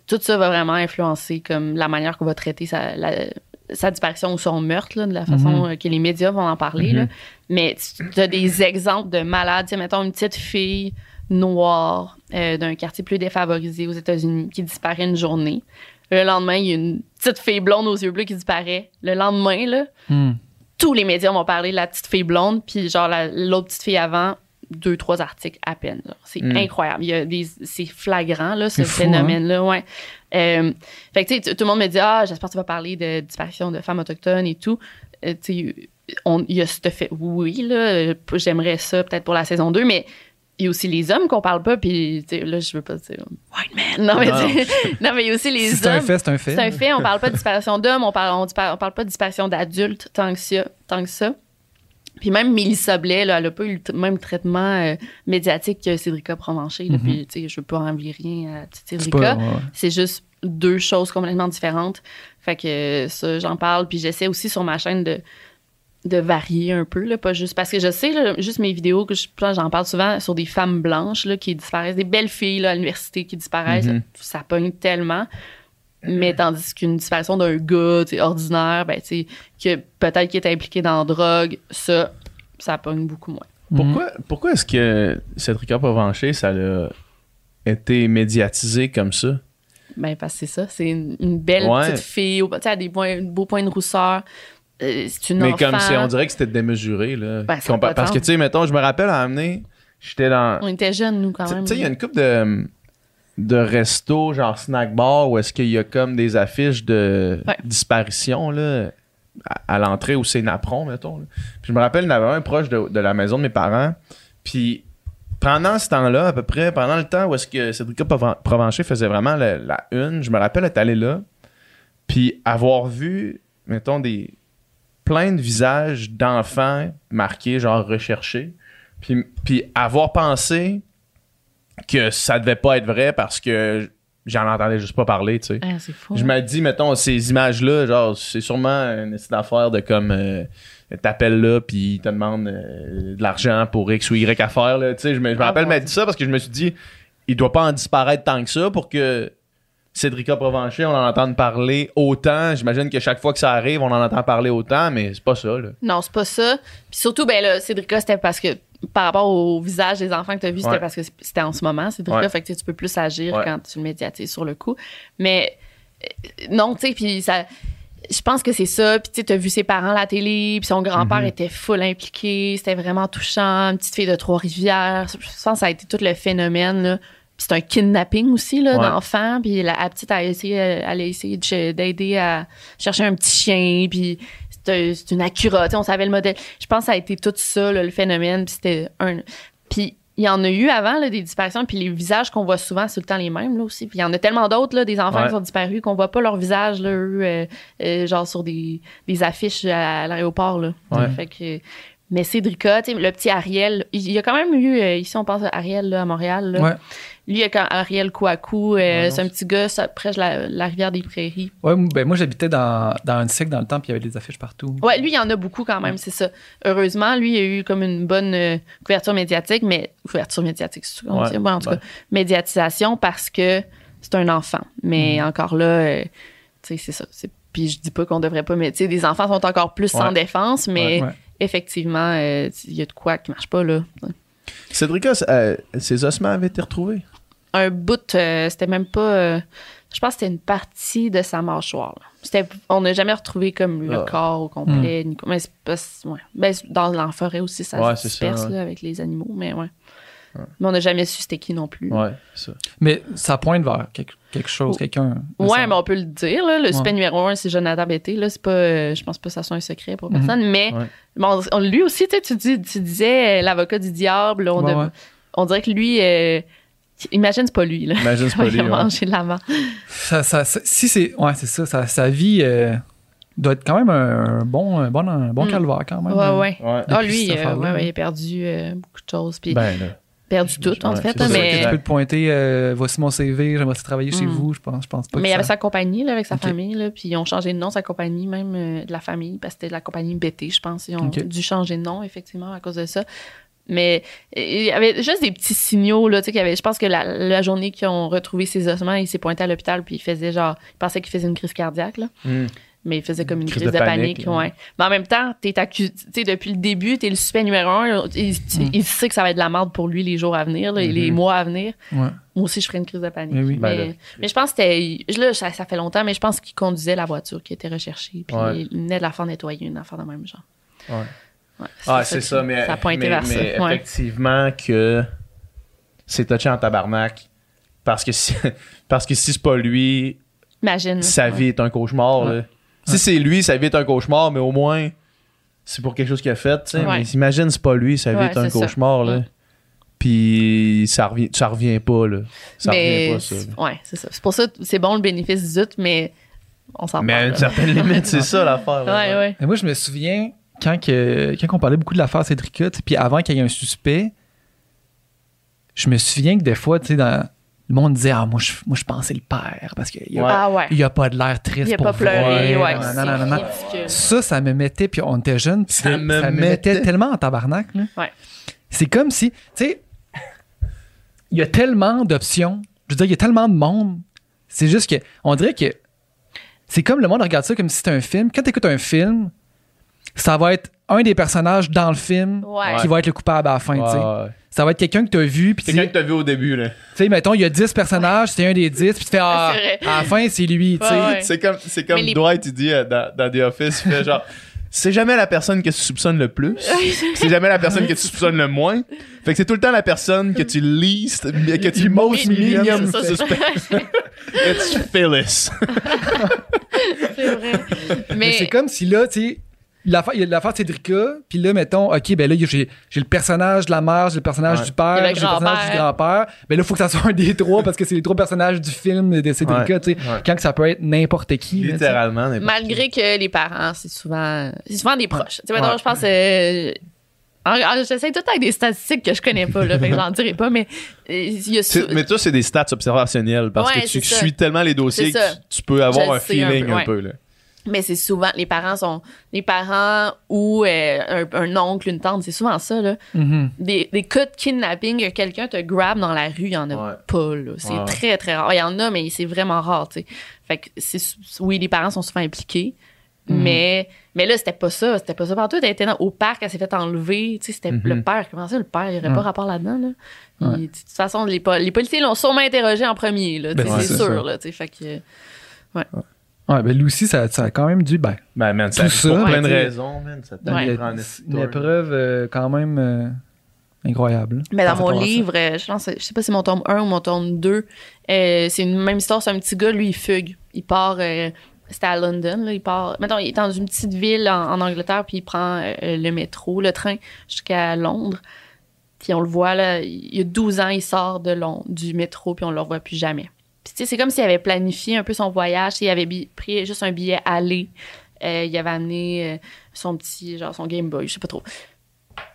tout ça va vraiment influencer comme la manière qu'on va traiter sa, la- sa disparition ou son meurtre, là, de la façon Mhm. euh, que les médias vont en parler. là. Mhm. Mais tu as des exemples de malades. Tu sais, mettons une petite fille noire euh, d'un quartier plus défavorisé aux États-Unis qui disparaît une journée. Le lendemain, il y a une petite fille blonde aux yeux bleus qui disparaît. Le lendemain, là, Hmm. tous les médias vont parler de la petite fille blonde, puis genre la- l'autre petite fille avant, deux, trois articles à peine. C'est Mm. incroyable. Il y a des, c'est flagrant, là, ce hein? phénomène-là. Ouais. Euh, fait que, tu sais, t- tout le monde me dit, ah, j'espère que tu vas parler de disparition de femmes autochtones et tout. Euh, tu sais, il y a ce fait. Oui, là, j'aimerais ça peut-être pour la saison 2, mais il y a aussi les hommes qu'on parle pas, puis là, je veux pas dire white man. Non, mais, Non. non, mais il y a aussi les Si c'est un hommes. fait, c'est un fait. C'est un fait, on parle pas de disparition d'hommes, on parle, on, on parle pas de disparition d'adultes tant que ça. Tant que ça. Puis même Mélissa Blais, là, elle a pas eu le même traitement euh, médiatique que Cédrica Provencher. Mhm. Puis, tu sais, je veux pas envier rien à C'est Cédrica. ouais. C'est juste deux choses complètement différentes. Fait que ça, j'en parle. Puis j'essaie aussi sur ma chaîne de, de varier un peu, là, pas juste. Parce que je sais, là, juste mes vidéos, que je- j'en parle souvent sur des femmes blanches là, qui disparaissent, des belles filles là, à l'université qui disparaissent. Mhm. Ça pogne tellement. Mais tandis qu'une disparition d'un gars ordinaire, ben, que peut-être qu'il est impliqué dans la drogue, ça, ça pogne beaucoup moins. Pourquoi, pourquoi est-ce que Cédrica Provencher, ça a été médiatisé comme ça? Ben, parce que c'est ça. C'est une, une belle Ouais. petite fille, au- tu sais, elle a des beaux points de rousseur. Euh, c'est une Mais enfant. comme si on dirait que c'était démesuré, là. Ben, pas Parce que, tu sais, mettons, je me rappelle à amener, j'étais dans. On était jeunes, nous, quand Tu même. sais, il y a une coupe de, de resto, genre snack bar, où est-ce qu'il y a comme des affiches de Ouais. disparition, là, à, à l'entrée où c'est Napron, mettons. là. Puis je me rappelle, il y en avait un proche de, de la maison de mes parents. Puis pendant ce temps-là, à peu près, pendant le temps où est-ce que Cédrica Proven- Provencher faisait vraiment la, la une, je me rappelle être allé là, puis avoir vu, mettons, des plein de visages d'enfants marqués, genre recherchés, puis, puis avoir pensé que ça devait pas être vrai parce que j'en entendais juste pas parler, tu sais. Ah, fou. Je me dis, mettons, ces images-là, genre, c'est sûrement une petite affaire de comme, euh, t'appelles là, puis ils te demandent euh, de l'argent pour X ou Y affaire, là. Tu sais, je me, je me Ah, rappelle m'être dit ça parce que je me suis dit, il doit pas en disparaître tant que ça pour que Cédrica Provencher, on en entende parler autant. J'imagine que chaque fois que ça arrive, on en entend parler autant, mais c'est pas ça, là. Non, c'est pas ça. Puis surtout, ben là, Cédrica, c'était parce que par rapport au visage des enfants que tu as Ouais. c'était parce que c'était en ce moment, Cédrica. Ouais. Fait que tu peux plus agir Ouais. quand tu le médiatises sur le coup. Mais euh, non, tu sais, puis ça. Je pense que c'est ça. Puis tu sais, t'as vu ses parents à la télé, puis son grand-père Mhm. était full impliqué. C'était vraiment touchant. Une petite fille de Trois-Rivières. Je pense que ça a été tout le phénomène, là. Puis c'est un kidnapping aussi, là, Ouais. d'enfants. Puis la, la petite, elle a essayé, elle a essayé d'aider à chercher un petit chien. Puis c'est une Acura, tu sais, on savait le modèle. Je pense que ça a été tout ça, là, le phénomène. Puis c'était un. Puis il y en a eu avant, là, des disparitions. Puis les visages qu'on voit souvent, c'est le temps les mêmes, là, aussi. Puis il y en a tellement d'autres, là, des enfants Ouais. qui sont disparus, qu'on voit pas leur visage, là, eux, euh, euh, genre sur des, des affiches à, l'aéroport, là. Ouais. Fait que. Mais Cédrica, le petit Ariel, il y a quand même eu, euh, ici on pense à Ariel là, à Montréal, là. Ouais. Lui, il y a quand Ariel Kouakou, euh, Ouais, c'est un petit gars ça, près de la, la rivière des Prairies. Ouais, ben moi, j'habitais dans, dans un cycle dans le temps, puis il y avait des affiches partout. Ouais, lui, il y en a beaucoup quand même, c'est ça. Heureusement, lui, il a eu comme une bonne euh, couverture médiatique, mais couverture médiatique, c'est ce qu'on Ouais, dit? En tout cas, médiatisation parce que c'est un enfant. Mais encore là, euh, tu sais, c'est ça. C'est- Puis je dis pas qu'on devrait pas, mais tu sais, des enfants sont encore plus sans défense, mais Ouais. effectivement, euh, il y a de quoi qui marche pas, là. Cédrica, euh, ses ossements avaient été retrouvés? Un bout, euh, c'était même pas. euh, je pense que c'était une partie de sa mâchoire. C'était, on n'a jamais retrouvé comme le Ah. corps au complet. ni- mais c'est pas. ouais. Ben, c'est- dans la forêt aussi, ça Ouais, se c'est ça, disperse ouais. là, avec les animaux, mais ouais. Mais on n'a jamais su c'était qui non plus. Ouais, c'est ça. Mais ça pointe vers quelque, quelque chose, quelqu'un. Ouais, mais on peut le dire. Là, le Ouais. suspect numéro un, c'est Jonathan Betté. Là, c'est pas, euh, je pense pas que ça soit un secret pour Mhm. personne. Mais Ouais. bon, on- lui aussi, tu tu, dis- tu disais l'avocat du diable. On, Ouais, dev- ouais. on dirait que lui, euh, imagine, c'est pas lui. Là. Imagine, c'est pas Il lui. mangé de la main. Ça, ça- ça- si c'est. Ouais, c'est ça. Sa, sa vie euh, doit être quand même un, un bon, un bon, un bon Mm. calvaire, quand même. Ouais, euh. ouais. Ouais. Ah, lui, euh, ouais, il a perdu euh, beaucoup de choses. Puis Ben, là. perdu tout, en ouais, fait. c'est sûr mais que tu peux te pointer, euh, voici mon CV, j'aimerais travailler chez Mm. vous. Je pense, je pense pas mais que il avait ça- sa compagnie là, avec sa famille. Là, puis ils ont changé de nom, sa compagnie, même euh, de la famille, parce que c'était la compagnie BT, je pense. Ils ont dû changer de nom, effectivement, à cause de ça. Mais il y avait juste des petits signaux. Là, tu sais, qu'il y avait, je pense que la, la journée qu'ils ont retrouvé ses ossements, il s'est pointé à l'hôpital, puis il faisait genre. Il pensait qu'il faisait une crise cardiaque. Là. Hmm. Mais il faisait comme une Crise crise, de de, panique, ouais. Mais en même temps, t'es accusé, tu sais, depuis le début, t'es le suspect numéro un. Il, tu- Mm. il sait que ça va être de la merde pour lui les jours à venir, là, les Mhm. mois à venir. Ouais. Moi aussi, je ferais une crise de panique. Mais oui. Ben mais, là. mais je pense que c'était. Là, ça, ça fait longtemps, mais je pense qu'il conduisait la voiture qui était recherchée. Puis Ouais. il venait de la faire nettoyer, une affaire de même genre. Ouais. Ouais, Ah, c'est ça, mais, Ça a pointé mais, vers mais ça. Ouais. effectivement que c'est touché en tabarnak. Parce que si, parce que si c'est pas lui, Imagine. sa ouais. vie est un cauchemar. là. Ouais. Si c'est lui, sa vie est un cauchemar, mais au moins, c'est pour quelque chose qu'il a fait. tu sais. Ouais. Mais imagine, c'est pas lui, sa vie Ouais, est un cauchemar. Là. Ouais. puis ça revient, ça revient pas, là. Ça mais revient pas, ça. ouais, c'est ça. C'est pour ça que c'est bon le bénéfice du doute, mais on s'en Mais à une certaine limite, c'est ça l'affaire. Ouais, ouais. Mais moi, je me souviens, quand, que, quand on parlait beaucoup de l'affaire Cédrica, puis avant qu'il y ait un suspect, je me souviens que des fois, tu sais, dans- le monde disait Ah, moi, je, moi, je pensais le père, parce qu'il Ouais. Ah ouais. il a pas de l'air triste. Il a pour pas pleuré, ouais. Non, non, non. Ça, ça me mettait, puis on était jeunes, puis Ça ça, me me mettait mettait. tellement en tabarnak. là. Ouais. C'est comme si, tu sais, il y a tellement d'options. Je veux dire, il y a tellement de monde. C'est juste que, on dirait que c'est comme le monde regarde ça comme si c'était un film. Quand tu écoutes un film, ça va être un des personnages dans le film Ouais. qui va être le coupable à la fin. tu sais. Ouais, ouais. Ça va être quelqu'un que tu as vu, C'est quelqu'un que t'as vu au début, là. tu sais, mettons, il y a 10 personnages, c'est un des 10, puis tu fais, ah, à la fin, c'est lui, tu sais. Ouais, ouais. C'est comme, c'est comme les- Dwight, il dit euh, dans, dans The Office, il fait genre, c'est jamais la personne que tu soupçonnes le plus, c'est jamais la personne que tu soupçonnes le moins. Fait que c'est tout le temps la personne que tu least, que tu most medium suspect. It's Phyllis. C'est vrai. Mais Mais c'est comme si là, tu sais, l'affaire- il y a l'affaire de Cédrica, puis là, mettons, OK, ben là, j'ai j'ai le personnage de la mère, j'ai le personnage Ouais. du père, j'ai le personnage du grand-père. Ben là, il faut que ça soit un des trois parce que c'est les trois personnages du film de Cédrica, Ouais. tu sais. Ouais. Quand que ça peut être n'importe qui. là. Littéralement. n'importe malgré que les parents, c'est souvent, c'est souvent des proches. Tu sais, je pense. euh, en- en- J'essaie tout le temps avec des statistiques que je connais pas, là, fait que j'en dirai pas, mais euh, il y a C'est- Mais toi, c'est des stats observationnels parce Ouais, que tu suis tellement les dossiers que tu, tu peux avoir Je un feeling peu, un ouais. peu. Là. Mais c'est souvent, les parents sont, les parents ou euh, un, un oncle, une tante, c'est souvent ça, là. Mhm. Des, des cas de kidnapping, que quelqu'un te grab dans la rue, il y en a Ouais. pas, là. C'est Ouais. très, très rare. Il y en a, mais c'est vraiment rare, tu sais. Fait que c'est, oui, les parents sont souvent impliqués. Mhm. Mais, mais là, c'était pas ça. C'était pas ça partout. Elle était dans- au parc, elle s'est fait enlever. Tu sais, c'était le père. Comment ça, le père? Il n'y aurait pas rapport là-dedans, là? Puis, Ouais. de toute façon, les, po- les policiers l'ont sûrement interrogé en premier, là. Ben, c'est c'est sûr, ça. là. Tu sais, fait que. Ouais, ben lui aussi, ça, ça a quand même dû. Ben, Ben, man, Tout ça, pour plein de ouais, raisons, man. Ça Ouais. il y prend a un une histoire. épreuve euh, quand même euh, incroyable. Mais dans mon livre, euh, je pense, je sais pas si c'est mon tome 1 ou mon tome 2, euh, c'est une même histoire, c'est un petit gars, lui, il fugue. Il part, euh, c'était à London, là, il part, mettons, il est dans une petite ville en, en Angleterre, puis il prend euh, le métro, le train, jusqu'à Londres. Puis on le voit, là, il y a 12 ans, il sort de Londres, du métro, puis on le revoit plus jamais. Puis c'est comme s'il avait planifié un peu son voyage, il avait pris juste un billet aller, euh, il avait amené euh, son petit, genre son Game Boy, je sais pas trop.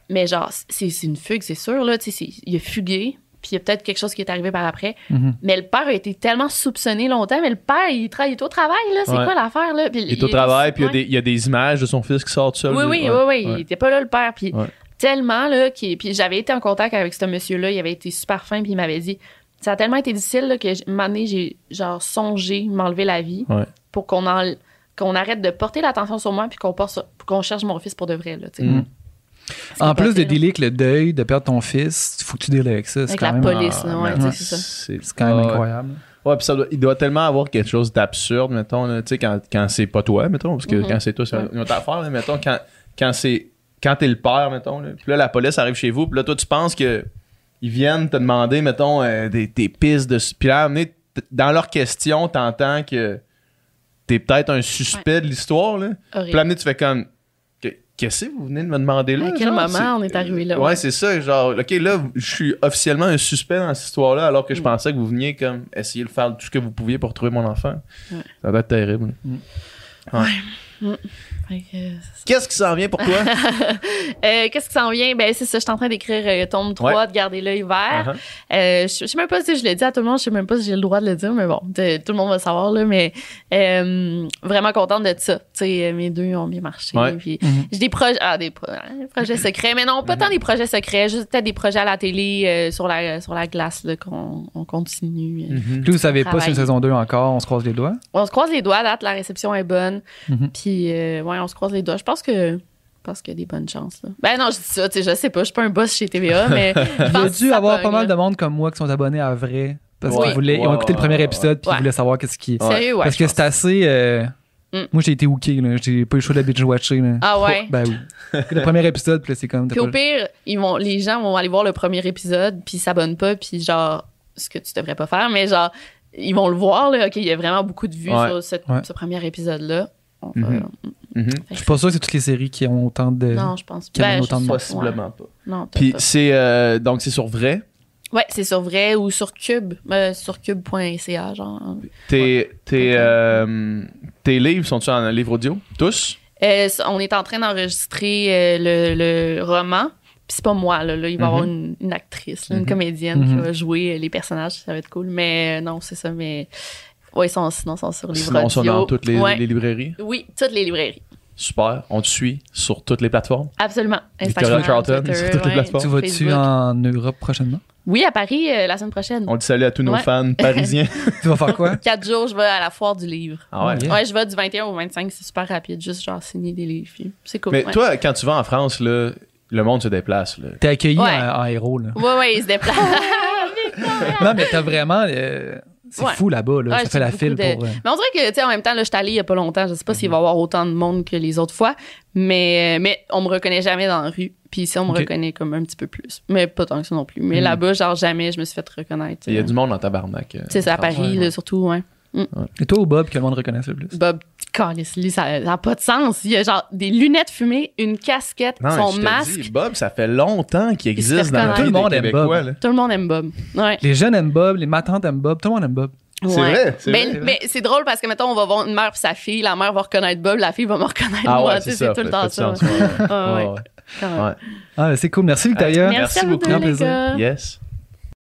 Mais genre, c'est une fugue, c'est sûr, là. Tu sais, il a fugué, puis il y a peut-être quelque chose qui est arrivé par après. Mhm. Mais le père a été tellement soupçonné longtemps, mais le père, il, tra- il est au travail, là. C'est Ouais. quoi l'affaire, là? Puis Il est au travail, puis il y a des- images de son fils qui sortent seul. Oui, oui, oui, oui. Il était pas là, le père. Puis tellement, là, puis j'avais été en contact avec ce monsieur-là, il avait été super fin, puis il m'avait dit ça a tellement été difficile là, que, donné, j'ai genre songé m'enlever la vie Ouais. pour qu'on en- qu'on arrête de porter l'attention sur moi, puis qu'on porte sur- qu'on cherche mon fils pour de vrai, là. C'est En plus de dealer avec le deuil, de perdre ton fils, il faut que tu deals avec ça. C'est Avec quand la même, police, là, ouais, sais, c'est ça. C'est c'est quand même Ah, ouais. incroyable. Ouais, puis ça doit- il doit tellement avoir quelque chose d'absurde, mettons, là, tu sais, quand, quand c'est pas toi, mettons, parce que Mhm. quand c'est toi, c'est une autre affaire, là, mettons, quand, quand c'est, quand t'es le père, mettons, là, puis là, la police arrive chez vous, puis là, toi, tu penses que ils viennent te demander, mettons, euh, des, des pistes de, puis là, dans leurs questions, t'entends que t'es peut-être un suspect de l'histoire, là, Horrible. puis là, amener, tu fais comme, Que- qu'est-ce que vous venez de me demander là? À quel genre? moment C'est- on est arrivé là? Ouais, ouais. c'est ça. Genre, OK, là, je suis officiellement un suspect dans cette histoire-là, alors que je Mm. pensais que vous veniez comme essayer de faire tout ce que vous pouviez pour trouver mon enfant. Ouais. Ça doit être terrible. Euh, c'est ça. Qu'est-ce qui s'en vient pour toi? Euh, Qu'est-ce qui s'en vient? Ben, c'est ça, je suis en train d'écrire euh, tome 3 Ouais. de Garder l'œil vert. Uh-huh. Euh, je, je sais même pas si je l'ai dit à tout le monde, je sais même pas si j'ai le droit de le dire, mais bon, de- tout le monde va le savoir, là, mais euh, vraiment contente de ça. Tu sais, euh, mes deux ont bien marché. Ouais. Puis Mhm. j'ai des projets, ah, des, pro- hein, des projets secrets, mais non, pas tant des projets secrets, juste peut-être des projets à la télé, euh, sur, la, sur la glace, là, qu'on on continue. euh. Mhm. Puis vous savez pas si une saison 2 encore, on se croise les doigts? On se croise les doigts, à date, la réception est bonne. Mhm. Puis, euh, ouais, on se croise les doigts. Je pense que. Pense qu'il y a des bonnes chances. Là. Ben non, je dis ça, tu sais, je sais pas, je suis pas un boss chez TVA, mais. Il y a dû avoir pas mal de monde comme moi qui sont abonnés à vrai. Parce Oui. qu'ils voulaient, ils ont Ouais, écouté le premier ouais, épisode puis ouais. ils voulaient savoir qu'est-ce qui. Sérieux, ouais. Parce que c'est assez. euh, Mm. Moi, j'ai été hooké, là. J'ai pas eu le choix de la binge-watcher, là. Ah ouais? Ben oui. le premier épisode, puis c'est comme. Puis au pas- pire, ils vont, les gens vont aller voir le premier épisode, puis ils s'abonnent pas, puis genre, ce que tu devrais pas faire, mais genre, ils vont le voir, là. OK, il y a vraiment beaucoup de vues Ouais. sur cette- Ouais. ce premier épisode-là. On va- Mhm. Mhm. Je suis pas sûr que c'est toutes les séries qui ont autant de. Non, je pense Qui amène Ben, autant de. Possiblement pas. ouais. Non, Puis pas. c'est euh, donc c'est sur vrai? Ouais, c'est sur vrai ou sur Cube, euh, sur cube.ca, genre. Tes, euh, tes livres sont-ils en livre audio? Tous? Euh, on est en train d'enregistrer euh, le, le roman. Puis c'est pas moi, là. là. il va y avoir Mhm. une, une actrice, là, une comédienne qui va jouer les personnages. Ça va être cool. Mais euh, non, c'est ça. Mais ouais, ils sont, sinon, ils sont sur les Sinon, ils sont dans toutes les, Ouais. les librairies? Oui, toutes les librairies. Super. On te suit sur toutes les plateformes? Absolument. Victoria Charlton, Twitter, sur toutes les plateformes. Tu vas-tu en Europe prochainement? Oui, à Paris euh, la semaine prochaine. On dit salut à tous nos Ouais. fans parisiens. tu vas faire quoi? Quatre jours, je vais à la foire du livre. ah ouais? Yeah. Ouais, je vais du 21 au 25, c'est super rapide. Juste genre signer des livres. C'est cool. Mais ouais. toi, quand tu vas en France, là, le monde se déplace. Là. T'es accueilli Ouais. en, en héros, là. Ouais, ouais, ils se déplacent. Non, mais t'as vraiment. euh, c'est Ouais. fou là-bas, là. Ouais, ça fait la file de- pour. euh, Mais on dirait que, tu sais, en même temps, là, je suis allée il y a pas longtemps. Je sais pas s'il va y avoir autant de monde que les autres fois. Mais, mais on me reconnaît jamais dans la rue. Puis ici, on me reconnaît comme un petit peu plus. Mais pas tant que ça non plus. Mais Mhm. là-bas, genre, jamais je me suis fait reconnaître. Il y a euh, du monde en tabarnak. euh, Tu sais, c'est à. Paris, ouais. là, surtout, ouais. Et toi ou Bob que le monde reconnaisse le plus? Bob, calice, lui, ça n'a pas de sens. Il y a genre des lunettes fumées, une casquette, Non, son je te masque. dis, Bob, ça fait longtemps qu'il existe dans la reconnaître. vie Tout le monde aime. Bob. là. Tout le monde aime Bob. Ouais. Les jeunes aiment Bob, les matantes aiment Bob, tout le monde aime Bob. C'est vrai, c'est Mais, vrai. mais c'est drôle parce que, mettons, on va voir une mère et sa fille. La mère va reconnaître Bob, la fille va me reconnaître Ah moi. ouais, c'est tout le temps ça. Ah. Ouais. Ah, c'est cool. Merci, Victoria. Merci, beaucoup. plaisir. gars. Yes.